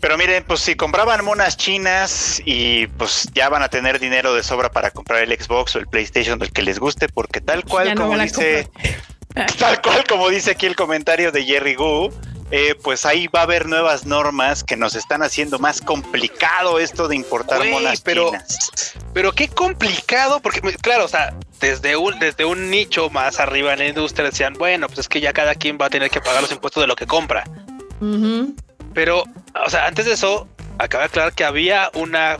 Pero miren, pues si compraban monas chinas y pues ya van a tener dinero de sobra para comprar el Xbox o el PlayStation del que les guste, porque tal cual Ya como dice, [LAUGHS] tal cual como dice aquí el comentario de Jerry Gu, eh, pues ahí va a haber nuevas normas que nos están haciendo más complicado esto de importar Güey, monas pero- chinas. Pero qué complicado, porque claro, o sea, desde un, desde un nicho más arriba en la industria decían, bueno, pues es que ya cada quien va a tener que pagar los impuestos de lo que compra. Pero, o sea, antes de eso, acaba de aclarar que había una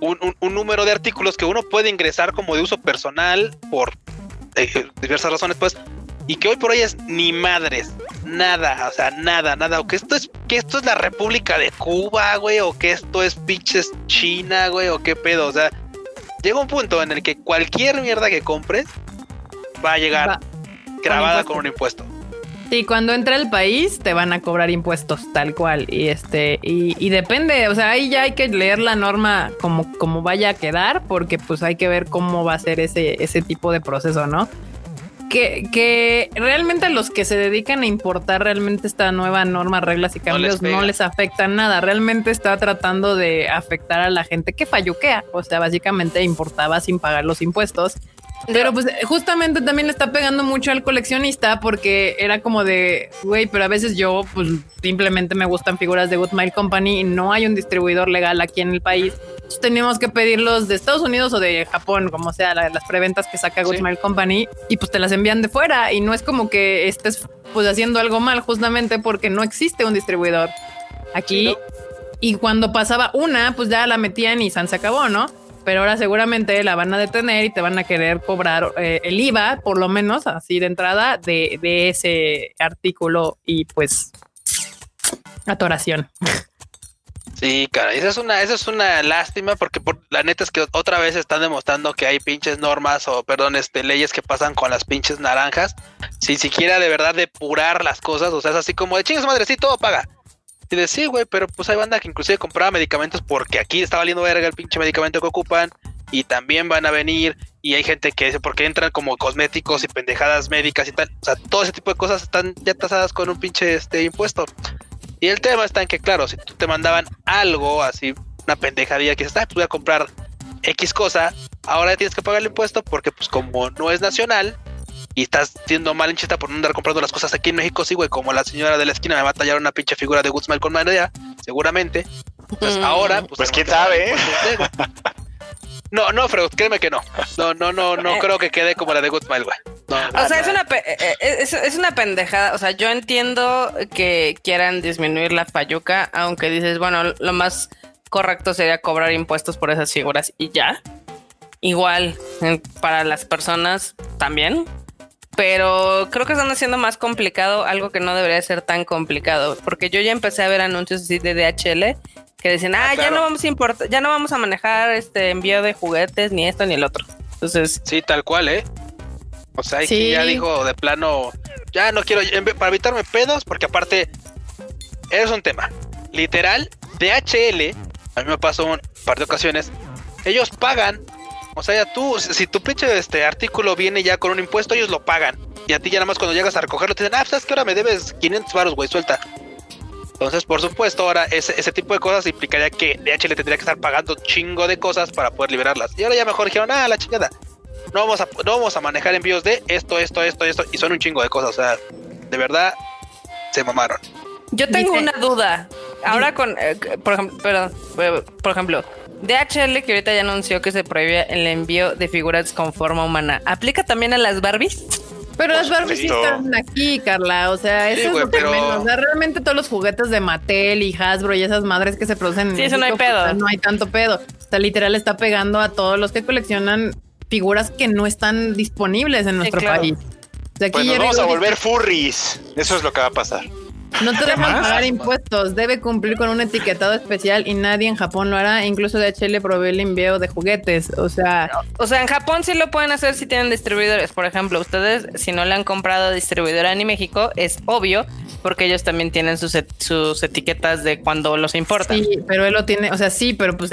un, un- un número de artículos que uno puede ingresar como de uso personal por eh, diversas razones, pues, y que hoy por hoy es ni madres. Nada, o sea, nada, nada, o que esto es, que esto es la República de Cuba, güey, o que esto es pinches China, güey, o qué pedo, o sea, llega un punto en el que cualquier mierda que compres va a llegar grabada con un impuesto. Sí, cuando entra el país te van a cobrar impuestos tal cual y este y, depende, o sea, ahí ya hay que leer la norma como, como vaya a quedar porque pues hay que ver cómo va a ser ese, ese tipo de proceso, ¿no? Que, que realmente a los que se dedican a importar realmente esta nueva norma, reglas y cambios no les, no les afecta nada. Realmente está tratando de afectar a la gente que falluquea. O sea, básicamente importaba sin pagar los impuestos pero pues justamente también le está pegando mucho al coleccionista porque era como de, güey, pero a veces yo pues simplemente me gustan figuras de Good Company y no hay un distribuidor legal aquí en el país. Entonces teníamos que pedirlos de Estados Unidos o de Japón, como sea, las preventas que saca Good Company y pues te las envían de fuera y no es como que estés pues haciendo algo mal justamente porque no existe un distribuidor aquí. Y cuando pasaba una, pues ya la metían y San se acabó, ¿no? Pero ahora seguramente la van a detener y te van a querer cobrar eh, el IVA, por lo menos así de entrada, de, ese artículo y pues atoración. Sí, cara, esa es una, esa es una lástima porque por, la neta es que otra vez están demostrando que hay pinches normas o perdón, este leyes que pasan con las pinches naranjas, sin siquiera de verdad depurar las cosas, o sea, es así como de chingas madre, sí, todo paga. Y de sí, güey, pero pues hay banda que inclusive compraba medicamentos porque aquí está valiendo verga el pinche medicamento que ocupan y también van a venir y hay gente que dice porque entran como cosméticos y pendejadas médicas y tal. O sea, todo ese tipo de cosas están ya tasadas con un pinche este impuesto. Y el tema está en que, claro, si tú te mandaban algo así, una pendejadilla que dices, ah, pues voy a comprar X cosa, ahora tienes que pagar el impuesto porque pues como no es nacional, y estás siendo mal hinchita por no andar comprando las cosas aquí en México, sí, güey, como la señora de la esquina me va a tallar una pinche figura de Goodsmile con madre seguramente. Pues ahora, pues, pues quién sabe, ¿eh? No, no, Freud, créeme que no. No, no, no, no eh. creo que quede como la de Goodsmile, güey. o sea, es una, eh, es, es, una pendejada. O sea, yo entiendo que quieran disminuir la payuca, aunque dices, bueno, lo más correcto sería cobrar impuestos por esas figuras y ya. Igual, para las personas también pero creo que están haciendo más complicado algo que no debería ser tan complicado, porque yo ya empecé a ver anuncios así de DHL que decían, ah, ah ya no vamos a importar, ya no vamos a manejar este envío de juguetes, ni esto ni el otro. Entonces, sí, tal cual, ¿eh? O sea, sí. ya dijo de plano, ya no quiero, para evitarme pedos, porque aparte, es un tema. Literal, DHL, a mí me pasó un par de ocasiones, ellos pagan o sea, ya tú, si tu pinche este artículo viene ya con un impuesto, ellos lo pagan. Y a ti ya nada más cuando llegas a recogerlo te dicen, ah, ¿sabes que ahora me debes 500 baros, güey? Suelta. Entonces, por supuesto, ahora ese, ese tipo de cosas implicaría que DHL tendría que estar pagando chingo de cosas para poder liberarlas. Y ahora ya mejor dijeron, ah, la chingada. No vamos a, no vamos a manejar envíos de esto, esto, esto, esto. Y son un chingo de cosas. O sea, de verdad, se mamaron. Yo tengo una duda. Ahora con, eh, por ejemplo, perdón, eh, por ejemplo, DHL que ahorita ya anunció que se prohíbe el envío de figuras con forma humana. ¿Aplica también a las Barbies? Pero las Barbies sí están aquí, Carla. O sea, eso es lo que menos. O sea, realmente todos los juguetes de Mattel y Hasbro y esas madres que se producen en Sí, eso no hay pedo. no hay tanto pedo. O sea, literal está pegando a todos los que coleccionan figuras que no están disponibles en nuestro país. O sea, aquí pues nos vamos a volver furries. Eso es lo que va a pasar. No te dejan pagar impuestos, debe cumplir con un etiquetado especial y nadie en Japón lo hará. Incluso DHL provee el envío de juguetes. O sea, o sea, en Japón sí lo pueden hacer si tienen distribuidores. Por ejemplo, ustedes, si no le han comprado distribuidora ni México, es obvio porque ellos también tienen sus, sus etiquetas de cuando los importan. Sí, pero él lo tiene, o sea, sí, pero pues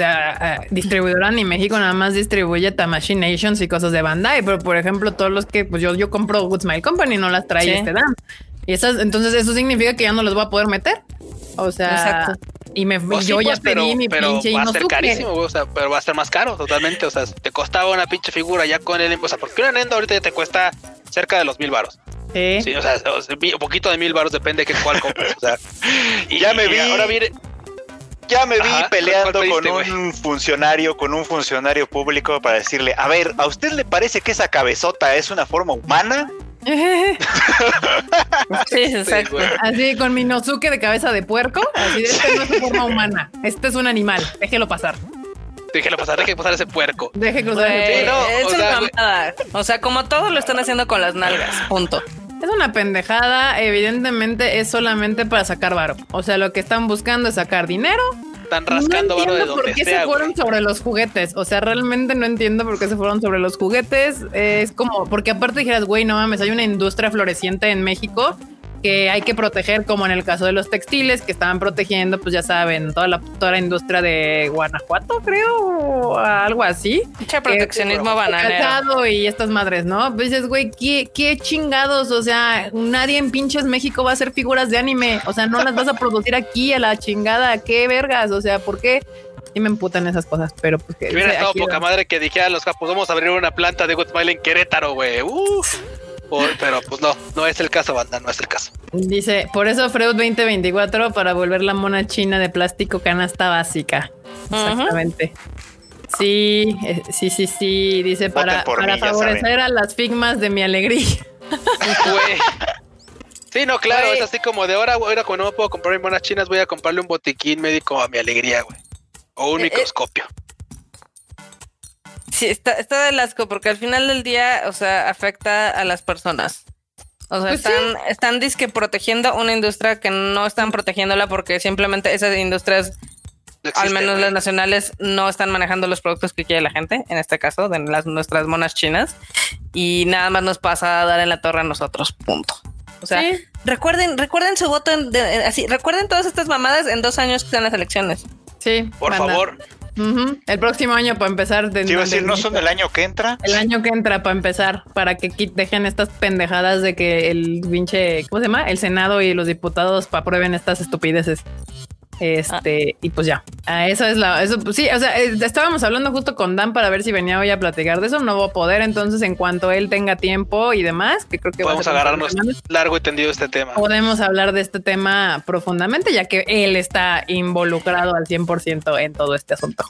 distribuidora ni México nada más distribuye Tamashi Nations y cosas de Bandai. Pero por ejemplo, todos los que pues yo, yo compro Good Smile Company no las trae este Dan. Y esas, entonces eso significa que ya no los voy a poder meter. O sea, y me pues yo ya pues, pedí mi pero pinche va a ser carísimo, o sea, pero va a ser más caro totalmente, o sea, te costaba una pinche figura ya con el, o sea, porque una Nendo ahorita ya te cuesta cerca de los mil baros. Sí. sí o, sea, un poquito de mil baros depende de cuál compres, o sea, [LAUGHS] y ya me vi, ahora mire ya me vi peleando con un funcionario, con un funcionario público para decirle, a ver, ¿a usted le parece que esa cabezota es una forma humana? [LAUGHS] sí, exacto. Así con mi nozuke de cabeza de puerco. Así de este no es forma humana. Este es un animal. Déjelo pasar. Déjelo pasar, deje pasar ese puerco. Deje cruzar ese puerco. o, sea, o sea, como todo lo están haciendo con las nalgas. Punto. Es una pendejada, evidentemente es solamente para sacar varo. O sea, lo que están buscando es sacar dinero. Están rascando de donde por qué se fueron sobre los juguetes. O sea, realmente no entiendo por qué se fueron sobre los juguetes. Es como, porque aparte dijeras, güey, no mames, hay una industria floreciente en México que hay que proteger, como en el caso de los textiles, que estaban protegiendo, pues ya saben, toda la, toda la industria de Guanajuato, creo, o algo así. Mucha proteccionismo bananero. Y estas madres, ¿no? Pues dices, güey, ¿qué, ¿qué, chingados, o sea, nadie en pinches México va a hacer figuras de anime, o sea, no las vas a producir aquí a la chingada, qué vergas, o sea, ¿por qué? Y me emputan esas cosas, pero pues que... Hubiera estado poca madre que dijera a los capos, vamos a abrir una planta de Goodmile en Querétaro, güey. Uf pero pues no, no es el caso, banda, no es el caso. Dice, por eso Freud 2024 para volver la mona china de plástico canasta básica. Exactamente. Sí, eh, sí, sí, sí. Dice para, para favorecer a las figmas de mi alegría. [LAUGHS] Sí, no, claro, es así como de ahora, ahora cuando no puedo comprar monas chinas, voy a comprarle un botiquín médico a mi alegría, güey. O un eh, eh, microscopio. Sí, está, está del asco porque al final del día, o sea, afecta a las personas. O sea, pues están, están disque protegiendo una industria que no están protegiéndola porque simplemente esas industrias, al menos las nacionales, no están manejando los productos que quiere la gente, en este caso, de las nuestras monas chinas, y nada más nos pasa a dar en la torre a nosotros, punto. O sea, recuerden, recuerden su voto, así, recuerden todas estas mamadas en dos años que sean las elecciones. Sí. Por favor. El próximo año para empezar. De, Quiero decir, ¿no son el año que entra? El año que entra para empezar, para que dejen estas pendejadas de que el pinche, ¿cómo se llama? El Senado y los diputados aprueben estas estupideces. Este, y pues ya, ah, eso es la, eso, pues sí, o sea, eh, estábamos hablando justo con Dan para ver si venía hoy a platicar de eso, no va a poder, entonces en cuanto él tenga tiempo y demás, que creo que vamos a agarrarnos largo y tendido este tema. Podemos hablar de este tema profundamente, ya que él está involucrado al 100% en todo este asunto.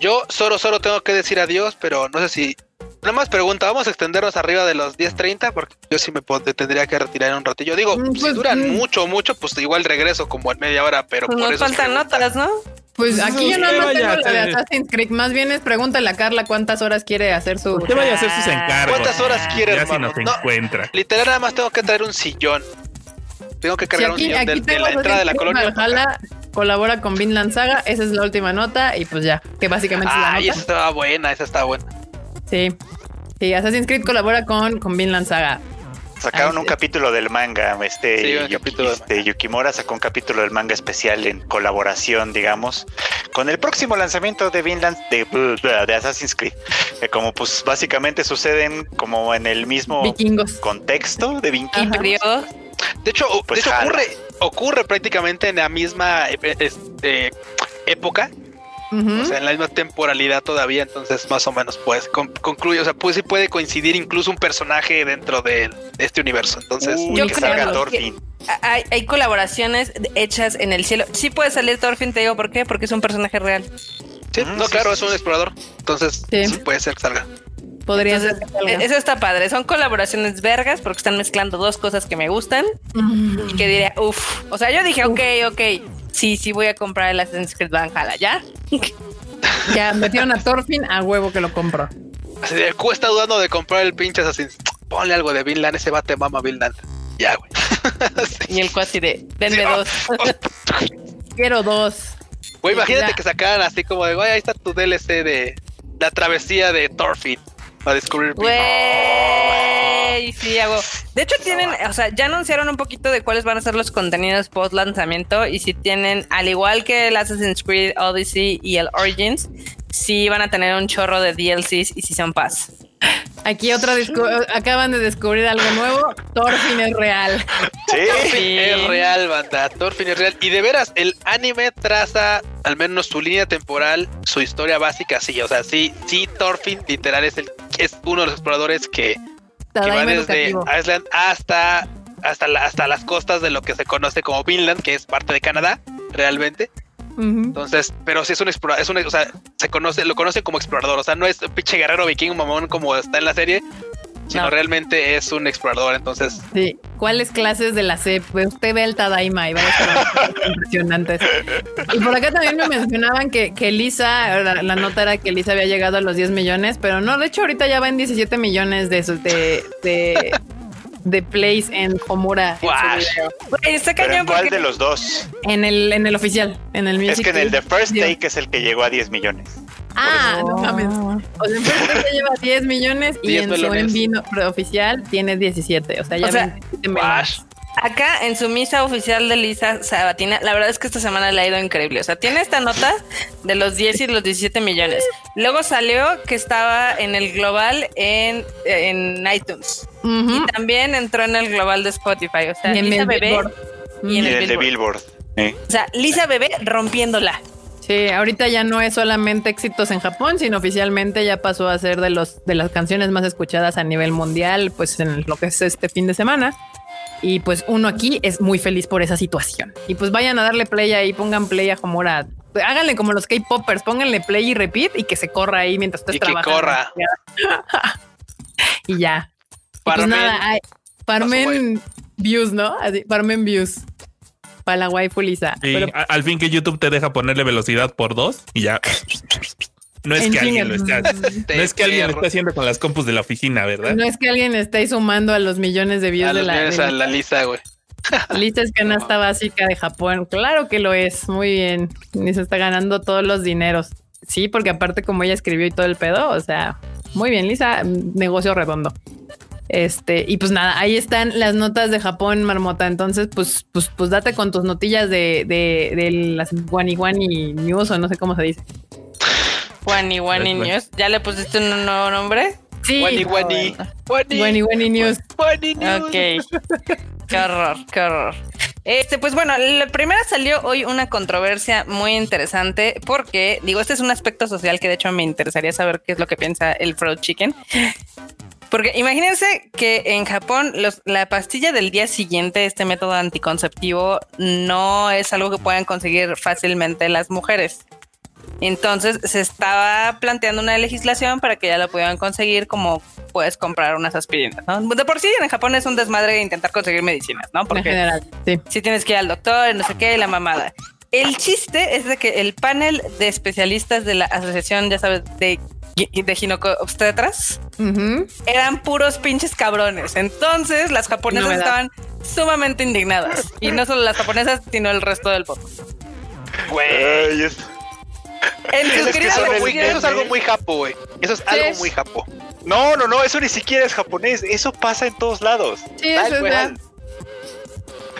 Yo solo, solo tengo que decir adiós, pero no sé si Nada más pregunta, ¿vamos a extendernos arriba de los 10.30? Porque yo sí me tendría que retirar en un ratillo. Digo, mm, si pues, duran mm. mucho, mucho, pues igual regreso como en media hora, pero pues por nos faltan notas, ¿no? Pues aquí yo no, tengo la de Assassin's Creed. Más bien es pregúntale a Carla cuántas horas quiere hacer su. ¿Qué vaya a hacer sus encargos? ¿Cuántas horas quiere, ya hermano? Si no encuentra. Literal, nada más tengo que traer un sillón. Tengo que cargar un sillón de, la entrada de la colonia. colabora con Vinland Saga. Esa es la última nota. Y pues ya, que básicamente es la nota. esa estaba buena, esa estaba buena. Sí. Sí, Assassin's Creed colabora con, con Vinland Saga. Sacaron un capítulo del manga, este, este, Yukimura sacó un capítulo del manga especial en colaboración, digamos, con el próximo lanzamiento de Vinland de, de Assassin's Creed, que como pues básicamente suceden como en el mismo contexto de vikingos. De hecho, pues ocurre, ocurre prácticamente en la misma eh, este, época o sea, en la misma temporalidad todavía, entonces más o menos pues concluye, o sea, pues sí puede coincidir incluso un personaje dentro de, este universo. Entonces, yo que creo hay, hay, colaboraciones hechas en el cielo. Sí puede salir Thorfinn, te digo por qué, porque es un personaje real. Sí, no, claro, es un explorador. Entonces, sí. puede ser que salga. Podría ser. Eso está padre. Son colaboraciones vergas porque están mezclando dos cosas que me gustan y que diría, uff. O sea, yo dije, ok, ok sí, sí voy a comprar el Assassin's Creed Valhalla, ¿ya? [LAUGHS] ya metieron a Thorfinn a huevo que lo compro. Así de, cuesta dudando de comprar el pinche Assassin's. Ponle algo de Vinland, ese bate mama Vinland. Ya, güey. [LAUGHS] Y el cuasi de, denme dos. [LAUGHS] Quiero dos. Güey, imagínate que sacaran así como de, güey, ahí está tu DLC de la travesía de Thorfinn para descubrir. Güey, sí, hago. De hecho, tienen, o sea, ya anunciaron un poquito de cuáles van a ser los contenidos post lanzamiento. Y si tienen, al igual que el Assassin's Creed Odyssey y el Origins, sí van a tener un chorro de DLCs y Season Pass. Aquí otra acaban de descubrir algo nuevo. Thorfinn es real. Sí, Thorfinn es real, banda. Thorfinn es real. Y de veras, el anime traza al menos su línea temporal, su historia básica, sí. O sea, sí, sí, Thorfinn literal es el es uno de los exploradores que, va desde Iceland hasta hasta, hasta las costas de lo que se conoce como Finland, que es parte de Canadá, realmente. Entonces, pero sí es un explorador, es un, o sea, se conoce, lo conoce como explorador, o sea, no es un pinche guerrero vikingo mamón como está en la serie, sino realmente es un explorador, entonces. Sí. ¿Cuáles clases de la CEP? Pues usted ve el Tadaima y va a impresionantes. Y por acá también me mencionaban que, que Lisa, la, nota era que Lisa había llegado a los 10 millones, pero no, de hecho ahorita ya va en 17 millones de, de, de de plays en Homura. está cañón ¿Cuál de los dos? En el, en el oficial, en el Es que en el de First Take es el que llegó a 10 millones. Ah, no mames. O sea, en First Take lleva 10 millones y en su envío oficial tiene 17. O sea, ya o sea, Acá en su misa oficial de Lisa Sabatina, la verdad es que esta semana le ha ido increíble. O sea, tiene esta nota de los 10 y los 17 millones. Luego salió que estaba en el global en, en iTunes. Y también entró en el global de Spotify. O sea, Lisa Bebé. Y en, el, de Billboard. O sea, Lisa Bebé rompiéndola. Sí, ahorita ya no es solamente éxitos en Japón, sino oficialmente ya pasó a ser de los de las canciones más escuchadas a nivel mundial, pues en lo que es este fin de semana. Y pues uno aquí es muy feliz por esa situación. Y pues vayan a darle play ahí, pongan play a Homura. Háganle como los K-Poppers, pónganle play y repeat y que se corra ahí mientras estés y trabajando. Que corra. [LAUGHS] y ya. pues nada, farmen views, ¿no? Así, farmen views. Para la waifu Lisa. al fin que YouTube te deja ponerle velocidad por dos y ya. No es que alguien lo esté, no es que alguien lo esté haciendo con las compus de la oficina, ¿verdad? No es que alguien esté sumando a los millones de views de la, de la lista, güey. [LAUGHS] Lista es canasta básica de Japón. Claro que lo es. Muy bien. Ni se está ganando todos los dineros. Sí, porque aparte como ella escribió y todo el pedo, o sea, muy bien, Lisa, negocio redondo. Este, y pues nada, ahí están las notas de Japón, Marmota. Entonces, pues, pues, pues date con tus notillas de, de, de las Wani Wani News o no sé cómo se dice. Wani Wani News. ¿Ya le pusiste un nuevo nombre? Sí. Wani Wani. Wani Wani News. Wani News. Ok. qué horror, qué horror. Este, pues bueno, la primera salió hoy una controversia muy interesante porque, digo, este es un aspecto social que de hecho me interesaría saber qué es lo que piensa el Fried Chicken. Porque imagínense que en Japón la pastilla del día siguiente, este método anticonceptivo, no es algo que puedan conseguir fácilmente las mujeres. Entonces se estaba planteando una legislación para que ya lo pudieran conseguir como puedes comprar unas aspirinas, ¿no? De por sí en Japón es un desmadre intentar conseguir medicinas, ¿no? Porque en general, sí. si tienes que ir al doctor, no sé qué, la mamada. El chiste es de que el panel de especialistas de la asociación, ya sabes, de, de ginecobstetras, eran puros pinches cabrones. Entonces las japonesas estaban sumamente indignadas. Y no solo las japonesas, sino el resto del mundo. Güey, eso, es algo muy japo, güey. Eso es algo muy japo. No, no, no, eso ni siquiera es japonés. Eso pasa en todos lados. Sí, eso es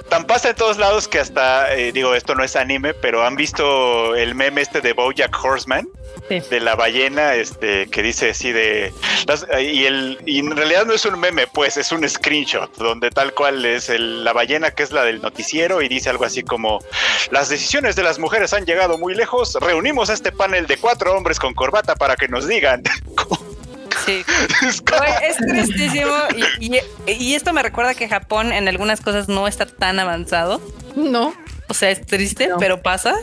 Tan pasa en todos lados que hasta, eh, digo, esto no es anime, pero han visto el meme este de Bojack Horseman de la ballena, este, que dice así de y el y en realidad no es un meme, pues es un screenshot donde tal cual es la ballena que es la del noticiero y dice algo así como las decisiones de las mujeres han llegado muy lejos, reunimos a este panel de cuatro hombres con corbata para que nos digan. [LAUGHS] Sí. [LAUGHS] es, tristísimo y, y, esto me recuerda que Japón en algunas cosas no está tan avanzado. No. O sea, es triste, pero pasa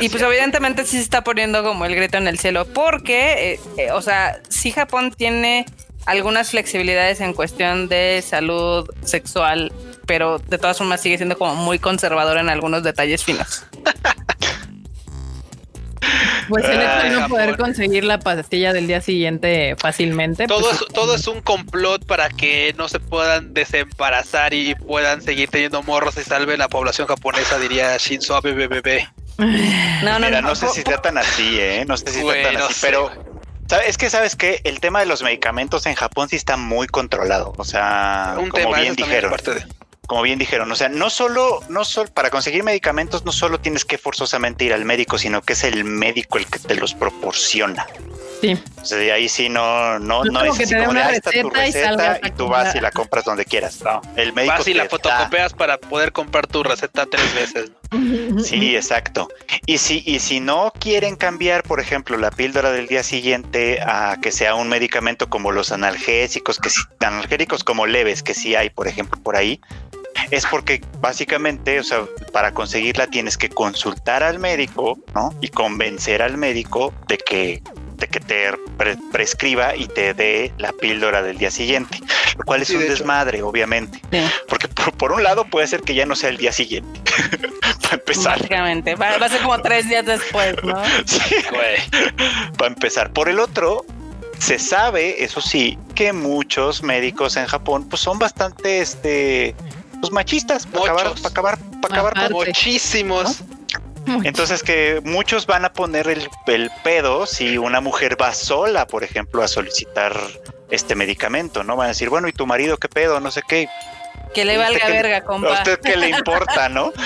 y pues evidentemente sí se está poniendo como el grito en el cielo, porque, eh, eh, o sea, sí Japón tiene algunas flexibilidades en cuestión de salud sexual, pero de todas formas sigue siendo como muy conservador en algunos detalles finos. [LAUGHS] Pues el hecho de no poder conseguir la pastilla del día siguiente fácilmente. Todo, pues, es, todo es un complot para que no se puedan desembarazar y puedan seguir teniendo morros y salve la población japonesa, diría Shinzo Abe no, no, no, sé si está tan así, ¿eh? No sé si está tan así, pero es que sabes que el tema de los medicamentos en Japón sí está muy controlado. O sea, como bien dijeron. Como bien dijeron, o sea, no solo, no solo para conseguir medicamentos, no solo tienes que forzosamente ir al médico, sino que es el médico el que te los proporciona. Sí. Ahí sí no, no, no, es así como de, ahí está tu receta y, tú vas y la compras donde quieras. No, el médico vas y la fotocopias para poder comprar tu receta tres veces. Sí, exacto. Y si, y si no quieren cambiar, por ejemplo, la píldora del día siguiente a que sea un medicamento como los analgésicos, que analgésicos como leves, que sí hay, por ejemplo, por ahí, es porque básicamente, o sea, para conseguirla tienes que consultar al médico, ¿no? Y convencer al médico de que de que te prescriba y te dé la píldora del día siguiente, lo cual es un desmadre, obviamente. Porque por, un lado puede ser que ya no sea el día siguiente, [LAUGHS] para empezar. Básicamente, va, a ser como tres días después, ¿no? [LAUGHS] sí, güey. Para empezar. Por el otro, se sabe, eso sí, que muchos médicos en Japón pues son bastante este pues machistas para acabar, para acabar, para acabar muchísimos. Entonces que muchos van a poner el, el, pedo si una mujer va sola, por ejemplo, a solicitar este medicamento, ¿no? Van a decir, bueno, ¿y tu marido qué pedo? No sé qué. Que le valga verga, compa. ¿A usted qué le importa, no? [LAUGHS]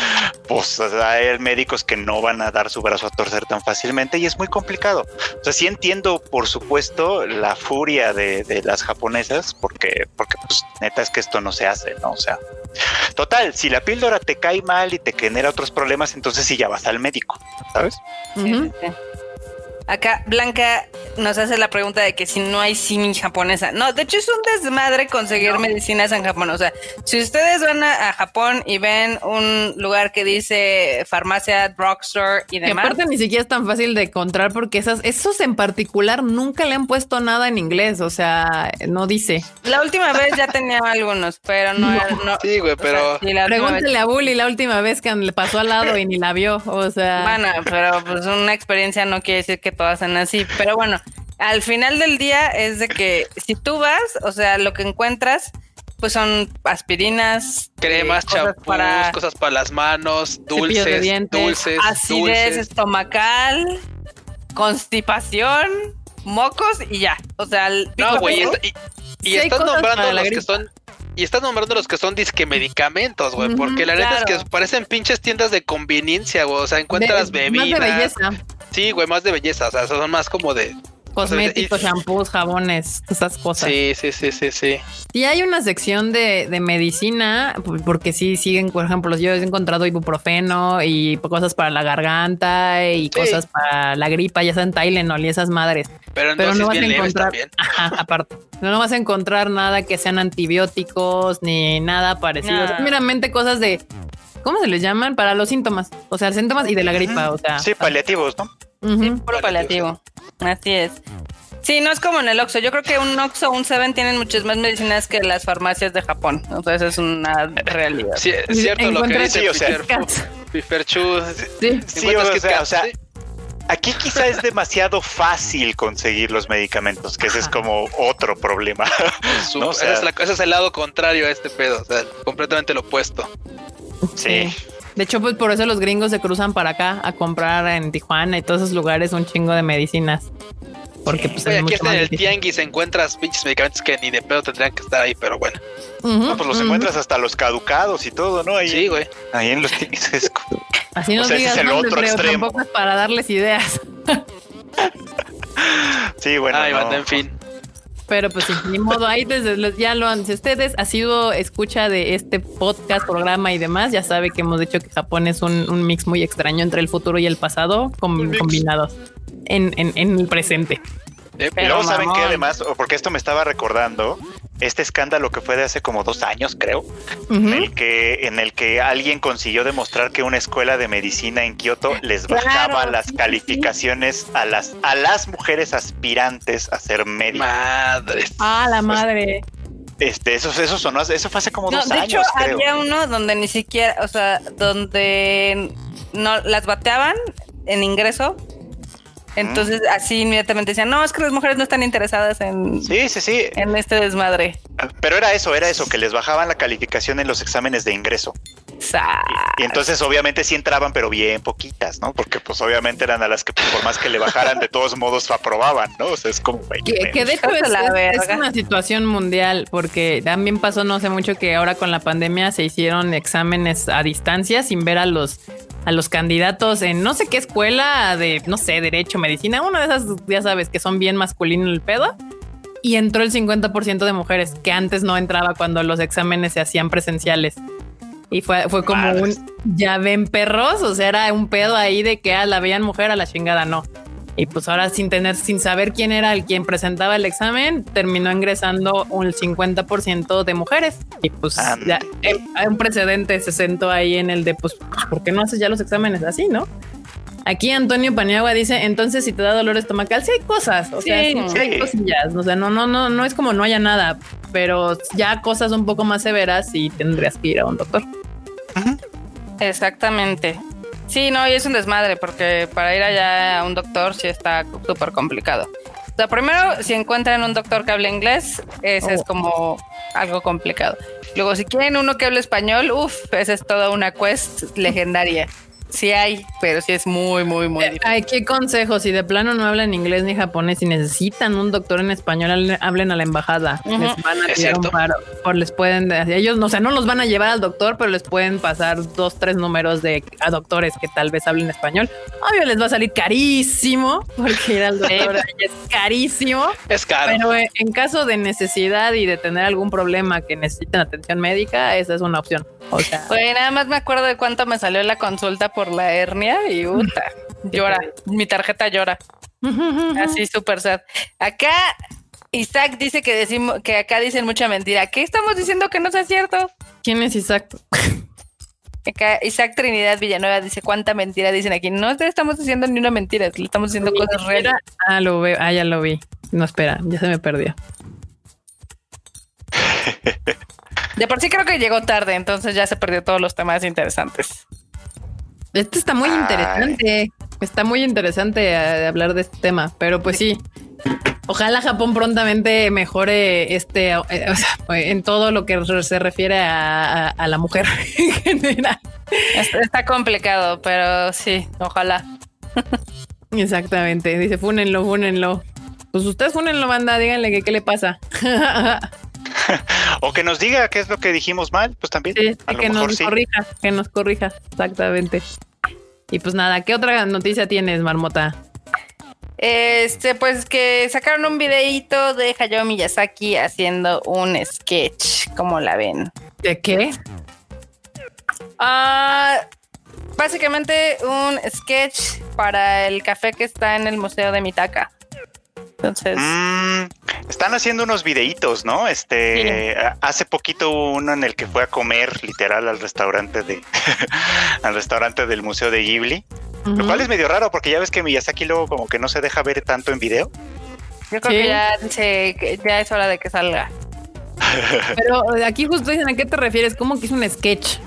Pues hay médicos que no van a dar su brazo a torcer tan fácilmente y es muy complicado. O sea, sí entiendo, por supuesto, la furia de, de las japonesas, porque, porque pues neta es que esto no se hace, ¿no? O sea, total, si la píldora te cae mal y te genera otros problemas, entonces sí ya vas al médico, ¿sabes? Sí, sí. Acá Blanca nos hace la pregunta de que si no hay simi japonesa. No, de hecho es un desmadre conseguir no. medicinas en Japón. O sea, si ustedes van a, a, Japón y ven un lugar que dice farmacia, drugstore y demás. Que aparte ni siquiera es tan fácil de encontrar porque esas, esos en particular nunca le han puesto nada en inglés. O sea, no dice. La última vez ya tenía algunos, pero no. no, no sí, güey, pero. O sea, vez... a Bully la última vez que le pasó al lado y ni la vio. O sea. Bueno, pero pues una experiencia no quiere decir que todas sean así. Pero bueno, al final del día es de que si tú vas, o sea, lo que encuentras, pues son aspirinas, cremas, eh, champús, para, cosas para las manos, dulces, de dientes, dulces, acidez dulces. estomacal, constipación, mocos y ya. O sea, el no, güey, y, y, y estás nombrando los que son y estás nombrando los que son disque medicamentos, güey, porque la claro. neta es que parecen pinches tiendas de conveniencia, güey, o sea, encuentras de, bebidas. Más de belleza. Sí, güey, más de belleza, o sea, son más como de cosméticos, shampoos, jabones, esas cosas. Sí, sí, sí, sí, sí. Y hay una sección de, de, medicina, porque sí siguen, por ejemplo, yo he encontrado ibuprofeno y cosas para la garganta y sí. cosas para la gripa, ya sean Tylenol y esas madres. Pero, Pero no vas a encontrar, [LAUGHS] ajá, aparte, no, no vas a encontrar nada que sean antibióticos ni nada parecido. Nah. Meramente cosas de ¿cómo se les llaman? Para los síntomas. O sea, síntomas y de la gripa. O sea, sí, paliativos, ¿no? Uh -huh. Sí, puro paliativo. Así es. Sí, no es como en el Oxxo. Yo creo que un Oxxo o un Seven tienen muchas más medicinas que las farmacias de Japón. Entonces es una realidad. Sí, es cierto lo que dice, sí, o sea, Piperchu. Sí, sí o, sea, o sea, Aquí quizá es demasiado fácil conseguir los medicamentos, que ese es como otro problema. [LAUGHS] ¿no? O sea, ese, es la, ese, es el lado contrario a este pedo, o sea, completamente lo opuesto. Sí. sí. De hecho, pues por eso los gringos se cruzan para acá a comprar en Tijuana y todos esos lugares un chingo de medicinas. Porque pues Oye, aquí está en el tianguis encuentras pinches medicamentos que ni de pedo tendrían que estar ahí, pero bueno. Uh -huh, no, pues los uh -huh. encuentras hasta los caducados y todo, ¿no? Ahí, sí, güey. Ahí en los tianguis es Así no o sea, digas es el otro extremo. tampoco es para darles ideas. [LAUGHS] sí, bueno. Ay, no. banda, en fin. Pero pues ni modo, ahí desde ya lo han, si ustedes ha sido escucha de este podcast, programa y demás, ya sabe que hemos dicho que Japón es un, un mix muy extraño entre el futuro y el pasado com, combinados en, en, en, el presente. Eh, luego saben que además, porque esto me estaba recordando, este escándalo que fue de hace como dos años, creo, uh -huh. en, el que, en el que alguien consiguió demostrar que una escuela de medicina en Kioto les bajaba claro, las sí, calificaciones sí. a las a las mujeres aspirantes a ser médicos. Madres. Ah, la madre. Pues, este, eso, eso sonó, eso fue hace como no, dos de años. De hecho, creo. había uno donde ni siquiera, o sea, donde no las bateaban en ingreso entonces así inmediatamente decían, no, es que las mujeres no están interesadas en, sí, sí, sí. en este desmadre. Pero era eso, era eso, que les bajaban la calificación en los exámenes de ingreso. Y, y, entonces obviamente sí entraban, pero bien poquitas, ¿no? Porque pues obviamente eran a las que por más que le bajaran, de todos modos aprobaban, ¿no? O sea, es como... Que, que de hecho es, es, es, una situación mundial, porque también pasó no hace mucho que ahora con la pandemia se hicieron exámenes a distancia sin ver a los a los candidatos en no sé qué escuela de, no sé, derecho, medicina, una de esas, ya sabes, que son bien masculino el pedo. Y entró el 50% de mujeres, que antes no entraba cuando los exámenes se hacían presenciales. Y fue, fue como un, ya ven perros, o sea, era un pedo ahí de que ah, la veían mujer a la chingada, no. Y pues ahora sin tener, sin saber quién era el quien presentaba el examen, terminó ingresando un 50% de mujeres. Y pues ah, ya eh, hay un precedente se sentó ahí en el de pues, ¿por qué no haces ya los exámenes así, no? Aquí Antonio Paniagua dice, entonces si te da dolor estomacal, sí hay cosas, o sea, sí, sí hay cosillas, o sea, no, no, no, no es como no haya nada, pero ya cosas un poco más severas y tendrías que ir a un doctor. Uh -huh. Exactamente. Sí, no, y es un desmadre porque para ir allá a un doctor sí está súper complicado. sea, primero, si encuentran un doctor que hable inglés, ese es oh. como algo complicado. Luego, si quieren uno que hable español, uff, esa es toda una quest legendaria. Sí hay, pero sí es muy, muy, muy difícil. Ay, qué consejo. Si de plano no hablan inglés ni japonés y necesitan un doctor en español, hablen a la embajada. Les van a tirar un paro. O les pueden, ellos, o sea, no los van a llevar al doctor, pero les pueden pasar dos, tres números de a doctores que tal vez hablen español. Obvio, les va a salir carísimo porque ir al doctor es carísimo. Es caro. Pero en caso de necesidad y de tener algún problema que necesiten atención médica, esa es una opción. O sea, nada más me acuerdo de cuánto me salió la consulta por la hernia y puta, [LAUGHS] llora. Mi tarjeta llora. [LAUGHS] Así súper sad. Acá Isaac dice que decimos que acá dicen mucha mentira. ¿Qué estamos diciendo que no sea cierto? ¿Quién es Isaac? [LAUGHS] Acá Isaac Trinidad Villanueva dice cuánta mentira dicen aquí. No estamos diciendo ni una mentira, le estamos diciendo cosas reales. Ah, lo veo, ah, ya lo vi. No espera, ya se me perdió. De por sí creo que llegó tarde, entonces ya se perdió todos los temas interesantes. Este está muy interesante. Está muy interesante eh, hablar de este tema, pero pues sí. Ojalá Japón prontamente mejore este eh, en todo lo que se refiere a, la mujer [LAUGHS] en general. Está, complicado, pero sí, ojalá. Exactamente. Dice, fúnenlo, fúnenlo. Pues ustedes fúnenlo, banda, díganle que qué le pasa. [LAUGHS] [LAUGHS] o que nos diga qué es lo que dijimos mal, pues también. que nos corrija, que nos corrija, exactamente. Y pues nada, ¿qué otra noticia tienes, Marmota? Este, pues que sacaron un videito de Hayao Miyazaki haciendo un sketch, ¿cómo la ven? ¿De qué? Ah, básicamente un sketch para el café que está en el Museo de Mitaka. Entonces. Mm, están haciendo unos videitos, ¿no? Este, hace poquito uno en el que fue a comer literal al restaurante de, [LAUGHS] al restaurante del Museo de Ghibli. Lo cual es medio raro porque ya ves que Miyazaki luego como que no se deja ver tanto en video. Yo creo que ya, ya es hora de que salga. [LAUGHS] Pero aquí justo dicen a qué te refieres, ¿cómo que es un sketch?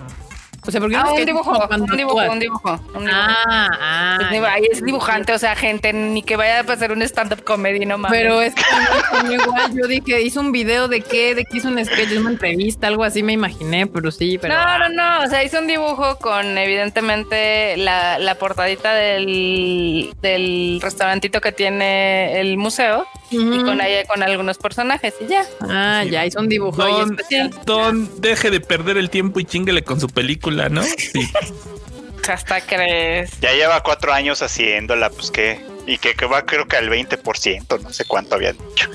O sea, porque ah, un, dibujo, un, dibujo, un dibujo, Ah, ah. es dibujante, o sea, gente, ni que vaya a pasar un stand-up comedy, no mames. Pero es que igual yo dije, hizo un video de qué, de qué hizo un sketch, una entrevista, algo así me imaginé, pero sí, pero. No, no, no. O sea, hizo un dibujo con evidentemente la, la portadita del, del restaurantito que tiene el museo y con ahí con algunos personajes y ya. Ah, ya hizo un dibujo don, especial. Don, deje de perder el tiempo y chinguele con su película, ¿no? Sí. [LAUGHS] Hasta crees. Ya lleva cuatro años haciéndola, pues que. Y que, que va creo que al 20%, no sé cuánto había dicho.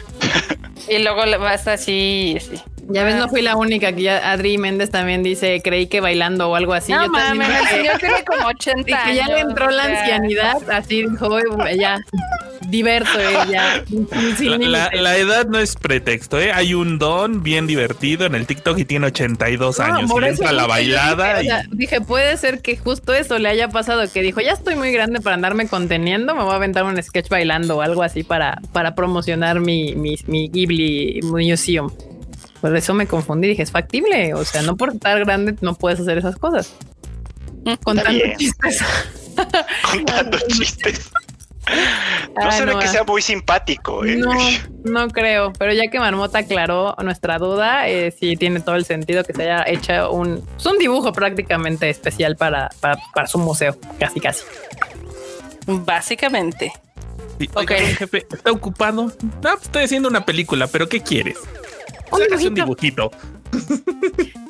y luego vas así, sí. Ya ves, no fui la única que ya Adri Méndez también dice, creí que bailando o algo así. No, mames, el señor tiene como 80 y que ya le entró la ancianidad, así dijo, ya, diverso ella. La, edad no es pretexto, ¿eh? Hay un don bien divertido en el TikTok y tiene 82 años. Y entra la bailada. Dije, puede ser que justo eso le haya pasado, que dijo, ya estoy muy grande para andarme conteniendo, me voy a aventar un sketch bailando o algo así para, para promocionar mi, mi, mi Ghibli Museum. Por eso me confundí, dije, es factible. O sea, no por estar grande no puedes hacer esas cosas. Contando chistes. [LAUGHS] Contando [LAUGHS] chistes. No se ve que sea muy simpático. ¿eh? No, [LAUGHS] no creo, pero ya que Marmota aclaró nuestra duda, eh, sí tiene todo el sentido que se haya hecho un, pues, un dibujo prácticamente especial para, para, su museo, casi casi. Básicamente. ok, jefe, ¿está ocupado? No, pues, estoy haciendo una película, pero ¿qué quieres? Un dibujito. [LAUGHS] un dibujito.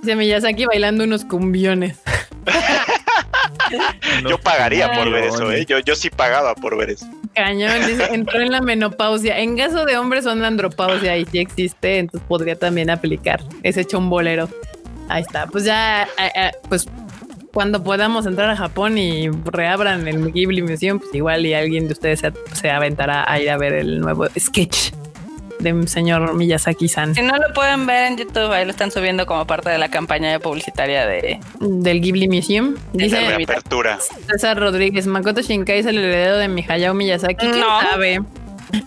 Dice Miyazaki bailando unos cumbiones. [LAUGHS] yo pagaría por ver eso, ¿eh? Yo, yo sí pagaba por ver eso. Cañón, dice, [LAUGHS] entró en la menopausia. En caso de hombres son andropausia y si existe, entonces podría también aplicar. Es hecho un bolero. Ahí está. Pues ya, pues cuando podamos entrar a Japón y reabran el Ghibli Museum, pues igual y alguien de ustedes se, se aventará a ir a ver el nuevo sketch de señor Miyazaki-san. Si no lo pueden ver en YouTube, ahí lo están subiendo como parte de la campaña publicitaria de del Ghibli Museum. Dice la apertura. César Rodríguez, Makoto Shinkai es el heredero de mi Hayao Miyazaki. ¿Quién sabe?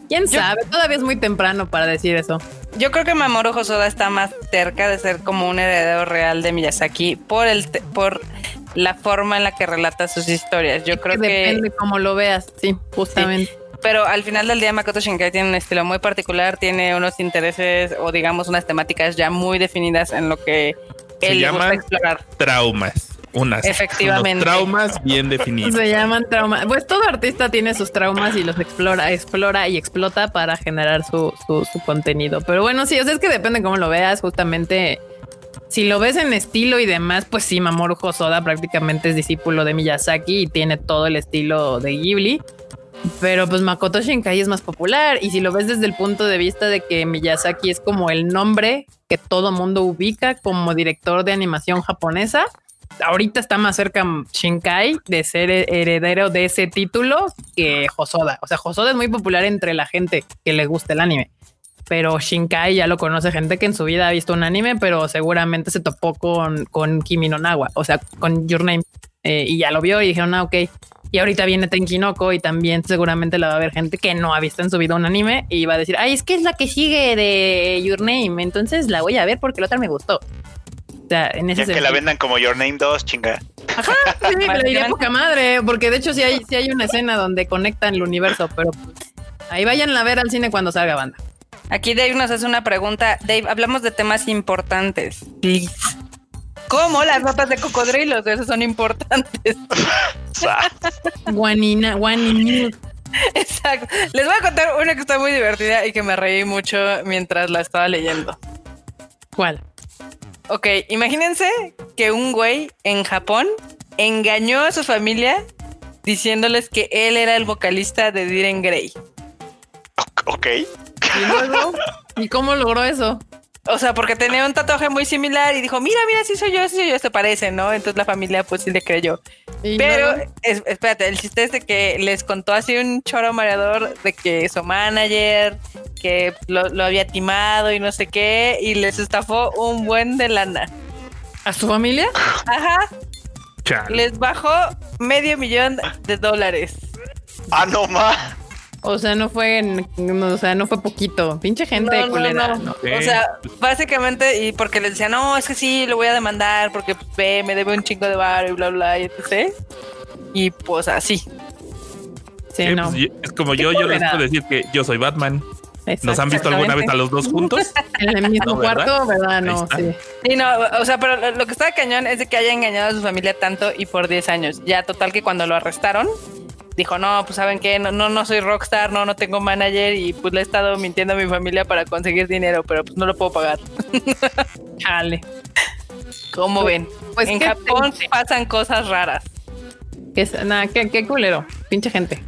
¿Quién sabe? Todavía es muy temprano para decir eso. Yo creo que Mamoru Hosoda está más cerca de ser como un heredero real de Miyazaki por el por la forma en la que relata sus historias. Yo creo que, depende cómo lo veas, sí, justamente. Pero al final del día Makoto Shinkai tiene un estilo muy particular, tiene unos intereses o digamos unas temáticas ya muy definidas en lo que él le gusta explorar. Traumas. Unas, Efectivamente. traumas bien [LAUGHS] definidos. Se llaman traumas. Pues todo artista tiene sus traumas y los explora, explora y explota para generar su, su, su contenido. Pero bueno, sí, o sea, es que depende cómo lo veas. Justamente, si lo ves en estilo y demás, pues sí, Mamoru Hosoda prácticamente es discípulo de Miyazaki y tiene todo el estilo de Ghibli. Pero pues Makoto Shinkai es más popular y si lo ves desde el punto de vista de que Miyazaki es como el nombre que todo mundo ubica como director de animación japonesa, ahorita está más cerca Shinkai de ser heredero de ese título que Hosoda. O sea, Hosoda es muy popular entre la gente que le gusta el anime. Pero Shinkai ya lo conoce gente que en su vida ha visto un anime, pero seguramente se topó con, con Kimi no Nawa, o sea, con Your Name. Eh, y ya lo vio y dijeron, ah, ok. Y ahorita viene Tenkinoko y también seguramente la va a ver gente que no ha visto en su vida un anime y va a decir, ay, es que es la que sigue de Your Name, entonces la voy a ver porque la otra me gustó. O sea, en ese Ya que la vendan como Your Name 2, chinga. Ajá, sí, me lo diría poca madre, porque de hecho sí hay, sí hay una escena donde conectan el universo, pero pues, ahí vayan a ver al cine cuando salga banda. Aquí Dave nos hace una pregunta. Dave, hablamos de temas importantes. Please. ¿Cómo las notas de cocodrilos? Esos son importantes. [LAUGHS] Guanina, guanina. Exacto. Les voy a contar una que está muy divertida y que me reí mucho mientras la estaba leyendo. ¿Cuál? Ok, imagínense que un güey en Japón engañó a su familia diciéndoles que él era el vocalista de Diren Grey. Ok. ¿Y luego? ¿Y cómo logró eso? O sea, porque tenía un tatuaje muy similar y dijo, mira, mira, sí soy yo, sí soy yo, se parece, ¿no? Entonces la familia pues sí le creyó. ¿Y Pero, es- espérate, el chiste es de que les contó así un choro mareador de que su manager, que lo, lo había timado y no sé qué, y les estafó un buen de lana. ¿A su familia? Ajá, Chale. les bajó medio millón de dólares. Ah, no más. O sea, no fue, en- no, o sea, no fue poquito. Pinche gente No, culera. no. ¿no? O sea, básicamente, y porque les decía, no, es que sí, lo voy a demandar porque pues, ve, me debe un chingo de bar y bla, bla, y etc. Y pues así. Sí, Eh, no. pues, es como yo, yo les puedo decir que yo soy Batman. ¿Nos han visto alguna vez a los dos juntos? [LAUGHS] En el mismo No, ¿verdad? cuarto, ¿verdad? No, está. sí. Sí, no, o sea, pero lo, que estaba cañón es de que haya engañado a su familia tanto y por 10 años. Ya total que cuando lo arrestaron, dijo, no, pues saben qué, no, no, no soy rockstar, no, no tengo manager y pues le he estado mintiendo a mi familia para conseguir dinero, pero pues no lo puedo pagar. [LAUGHS] Chale. ¿Cómo ven? Pues en Japón triste. pasan cosas raras. Es- Nada, qué, qué culero. Pinche gente.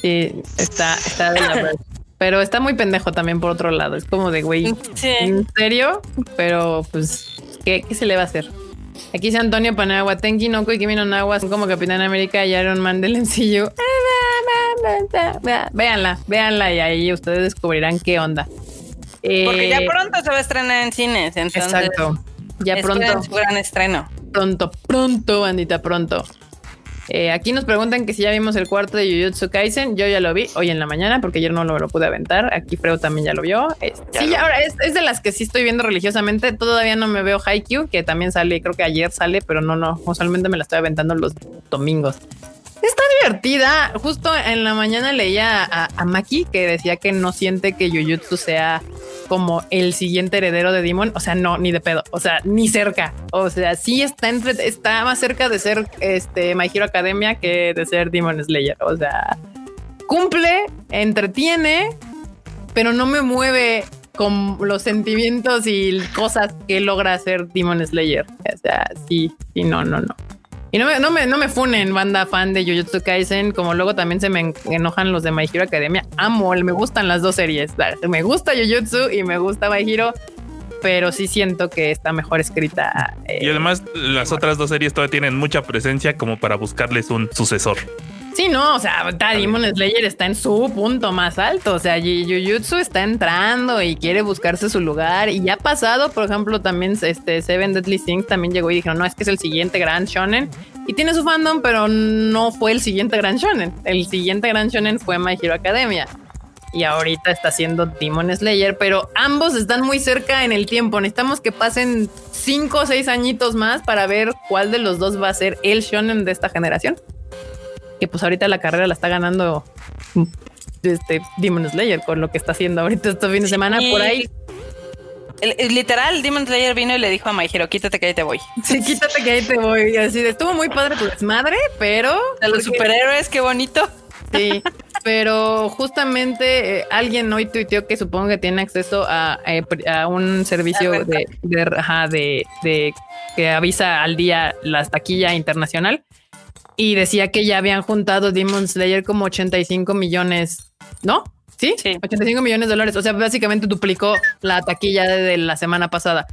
Sí, está, está de la verga. [LAUGHS] Pero está muy pendejo también por otro lado. Es como de, güey, Sí. ¿en serio? Pero, pues, ¿qué, qué se le va a hacer? Aquí dice Antonio Panagua, Tenki Noko y Kimi no Nawa son como Capitán América y Iron Man del MCU. [LAUGHS] Véanla, véanla y ahí ustedes descubrirán qué onda. Porque ya Eh, pronto se va a estrenar en cines, entonces Exacto. Ya pronto. su gran estreno. Pronto, pronto, bandita, pronto. Eh, aquí nos preguntan que si ya vimos el cuarto de Jujutsu Kaisen. Yo ya lo vi hoy en la mañana porque ayer no lo, lo pude aventar. Aquí Freo también ya lo vio. Es- Ya sí, lo ahora es, es de las que sí estoy viendo religiosamente. Todavía no me veo Haikyuu, que también sale, creo que ayer sale, pero no, no. Usualmente me la estoy aventando los domingos. Está divertida. Justo en la mañana leía a, Maki que decía que no siente que Jujutsu sea como el siguiente heredero de Demon. O sea, no, ni de pedo. O sea, ni cerca. O sea, sí está, entre- está más cerca de ser este My Hero Academia que de ser Demon Slayer. O sea, cumple, entretiene, pero no me mueve con los sentimientos y cosas que logra hacer Demon Slayer. O sea, sí, sí, no, no, no. Y no me, no me, no me funen, banda fan de Jujutsu Kaisen, como luego también se me en- enojan los de My Hero Academia. Amo, me gustan las dos series. Me gusta Jujutsu y me gusta My Hero, pero sí siento que está mejor escrita. eh, Y además, las otras dos series todavía tienen mucha presencia como para buscarles un sucesor. Sí, no, o sea, ahorita Demon Slayer está en su punto más alto. O sea, Jujutsu está entrando y quiere buscarse su lugar. Y ya ha pasado, por ejemplo, también este Seven Deadly Sins también llegó y dijeron, no, es que es el siguiente gran shonen. Y tiene su fandom, pero no fue el siguiente gran shonen. El siguiente gran shonen fue My Hero Academia. Y ahorita está haciendo Demon Slayer, pero ambos están muy cerca en el tiempo. Necesitamos que pasen cinco o seis añitos más para ver cuál de los dos va a ser el shonen de esta generación que pues ahorita la carrera la está ganando este Demon Slayer con lo que está haciendo ahorita este fin de semana por ahí. literal, Demon Slayer vino y le dijo a My quítate que ahí te voy. Sí, quítate que ahí te voy. Así de, estuvo muy padre tu desmadre, pero... De los superhéroes, qué bonito. Sí, pero justamente eh, alguien hoy tuiteó que supongo que tiene acceso a, eh, un servicio de, de, de, que avisa al día la taquilla internacional y decía que ya habían juntado Demon Slayer como 85 millones, ¿no? ¿Sí? sí. 85 millones de dólares. O sea, básicamente duplicó la taquilla de la semana pasada.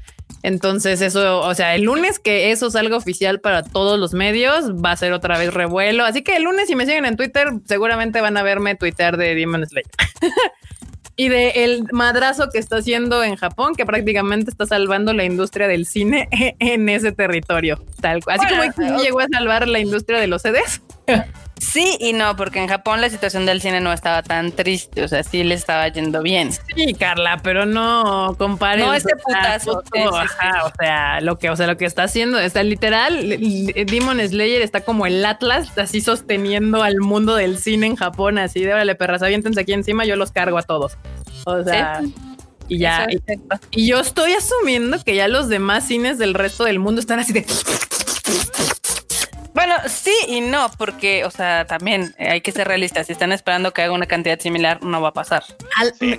Entonces, eso, o sea, el lunes que eso salga oficial para todos los medios, va a ser otra vez revuelo. Así que el lunes, si me siguen en Twitter, seguramente van a verme tuitear de Demon Slayer. [LAUGHS] y de el madrazo que está haciendo en Japón, que prácticamente está salvando la industria del cine [LAUGHS] en ese territorio. Tal Así como llegó a salvar la industria de los CDs. [LAUGHS] Sí y no, porque en Japón la situación del cine no estaba tan triste, o sea, sí le estaba yendo bien. Sí, Carla, pero no compare. No ese putazo. o sea, lo que, o sea, lo que está haciendo, está literal, Demon Slayer está como el Atlas, así sosteniendo al mundo del cine en Japón, así de órale, perras, aviéntense aquí encima, yo los cargo a todos. O sea. Y ya, y yo estoy asumiendo que ya los demás cines del resto del mundo están así de bueno, sí y no, porque, o sea, también hay que ser realistas. Si están esperando que haga una cantidad similar, no va a pasar.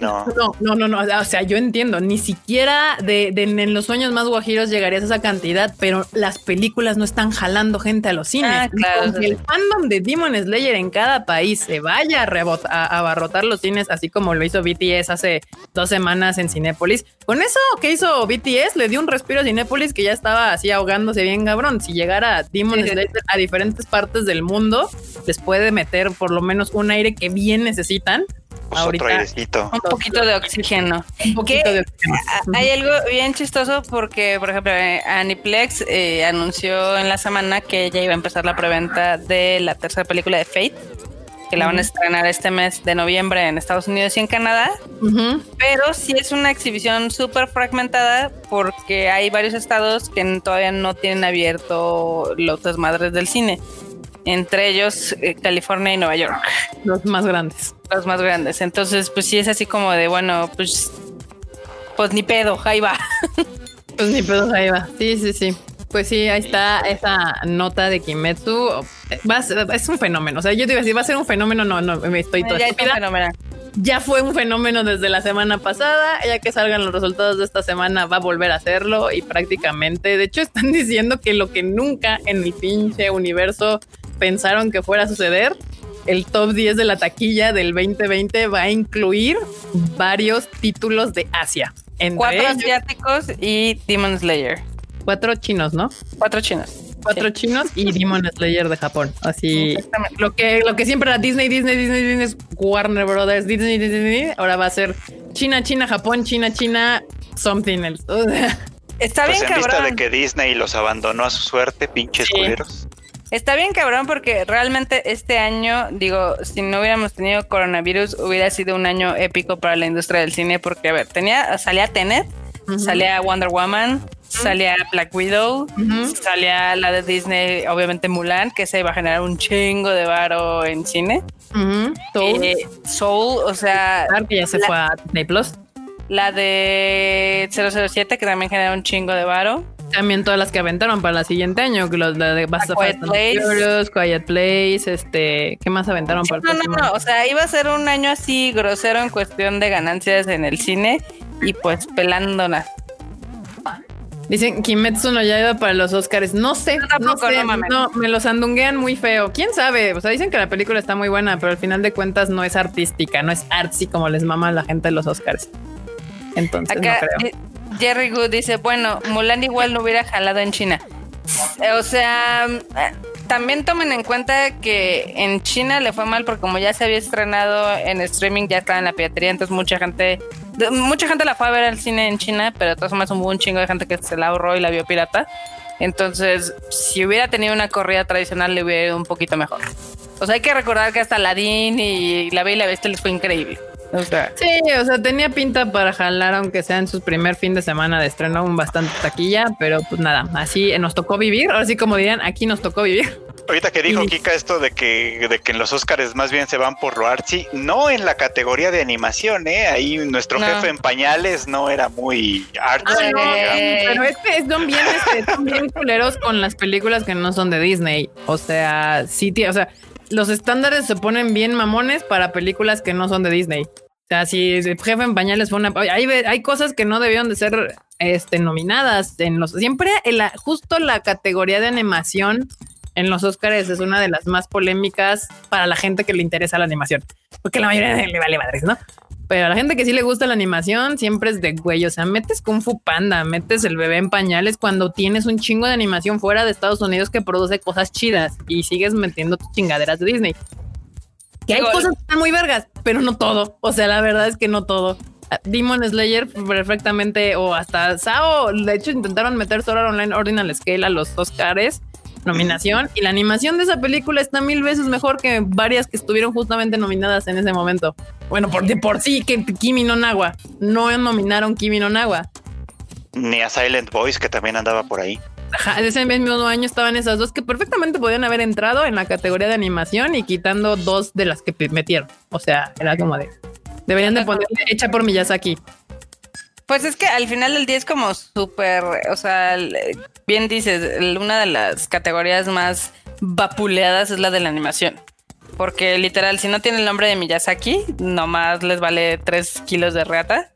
no. no. no, no, O sea, yo entiendo, ni siquiera de, en los sueños más guajiros llegarías a esa cantidad, pero las películas no están jalando gente a los cines. Ah, claro, el fandom de Demon Slayer en cada país se vaya a, a abarrotar los cines, así como lo hizo BTS hace dos semanas en Cinépolis. Con eso que hizo BTS, le dio un respiro a Cinépolis que ya estaba así ahogándose bien cabrón. Si llegara Demon Slayer a diferentes partes del mundo, les puede meter por lo menos un aire que bien necesitan. Pues ahorita, un poquito de oxígeno. Un poquito de oxígeno. Hay algo bien chistoso porque, por ejemplo, eh, Aniplex eh, anunció en la semana que ya iba a empezar la preventa de la tercera película de Fate que la van a estrenar este mes de noviembre en Estados Unidos y en Canadá. Pero sí es una exhibición súper fragmentada porque hay varios estados que todavía no tienen abierto los desmadres del cine. Entre ellos eh, California y Nueva York. Los más grandes. Los más grandes. Entonces, pues sí es así como de, bueno, pues, pues ni pedo, ahí va. [LAUGHS] pues ni pedo, ahí va. Sí, sí, sí. Pues sí, ahí está esa nota de Kimetsu. es un fenómeno. O sea, yo te iba a decir, va a ser un fenómeno. No, no, me estoy todo ya, ya fue un fenómeno desde la semana pasada. Ya que salgan los resultados de esta semana, va a volver a hacerlo. Y prácticamente, de hecho, están [LAUGHS] diciendo que lo que nunca en el pinche universo pensaron que fuera a suceder, el top 10 de la taquilla del 2020 va a incluir varios títulos de Asia. Cuatro asiáticos y Demon Slayer cuatro chinos, ¿no? Cuatro chinos. Cuatro chinos y Demon [LAUGHS] Slayer de Japón. Así lo que, lo que siempre era Disney, Disney, Disney, Disney, Warner Brothers, Disney, Disney, ahora va a ser China, China, Japón, China, China, something else. [LAUGHS] Está pues bien, en vista de que Disney los abandonó a su suerte, pinches culeros. Está bien cabrón porque realmente este año, digo, si no hubiéramos tenido coronavirus, hubiera sido un año épico para la industria del cine porque, a ver, tenía, salía Tenet, salía Wonder Woman, salía Black Widow, salía la de Disney, obviamente Mulan, que se iba a generar un chingo de varo en cine. Soul. Eh, Soul, o sea. que ya se fue a Disney Plus. La de 007, que también genera un chingo de varo. También todas las que aventaron para el siguiente año, que los de Basta Quiet Place. Quiet Place, este, ¿qué más aventaron para el No, no, no, o sea, iba a ser un año así grosero en cuestión de ganancias en el cine y pues pelándolas. Dicen Kimetsu no ya iba para los Oscars. No sé, no, sé, no, me los andunguean muy feo. ¿Quién sabe? O sea, dicen que la película está muy buena, pero al final de cuentas no es artística, no es artsy como les mama a la gente de los Oscars. Entonces, no creo. Jerry Good dice, bueno, Mulan igual no hubiera jalado en China. O sea, también tomen en cuenta que en China le fue mal porque como ya se había estrenado en streaming, ya estaba en la piratería, entonces mucha gente, mucha gente la fue a ver al cine en China, pero de todas formas hubo un chingo de gente que se la ahorró y la vio pirata. Entonces, si hubiera tenido una corrida tradicional, le hubiera ido un poquito mejor. O sea, hay que recordar que hasta Aladdin y La Bella y la Bestia les fue increíble. Sí, o sea, tenía pinta para jalar, aunque sea en su primer fin de semana de estreno, un bastante taquilla, pero pues nada, así nos tocó vivir. Ahora sí, como dirían, aquí nos tocó vivir. Ahorita que dijo Kika esto de que, de que en los Oscars más bien se van por lo artsy, no en la categoría de animación, ¿eh? Ahí nuestro jefe en pañales no era muy artsy. Ah, pero es que son bien, este, son bien culeros con las películas que no son de Disney. O sea, sí, o sea, los estándares se ponen bien mamones para películas que no son de Disney. O sea, si jefe en pañales fue una... Hay, hay cosas que no debieron de ser este, nominadas en los... Siempre en justo la categoría de animación en los Oscars es una de las más polémicas para la gente que le interesa la animación. Porque la mayoría le vale madres, ¿no? Pero a la gente que sí le gusta la animación siempre es de güey. O sea, metes Kung Fu Panda, metes el bebé en pañales cuando tienes un chingo de animación fuera de Estados Unidos que produce cosas chidas y sigues metiendo tus chingaderas de Disney. Que hay cosas que están muy vergas, pero no todo. O sea, la verdad es que no todo. Demon Slayer perfectamente o hasta Sao. De hecho, intentaron meter Sword Online Ordinal Scale a los Oscars nominación y la animación de esa película está mil veces mejor que varias que estuvieron justamente nominadas en ese momento. Bueno, por, de por sí que Kimi no Nawa no nominaron Kimi no Nawa. Ni a Silent Voice que también andaba por ahí. Ajá, ese mismo año estaban esas dos que perfectamente podían haber entrado en la categoría de animación y quitando dos de las que metieron. O sea, era como de deberían de poner hecha por Miyazaki. Pues es que al final del día es como súper, o sea, bien dices, una de las categorías más vapuleadas es la de la animación. Porque literal, si no tiene el nombre de Miyazaki, nomás les vale 3 kilos de reata.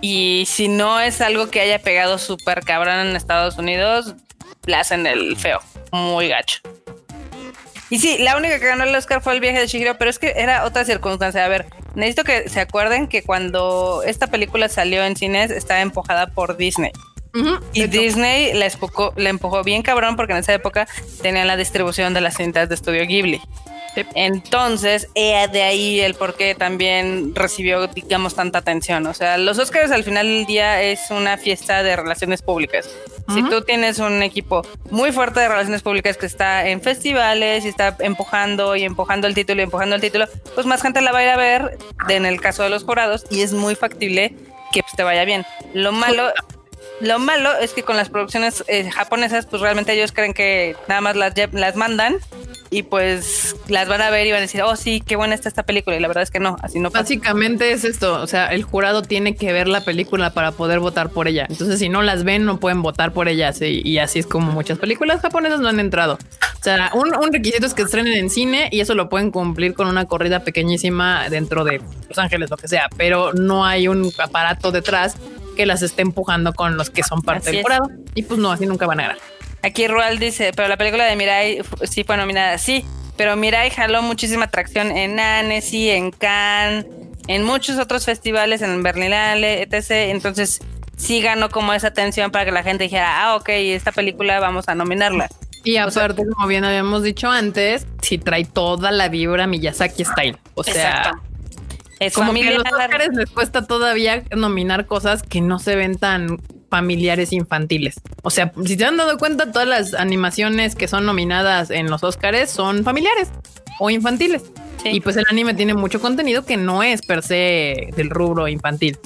Y si no es algo que haya pegado súper cabrón en Estados Unidos, le hacen el feo, muy gacho. Y sí, la única que ganó el Oscar fue el viaje de Shihiro, pero es que era otra circunstancia. A ver, necesito que se acuerden que cuando esta película salió en cines estaba empujada por Disney. y Disney la, la empujó bien cabrón porque en esa época tenían la distribución de las cintas de estudio Ghibli. Entonces, de ahí el por qué también recibió, digamos, tanta atención. O sea, los Oscars al final del día es una fiesta de relaciones públicas. Si tú tienes un equipo muy fuerte de relaciones públicas que está en festivales y está empujando y empujando el título y empujando el título, pues más gente la va a ir a ver en el caso de los jurados y es muy factible que pues, te vaya bien. Lo malo lo malo es que con las producciones eh, japonesas, pues realmente ellos creen que nada más las, las mandan y pues las van a ver y van a decir, oh sí, qué buena está esta película. Y la verdad es que no, así no pasa. Básicamente es esto, o sea, el jurado tiene que ver la película para poder votar por ella. Entonces, si no las ven, no pueden votar por ellas. Y, así es como muchas películas japonesas no han entrado. O sea, un, un, requisito es que estrenen en cine y eso lo pueden cumplir con una corrida pequeñísima dentro de Los Ángeles, lo que sea, pero no hay un aparato detrás que las esté empujando con los que son parte del jurado. Y pues no, así nunca van a ganar. Aquí Rual dice, pero la película de Mirai sí fue nominada. Sí, pero Mirai jaló muchísima atracción en Annecy, en Cannes, en muchos otros festivales, en Berlinale, etc. Entonces sí ganó como esa atención para que la gente dijera, ah, ok, esta película vamos a nominarla. Y aparte, como bien habíamos dicho antes, sí trae toda la vibra Miyazaki style. O sea, como que a los Oscars les cuesta todavía nominar cosas que no se ven tan familiares infantiles. O sea, si te han dado cuenta, todas las animaciones que son nominadas en los Oscars son familiares o infantiles. Y pues el anime tiene mucho contenido que no es per se del rubro infantil.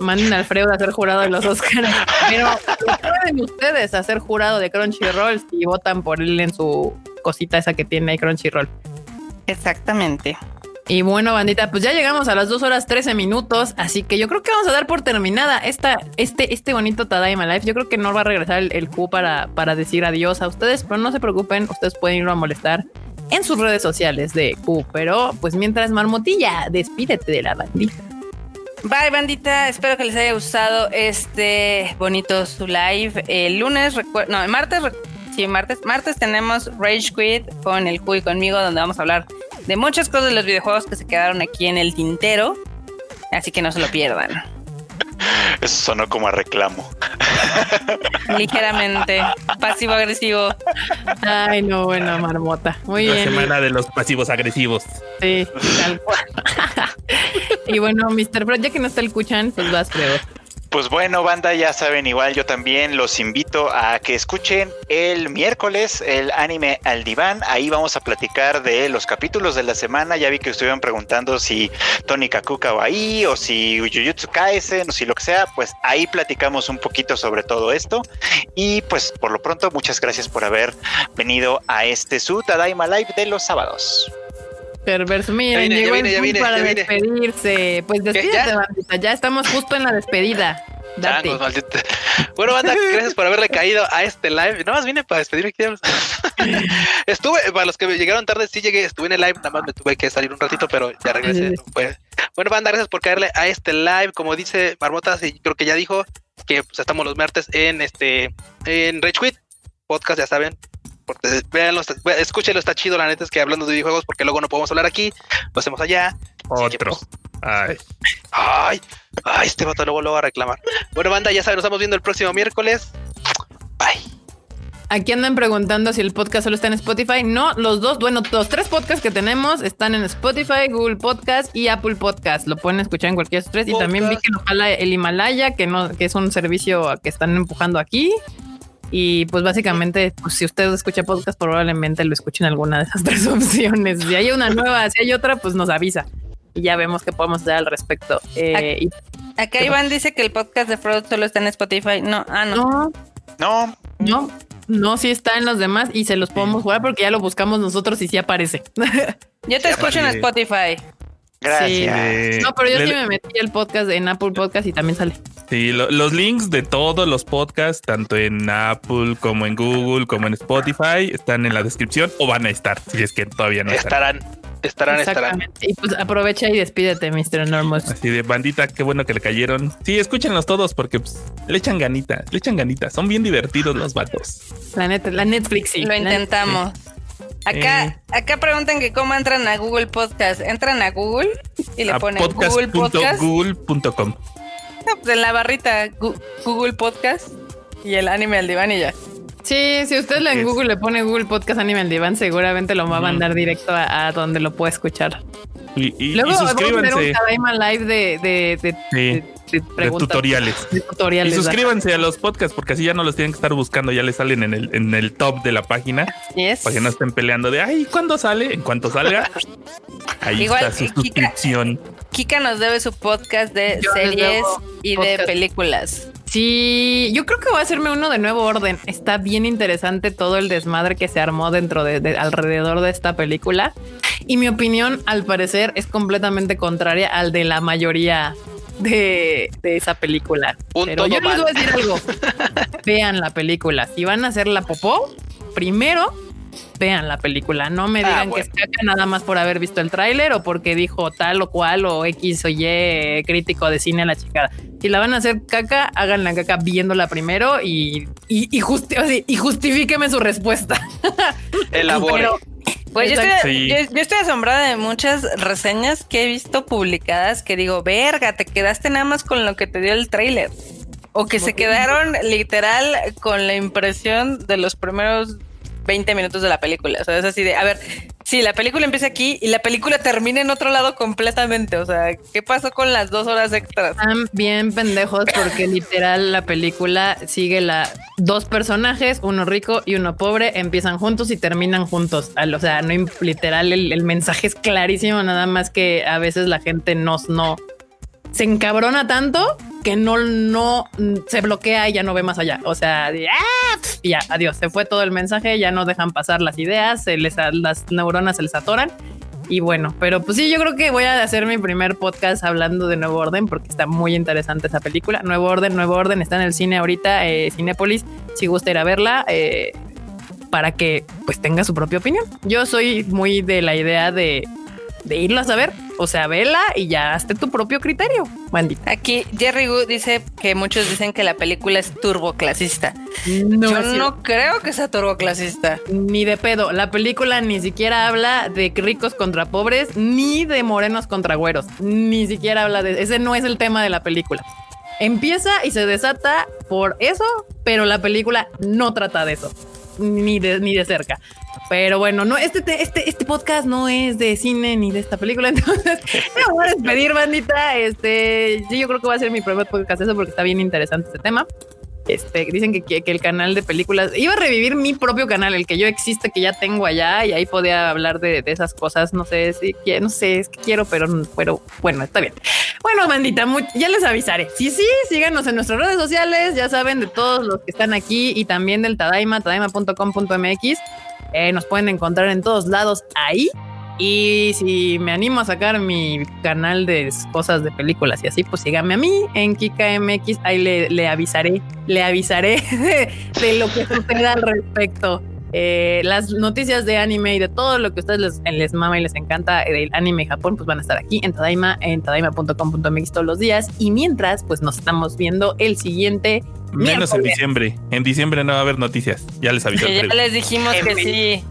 Manden a Alfredo a ser jurado de los Oscars. [LAUGHS] Pero pueden ustedes a ser jurado de Crunchyroll si votan por él en su cosita esa que tiene Crunchyroll. Exactamente. Y bueno, bandita, pues ya llegamos a las dos horas 13 minutos, así que yo creo que vamos a dar por terminada esta, este, este bonito Tadaima Life. Yo creo que no va a regresar el, el Q para, para decir adiós a ustedes, pero no se preocupen, ustedes pueden irlo a molestar en sus redes sociales de Q. Pero pues mientras Marmotilla, despídete de la bandita. Bye, bandita. Espero que les haya gustado este bonito su live. El lunes, no, el martes, sí, martes, martes tenemos Rage Quit con el Q y conmigo, donde vamos a hablar de muchas cosas de los videojuegos que se quedaron aquí en el tintero. Así que no se lo pierdan. Eso sonó como a reclamo. Ligeramente. Pasivo agresivo. Ay, no, bueno, marmota. Muy La bien. semana de los pasivos agresivos. Sí, tal cual. [LAUGHS] y bueno, Mr. Fred, ya que no está el Cuchan, pues vas, creo. Pues bueno, banda, ya saben, igual yo también los invito a que escuchen el miércoles el anime al diván. Ahí vamos a platicar de los capítulos de la semana. Ya vi que estuvieron preguntando si Tony Kakuka va ahí o si Jujutsu Kaisen o si lo que sea. Pues ahí platicamos un poquito sobre todo esto. Y pues por lo pronto, muchas gracias por haber venido a este su Tadaima Live de los sábados. Perverso, miren, ya llegó ya el para despedirse. Pues despídete, bandita, ya estamos justo en la despedida. Date. bueno, banda, gracias por haberle caído a este live. Nada más vine para despedirme. [LAUGHS] estuve, para los que llegaron tarde, sí llegué, estuve en el live, nada más me tuve que salir un ratito, pero ya regresé. Bueno, banda, gracias por caerle a este live. Como dice Marmotas, y creo que ya dijo que pues, estamos los martes en este en Rage Quit podcast, ya saben, Veanlo, escúchenlo, está chido. La neta es que hablando de videojuegos, porque luego no podemos hablar aquí, lo hacemos allá. Otro. Ay. Ay. Ay, este vato luego lo va a reclamar. Bueno, banda, ya saben, nos estamos viendo el próximo miércoles. Bye. Aquí andan preguntando si el podcast solo está en Spotify. No, los dos, bueno, los tres podcasts que tenemos están en Spotify, Google Podcast y Apple Podcast. Lo pueden escuchar en cualquiera de esos tres. Y también vi que nos jala el Himalaya, que no, que es un servicio que están empujando aquí. Y pues básicamente, pues, si usted escucha podcast, probablemente lo escuche en alguna de esas [LAUGHS] tres opciones. Si hay una nueva, si hay otra, pues nos avisa y ya vemos qué podemos hacer al respecto. Eh, acá, Iván dice que el podcast de Fraud solo está en Spotify. No, ah, no. No. No. No, sí está en los demás y se los podemos jugar porque ya lo buscamos nosotros y sí aparece. [LAUGHS] Yo te escucho en Spotify. Gracias. No, pero yo sí me metí el podcast en Apple Podcast y también sale. Sí, los links de todos los podcasts, tanto en Apple como en Google, como en Spotify, están en la descripción o van a estar, si es que todavía no estarán. Estarán, estarán. Y pues aprovecha y despídete, Mr. Enormous. Así de bandita, qué bueno que le cayeron. Sí, escúchenlos todos porque pues, le echan ganitas, le echan ganitas. Son bien divertidos los vatos. La, net, la Netflix, sí. Lo intentamos. Acá, eh. acá preguntan que cómo entran a Google Podcast. Entran a Google y le ponen Google Podcast. Google.com. No, pues en la barrita Google Podcast y el anime al diván y ya. Sí, si usted en Google le pone Google Podcast Anime al diván, seguramente lo va a mandar directo a, donde lo puede escuchar. Y, y, Luego y suscríbanse. vamos a hacer un live de, de, de, de, tutoriales. tutoriales. Y suscríbanse a los podcasts porque así ya no los tienen que estar buscando, ya les salen en el, en el top de la página. Para que no estén peleando de, ay, ¿cuándo sale? En cuanto salga, ahí está su suscripción. Kika nos debe su podcast de series y de películas. Sí, yo creo que voy a hacerme uno de nuevo orden. Está bien interesante todo el desmadre que se armó dentro de, alrededor de esta película. Y mi opinión, al parecer, es completamente contraria al de la mayoría de, esa película. Pero yo les voy a decir algo. [LAUGHS] Vean la película. Si van a hacer la popó, primero vean la película. No me ah, digan que es caca nada más por haber visto el tráiler o porque dijo tal o cual o X o Y crítico de cine a la chica. Si la van a hacer caca, hagan la caca viéndola primero y, y, y, y justifíqueme su respuesta. Elabore. Pues yo estoy, asombrada de muchas reseñas que he visto publicadas que digo, verga, te quedaste nada más con lo que te dio el tráiler. O que se quedaron literal con la impresión de los primeros 20 minutos de la película. O sea, es así de, a ver, si la película empieza aquí y la película termina en otro lado completamente. O sea, ¿qué pasó con las dos horas extras? Están bien pendejos porque literal la película sigue la dos personajes, uno rico y uno pobre, empiezan juntos y terminan juntos. O sea, no literal el, mensaje es clarísimo, nada más que a veces la gente no, no se encabrona tanto que no, no se bloquea y ya no ve más allá. O sea, ¡ah! ya, adiós, se fue todo el mensaje, ya no dejan pasar las ideas, se les, las neuronas se les atoran. Y bueno, pero pues sí, yo creo que voy a hacer mi primer podcast hablando de Nuevo Orden porque está muy interesante esa película. Nuevo Orden, Nuevo Orden está en el cine ahorita, eh, Cinépolis, si gusta ir a verla. Eh, para que pues tenga su propia opinión. Yo soy muy de la idea de de irlas a ver. O sea, vela y ya hazte tu propio criterio, Wendy. Aquí Jerry Gu dice que muchos dicen que la película es turboclasista. No, Yo no creo que sea turboclasista. Ni de pedo. La película ni siquiera habla de ricos contra pobres, ni de morenos contra güeros. Ni siquiera habla de... Ese no es el tema de la película. Empieza y se desata por eso, pero la película no trata de eso. Ni de, ni de cerca. Pero bueno, no, este, este, este podcast no es de cine ni de esta película. [LAUGHS] Entonces, me voy a despedir, bandita. Este, yo creo que va a ser mi primer podcast eso porque está bien interesante este tema. Este, dicen que, que, el canal de películas iba a revivir mi propio canal, el que yo existe, que ya tengo allá, y ahí podía hablar de, esas cosas. No sé si no sé, es que quiero, pero, pero bueno, está bien. Bueno, bandita, ya les avisaré. Sí, sí, síganos en nuestras redes sociales, ya saben de todos los que están aquí y también del Tadaima, tadaima.com.mx. Eh, nos pueden encontrar en todos lados ahí. Y si me animo a sacar mi canal de cosas de películas y así, pues síganme a mí en KikaMX. Ahí le, avisaré, le avisaré [LAUGHS] de, lo que suceda al respecto. Eh, las noticias de anime y de todo lo que a ustedes les, les mama y les encanta del anime Japón, pues van a estar aquí en Tadaima, en tadaima.com.mx todos los días. Y mientras, pues nos estamos viendo el siguiente. Menos en diciembre. En diciembre no va a haber noticias. Ya les avisé. [LAUGHS] ya les dijimos que sí.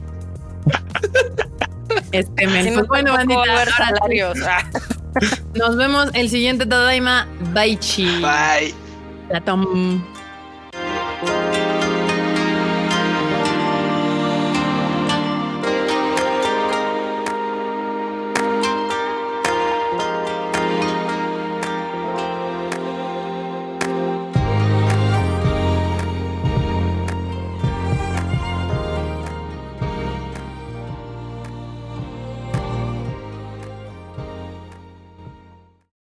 [LAUGHS] Este men. Pues bueno, bandita. Salarios. Nos vemos el siguiente Tadaima. Bye, chi. Bye. La tom.